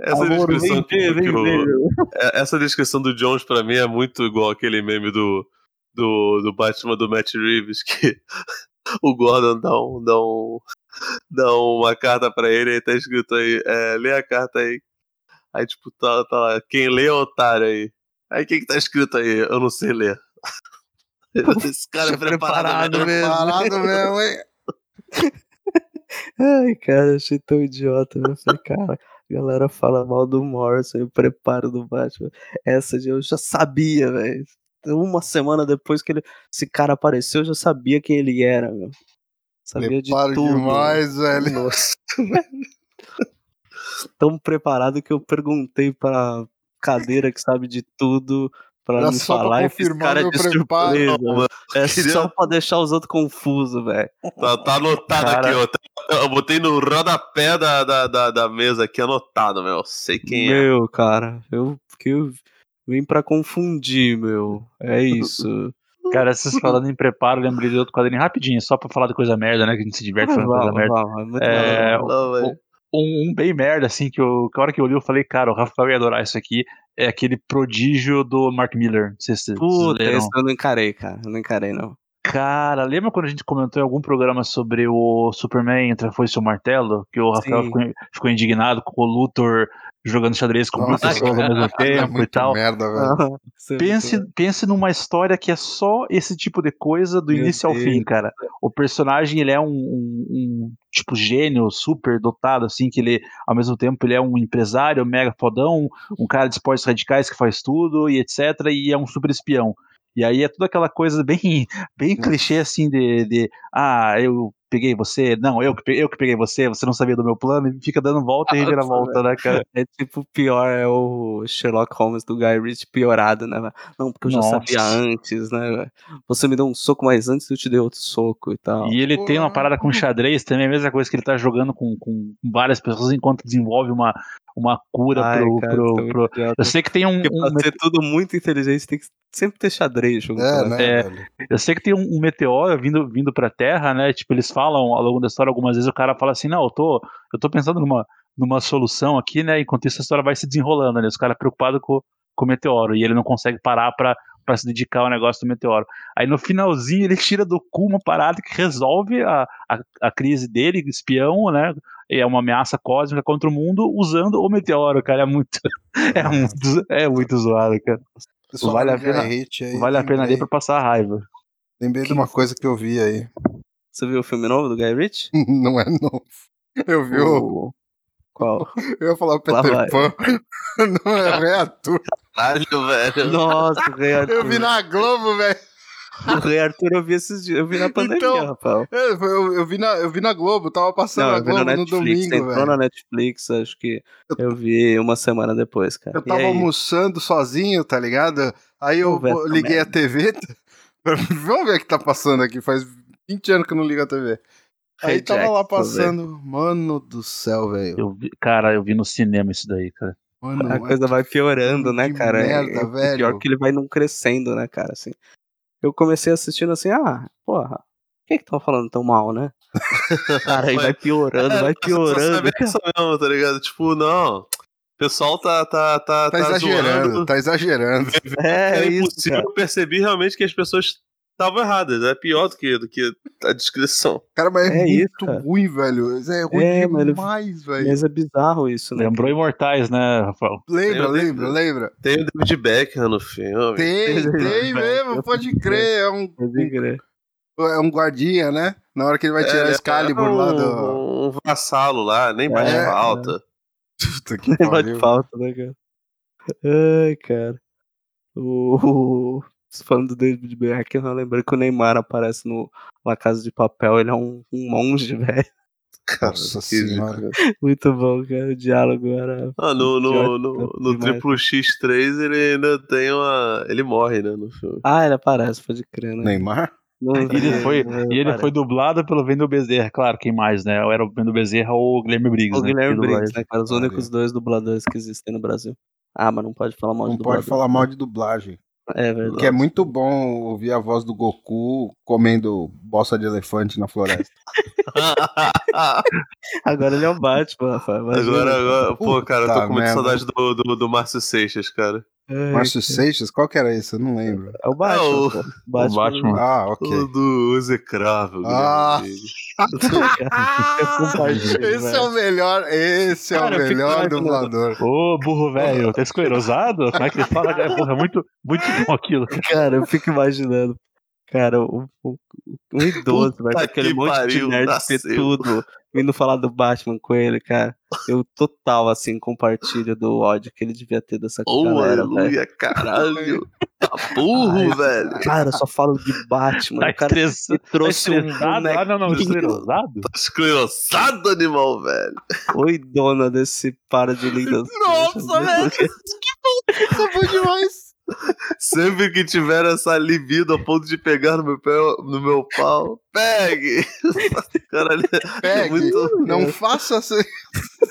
essa Amor, descrição vem vem o- meu. é- essa descrição do Jones pra mim é muito igual aquele meme do, do, do Batman do Matt Reeves que o Gordon dá um, dá um dá uma carta pra ele e tá escrito aí é, lê a carta aí aí tipo tá, tá lá quem lê é o otário aí aí o que que tá escrito aí eu não sei ler esse cara é preparado, Preparado mesmo. mesmo. Parado mesmo, hein? Ai, cara, eu achei tão idiota. Eu falei, cara, a galera fala mal do Morrison e o preparo do Batman. Essa de eu já sabia, velho. Uma semana depois que ele, esse cara apareceu, eu já sabia quem ele era, meu. Sabia Preparo de tudo. demais, velho. Nossa, Tão preparado que eu perguntei pra cadeira que sabe de tudo pra Era me só pra falar e fiz confirmar cara meu de preparo. surpresa. Não, mano, É queria- só pra deixar os outros confusos, velho. Tá, tá anotado Cara. aqui, ó. Tá- Eu botei no rodapé da, da, da, da mesa aqui, anotado, meu. Sei quem é. Meu, cara, eu, que eu vim pra confundir, meu. É isso. Cara, vocês falando em preparo, lembrei de outro quadrinho rapidinho, só pra falar de coisa merda, né? Que a gente se diverte falando de coisa Vamos, merda. vamos, é É. Não. Um, um bem merda, assim, que, eu, que a hora que eu li, eu falei, cara, o Rafael ia adorar isso aqui. É aquele prodígio do Mark Miller. Não sei se vocês Puta, esse eu não encarei, cara. Eu não encarei, não. Cara, lembra quando a gente comentou em algum programa sobre o Superman entre a foice e o martelo? Que o Rafael ficou, ficou indignado com o Luthor jogando xadrez com Nossa, pessoas ao mesmo É tempo e muito tal. merda, velho. Você- Pense, pense numa história que é só esse tipo de coisa do Meu início ao Deus. fim, cara. O personagem, ele é um, um- um, tipo gênio, super dotado, assim, que ele, ao mesmo tempo, ele é um empresário mega fodão, um cara de esportes radicais que faz tudo e etc, e é um super espião. E aí é toda aquela coisa bem, bem clichê, assim, de, de ah, eu peguei você, não, eu que, pe- eu que peguei você, você não sabia do meu plano, e fica dando volta e reviravolta, né, cara? É tipo, pior é o Sherlock Holmes do Guy Ritchie piorado, né? Não, porque eu já Nossa. sabia antes, né? Você me deu um soco, mas antes eu te dei outro soco e tal. E ele tem uma parada com xadrez também, a mesma coisa que ele tá jogando com, com várias pessoas enquanto desenvolve uma, uma cura Ai, pro. cara, pro- é pro-. Eu sei que tem um. Porque pra um ser tudo muito inteligente, tem que sempre ter xadrez junto. É, né? né, É. Eu sei que tem um, um meteoro vindo, vindo pra Terra, né? Tipo, eles falam ao longo da história, algumas vezes o cara fala assim, não, eu tô, eu tô pensando numa, numa solução aqui, né? Enquanto isso a história vai se desenrolando, né? Os caras preocupados com, com o meteoro. E ele não consegue parar pra, pra se dedicar ao negócio do meteoro. Aí no finalzinho ele tira do cu uma parada que resolve a, a, a crise dele, espião, né? É uma ameaça cósmica contra o mundo usando o meteoro, cara. É muito. É muito, é muito zoado, cara. Pessoal, Vale a pena- aí, Vale a pena ler lembrei- pra passar a raiva. Lembrei de uma coisa que eu vi aí. Você viu o filme novo do Guy Ritchie? Não é novo. Eu vi o. O- Qual? Eu ia falar o Peter. Pan. Não é Rei Arthur. Caralho, velho. Nossa, o Rei Arthur. Eu vi na Globo, velho. O Rei Arthur eu vi esses dias. Eu vi na pandemia, Então, Rafael. É, Eu, eu vi na, eu vi na Globo, tava passando Não, na eu vi no Globo no Netflix. domingo, Entrou velho. na Netflix, acho que eu vi uma semana depois, cara. Eu E tava aí? almoçando sozinho, tá ligado? Aí eu pô, liguei a. TV. Vamos ver o que tá passando aqui. Faz 20 anos que eu não ligo a TV. Aí tava lá passando. Mano do céu, velho. Cara, eu vi no cinema isso daí, cara. Mano, A coisa vai piorando, né, cara? merda, É- é velho. Pior que ele vai não crescendo, né, cara? Assim. Eu comecei assistindo assim, ah, porra, por que que tão falando tão mal, né? Cara, aí vai piorando, É, vai piorando. sabe essa mesmo, tá ligado? Tipo, não. O pessoal tá, tá, tá, Tá exagerando, zoando. tá exagerando. É, Era isso, impossível cara. eu perceber realmente que as pessoas estavam erradas. É pior do que, do que a descrição. Cara, mas é, É isso, muito cara. ruim, velho. Isso É ruim É, demais, velho. Mas é bizarro isso, né? Lembrou Imortais, né, Rafael? Lembra, lembra, lembra? Tem o David Beckham no filme. Tem, Tem, tem mesmo, pode crer. É um, Pode crer. é um guardinha, né? Na hora que ele vai tirar É, Excalibur é um, lá do. Um vassalo lá, nem bate É, falta. Puta que Nem bate pariu. falta, né, cara? Ai, cara. O... Falando do David Beckham, eu lembrei que o Neymar aparece no La Casa de Papel, ele é um, um monge, velho. Nossa senhora. Muito bom, cara. O diálogo era. Ah, no, no, no, no triplo X3 ele ainda tem uma. Ele morre, né? No filme. Ah, ele aparece, pode crer, né? Neymar? Não E ele foi, não e ele foi dublado pelo Wendel Bezerra, claro, quem mais, né? Era o Wendel Bezerra ou o Guilherme Briggs, O né? Guilherme Briggs, né, cara? Os únicos dois dubladores que existem no Brasil. Ah, mas não pode falar mal Não de pode dublador. falar mal de dublagem. É verdade. Porque é muito bom ouvir a voz do Goku comendo bosta de elefante na floresta. Agora ele é o Batman, Rafael. Agora, agora, pô, cara, eu tô com muita saudade do, do, do Márcio Seixas, cara. Ai, Márcio. Seixas, qual que era esse? Eu não lembro. É o Batman. É o-. Batman. Batman. Ah, ok. O do execrável. Ah. Eu compartilho, esse é o melhor, esse é Cara, o eu fico melhor dublador. Ô, burro velho, tá esclerosado? Como é que ele fala? cara? Porra, é muito, muito bom aquilo. Cara, eu fico imaginando. Cara, o, o, um idoso, Puta vai aquele que monte pariu, de nerd nasceu. tudo vindo falar do Batman com ele, cara. Eu total, assim, compartilho do ódio que ele devia ter dessa Oh, galera, velho. aleluia, caralho. Tá burro, Ai, velho. Cara, eu só falo de Batman. Tá o cara me Tá trouxe um estressado? Ah, não, não, esclerosado? Tá esclerosado, animal, velho. Oi, dona desse para de lindas. Nossa, velho. Isso é bom demais. Sempre que tiver essa libido a ponto de pegar no meu, pé, no meu pau, pegue! Caralho, é Pegue, muito- não faça assim.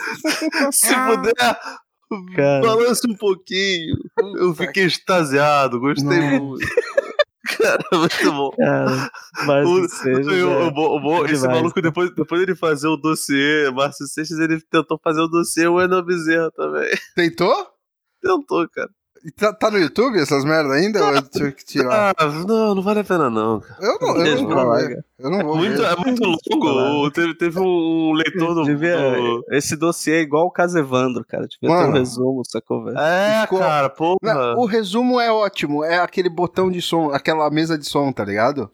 Se puder, Cara. balance um pouquinho. Eu fiquei extasiado, gostei Nossa. muito. Cara, muito bom. Cara, mas O- que seja, o- o é esse demais, maluco, depois, depois ele fazer o dossiê, Márcio Seixas, ele tentou fazer o dossiê o Eno Bezerra também. Tentou? Tentou, cara. Tá, tá no YouTube essas merda ainda? Ou eu tive que tirar? Ah, não, não vale a pena não. cara. Eu não, eu não vou ver. Eu não vou Muito, ver. é muito longo. Teve, teve um leitor do. Devia- do- Esse dossiê é igual o caso Evandro, cara. Devia ter um Mano. resumo, sacou, velho? É, Ficou- cara, porra. Não, o resumo é ótimo. É aquele botão de som, aquela mesa de som, tá ligado?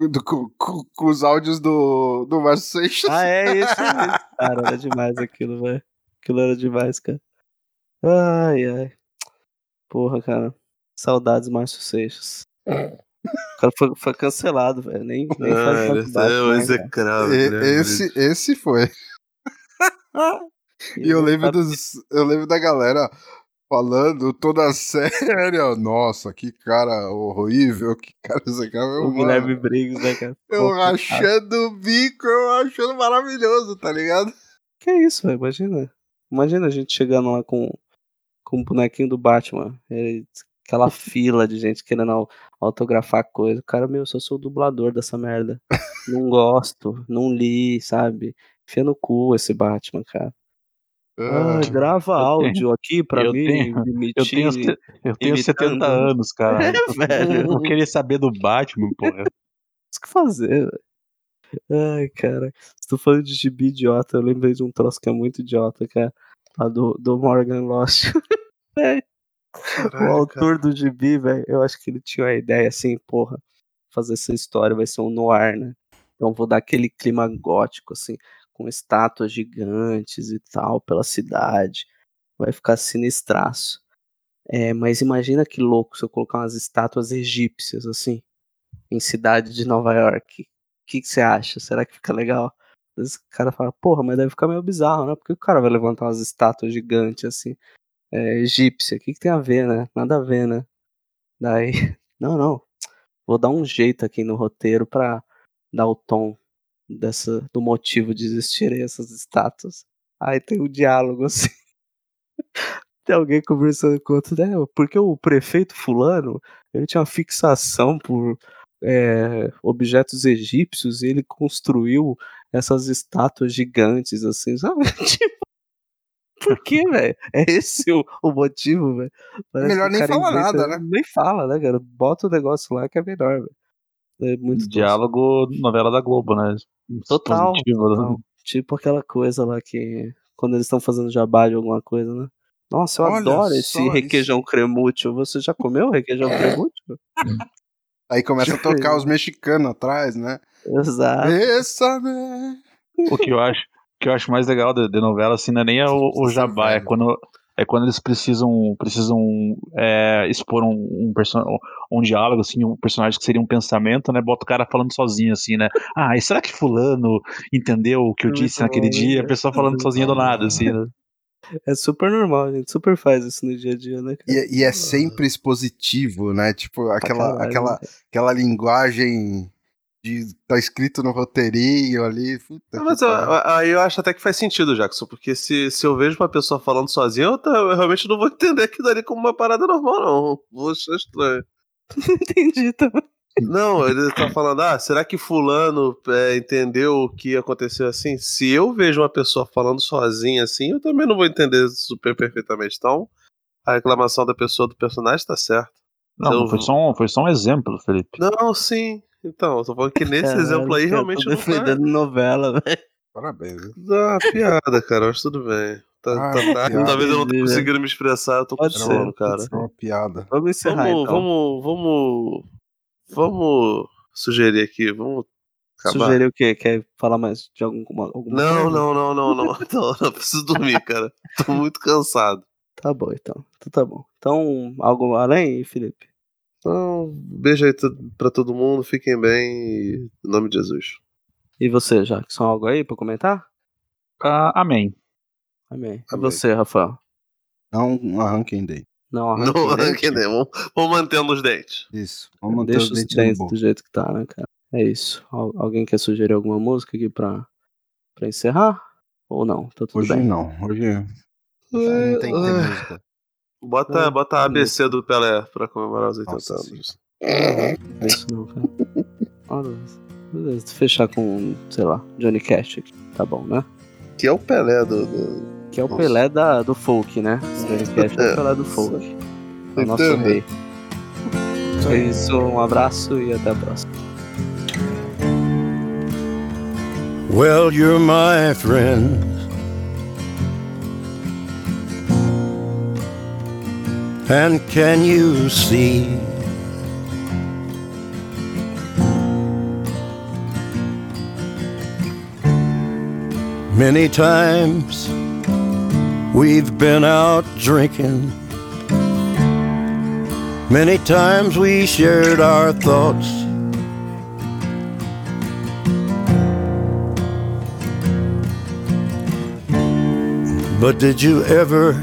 Do- com, com- com os áudios do, do Márcio Seixas. Ah, é esse mesmo. Cara, era demais aquilo, velho. Aquilo era demais, cara. Ai, ai. Porra, cara. Saudades Márcio Seixas. O cara foi, foi cancelado, velho. Nem, nem faz Ah, esse Batman, é o né, execrável. Esse, esse foi. E eu lembro dos. Eu lembro da galera falando toda séria. Nossa, que cara horrível, que cara execrável. O mano. Guilherme Briggs, né, cara? Eu Pô, rachando o bico, eu achando maravilhoso, tá ligado? Que isso, velho? Imagina. Imagina a gente chegando lá com, com o bonequinho do Batman. e aquela fila de gente querendo au- autografar coisa. O cara, meu, eu só sou o dublador dessa merda. Não gosto, não li, sabe? Enfia no cu esse Batman, cara. Ah, grava áudio aqui pra mim, tenho- me Eu tenho, eu tenho imitando. 70 anos, cara. É, velho. Eu vou querer saber do Batman, porra. Isso que fazer, velho. Ai, cara. Tu falando de gibi idiota, eu lembrei de um troço que é muito idiota, cara. Lá do, do Morgan Lost. Véi, o autor do gibi, velho, eu acho que ele tinha a ideia assim, porra, fazer essa história vai ser um noir, né? Então vou dar aquele clima gótico, assim, com estátuas gigantes e tal pela cidade. Vai ficar sinistraço. É, mas imagina que louco se eu colocar umas estátuas egípcias, assim, em cidade de Nova York. O que que você acha? Será que fica legal? Às vezes o cara fala, porra, mas deve ficar meio bizarro, né? Porque o cara vai levantar umas estátuas gigantes, assim, é, egípcia. O que, que tem a ver, né? Nada a ver, né? Daí, não, não. Vou dar um jeito aqui no roteiro pra dar o tom dessa, do motivo de existirem essas estátuas. Aí tem um diálogo assim. Tem alguém conversando com outro, né? Porque o prefeito fulano, ele tinha uma fixação por é, objetos egípcios e ele construiu essas estátuas gigantes, assim, sabe? Tipo, por que, velho? É esse o, o motivo, velho? Melhor nem falar inventa- nada, né? Nem fala, né, cara? Bota o negócio lá que é melhor, velho. É muito. Diálogo, novela da Globo, né? Total, Positivo, né? total. Tipo aquela coisa lá que. Quando eles estão fazendo jabá de alguma coisa, né? Nossa, eu Olha adoro esse requeijão cremútil. Você já comeu requeijão cremútil? Aí começa a tocar os mexicanos atrás, né? Exato. Essa, né? O que eu acho, que eu acho mais legal de, de novela, assim, não é nem é o, o jabá, é quando, é quando eles precisam, precisam é, expor um, um, um diálogo, assim, um personagem que seria um pensamento, né? Bota o cara falando sozinho, assim, né? Ah, e será que fulano entendeu o que eu É disse muito naquele bom, dia? né? A pessoa falando sozinha do nada, assim, né? É super normal, a gente super faz isso no dia a dia, né? E, e é sempre expositivo, né? Tipo, aquela, aquela, né? aquela linguagem de tá escrito no roteirinho ali. Não, Mas aí eu acho até que faz sentido, Jackson, porque se, se eu vejo uma pessoa falando sozinha, eu, tá- eu realmente não vou entender aquilo ali como uma parada normal, não. Vou achar estranho. Entendi também. Não, ele tá falando, ah, será que fulano é, entendeu o que aconteceu assim? Se eu vejo uma pessoa falando sozinha assim, eu também não vou entender super perfeitamente. Então, a reclamação da pessoa do personagem tá certa. Não, Eu- foi só, um, foi só um exemplo, Felipe. Não, sim. Então, eu tô falando que nesse Caralho, exemplo aí cara, realmente tô não tá. defendendo novela, velho. Parabéns. viu? Dá uma piada, cara, mas tudo bem. Tá- Ah, tá- tá- piada. talvez eu não tenha né? conseguindo me expressar, eu tô com Pode Era ser, sono, uma, cara. pode piada. Vamos encerrar Vamos, então. vamos, vamos, vamos sugerir aqui, vamos acabar. Sugerir o quê? Quer falar mais de alguma, alguma Não, coisa? não, não, não, não, não, não, preciso dormir, cara. Tô muito cansado. Tá bom, então. Então tá bom. Então, algo além, Felipe? Então, beijo aí pra todo mundo, fiquem bem em nome de Jesus. E você, Jackson, algo aí pra comentar? Ah, amém. Amém. E Amém. você, Rafael? Não, arranquem daí. Não, arranque Não, dente. arranque nem. Vamos, vamos mantendo os dentes. Isso. Vamos manter Deixa os os dentes do jeito que tá, né, cara? É isso. Al- alguém quer sugerir alguma música aqui pra, pra encerrar? Ou não? Tá tudo Hoje bem. não. Hoje não tem que ter música. Bota, Ah, bota a ABC do Pelé pra comemorar os 80 Nossa anos. É isso não, cara. Olha, beleza, fechar com, sei lá, Johnny Cash aqui. Tá bom, né? Que é o Pelé do. do... Que é o Nossa. Pelé da, do folk, né? Johnny Cash é o Pelé do folk. É o nosso Entendo. rei. É isso, um abraço e até a próxima. Well, you're my friend. And can you see? Many times we've been out drinking. Many times we shared our thoughts. But did you ever,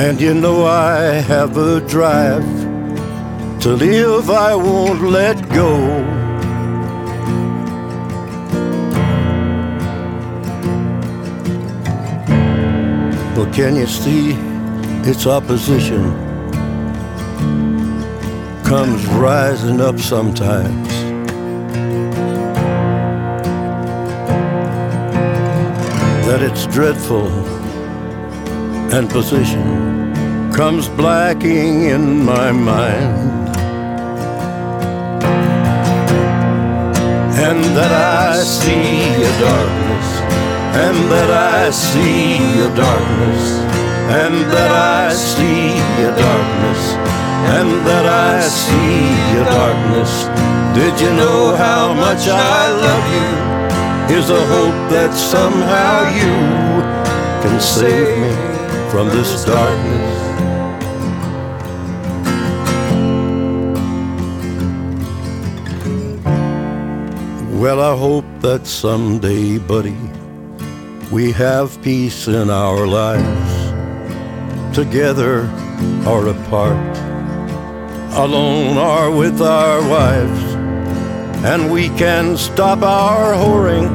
And you know I have a drive to live, I won't let go. But can you see its opposition comes rising up sometimes? That it's dreadful and position comes blacking in my mind. And that I see a darkness, and that I see a darkness, and that I see a darkness, and that I see a darkness. Did you know how much I love you? Here's a hope that somehow you can save me from this darkness. Well, I hope that someday, buddy, we have peace in our lives, together or apart, alone or with our wives, and we can stop our whoring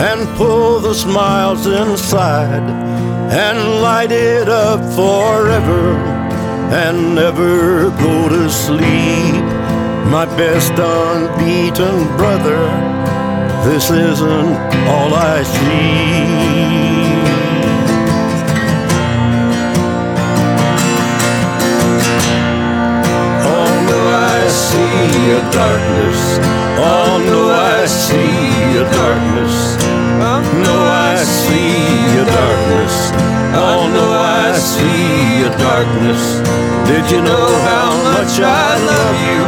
and pull the smiles inside and light it up forever and never go to sleep. My best unbeaten brother, this isn't all I see. Oh see a darkness. Oh no, I see a darkness. No, I see a darkness. Oh no, I see a darkness. Did you know how much I love you?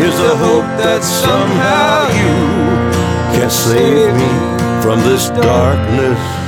Here's a hope that somehow you can save me from this darkness.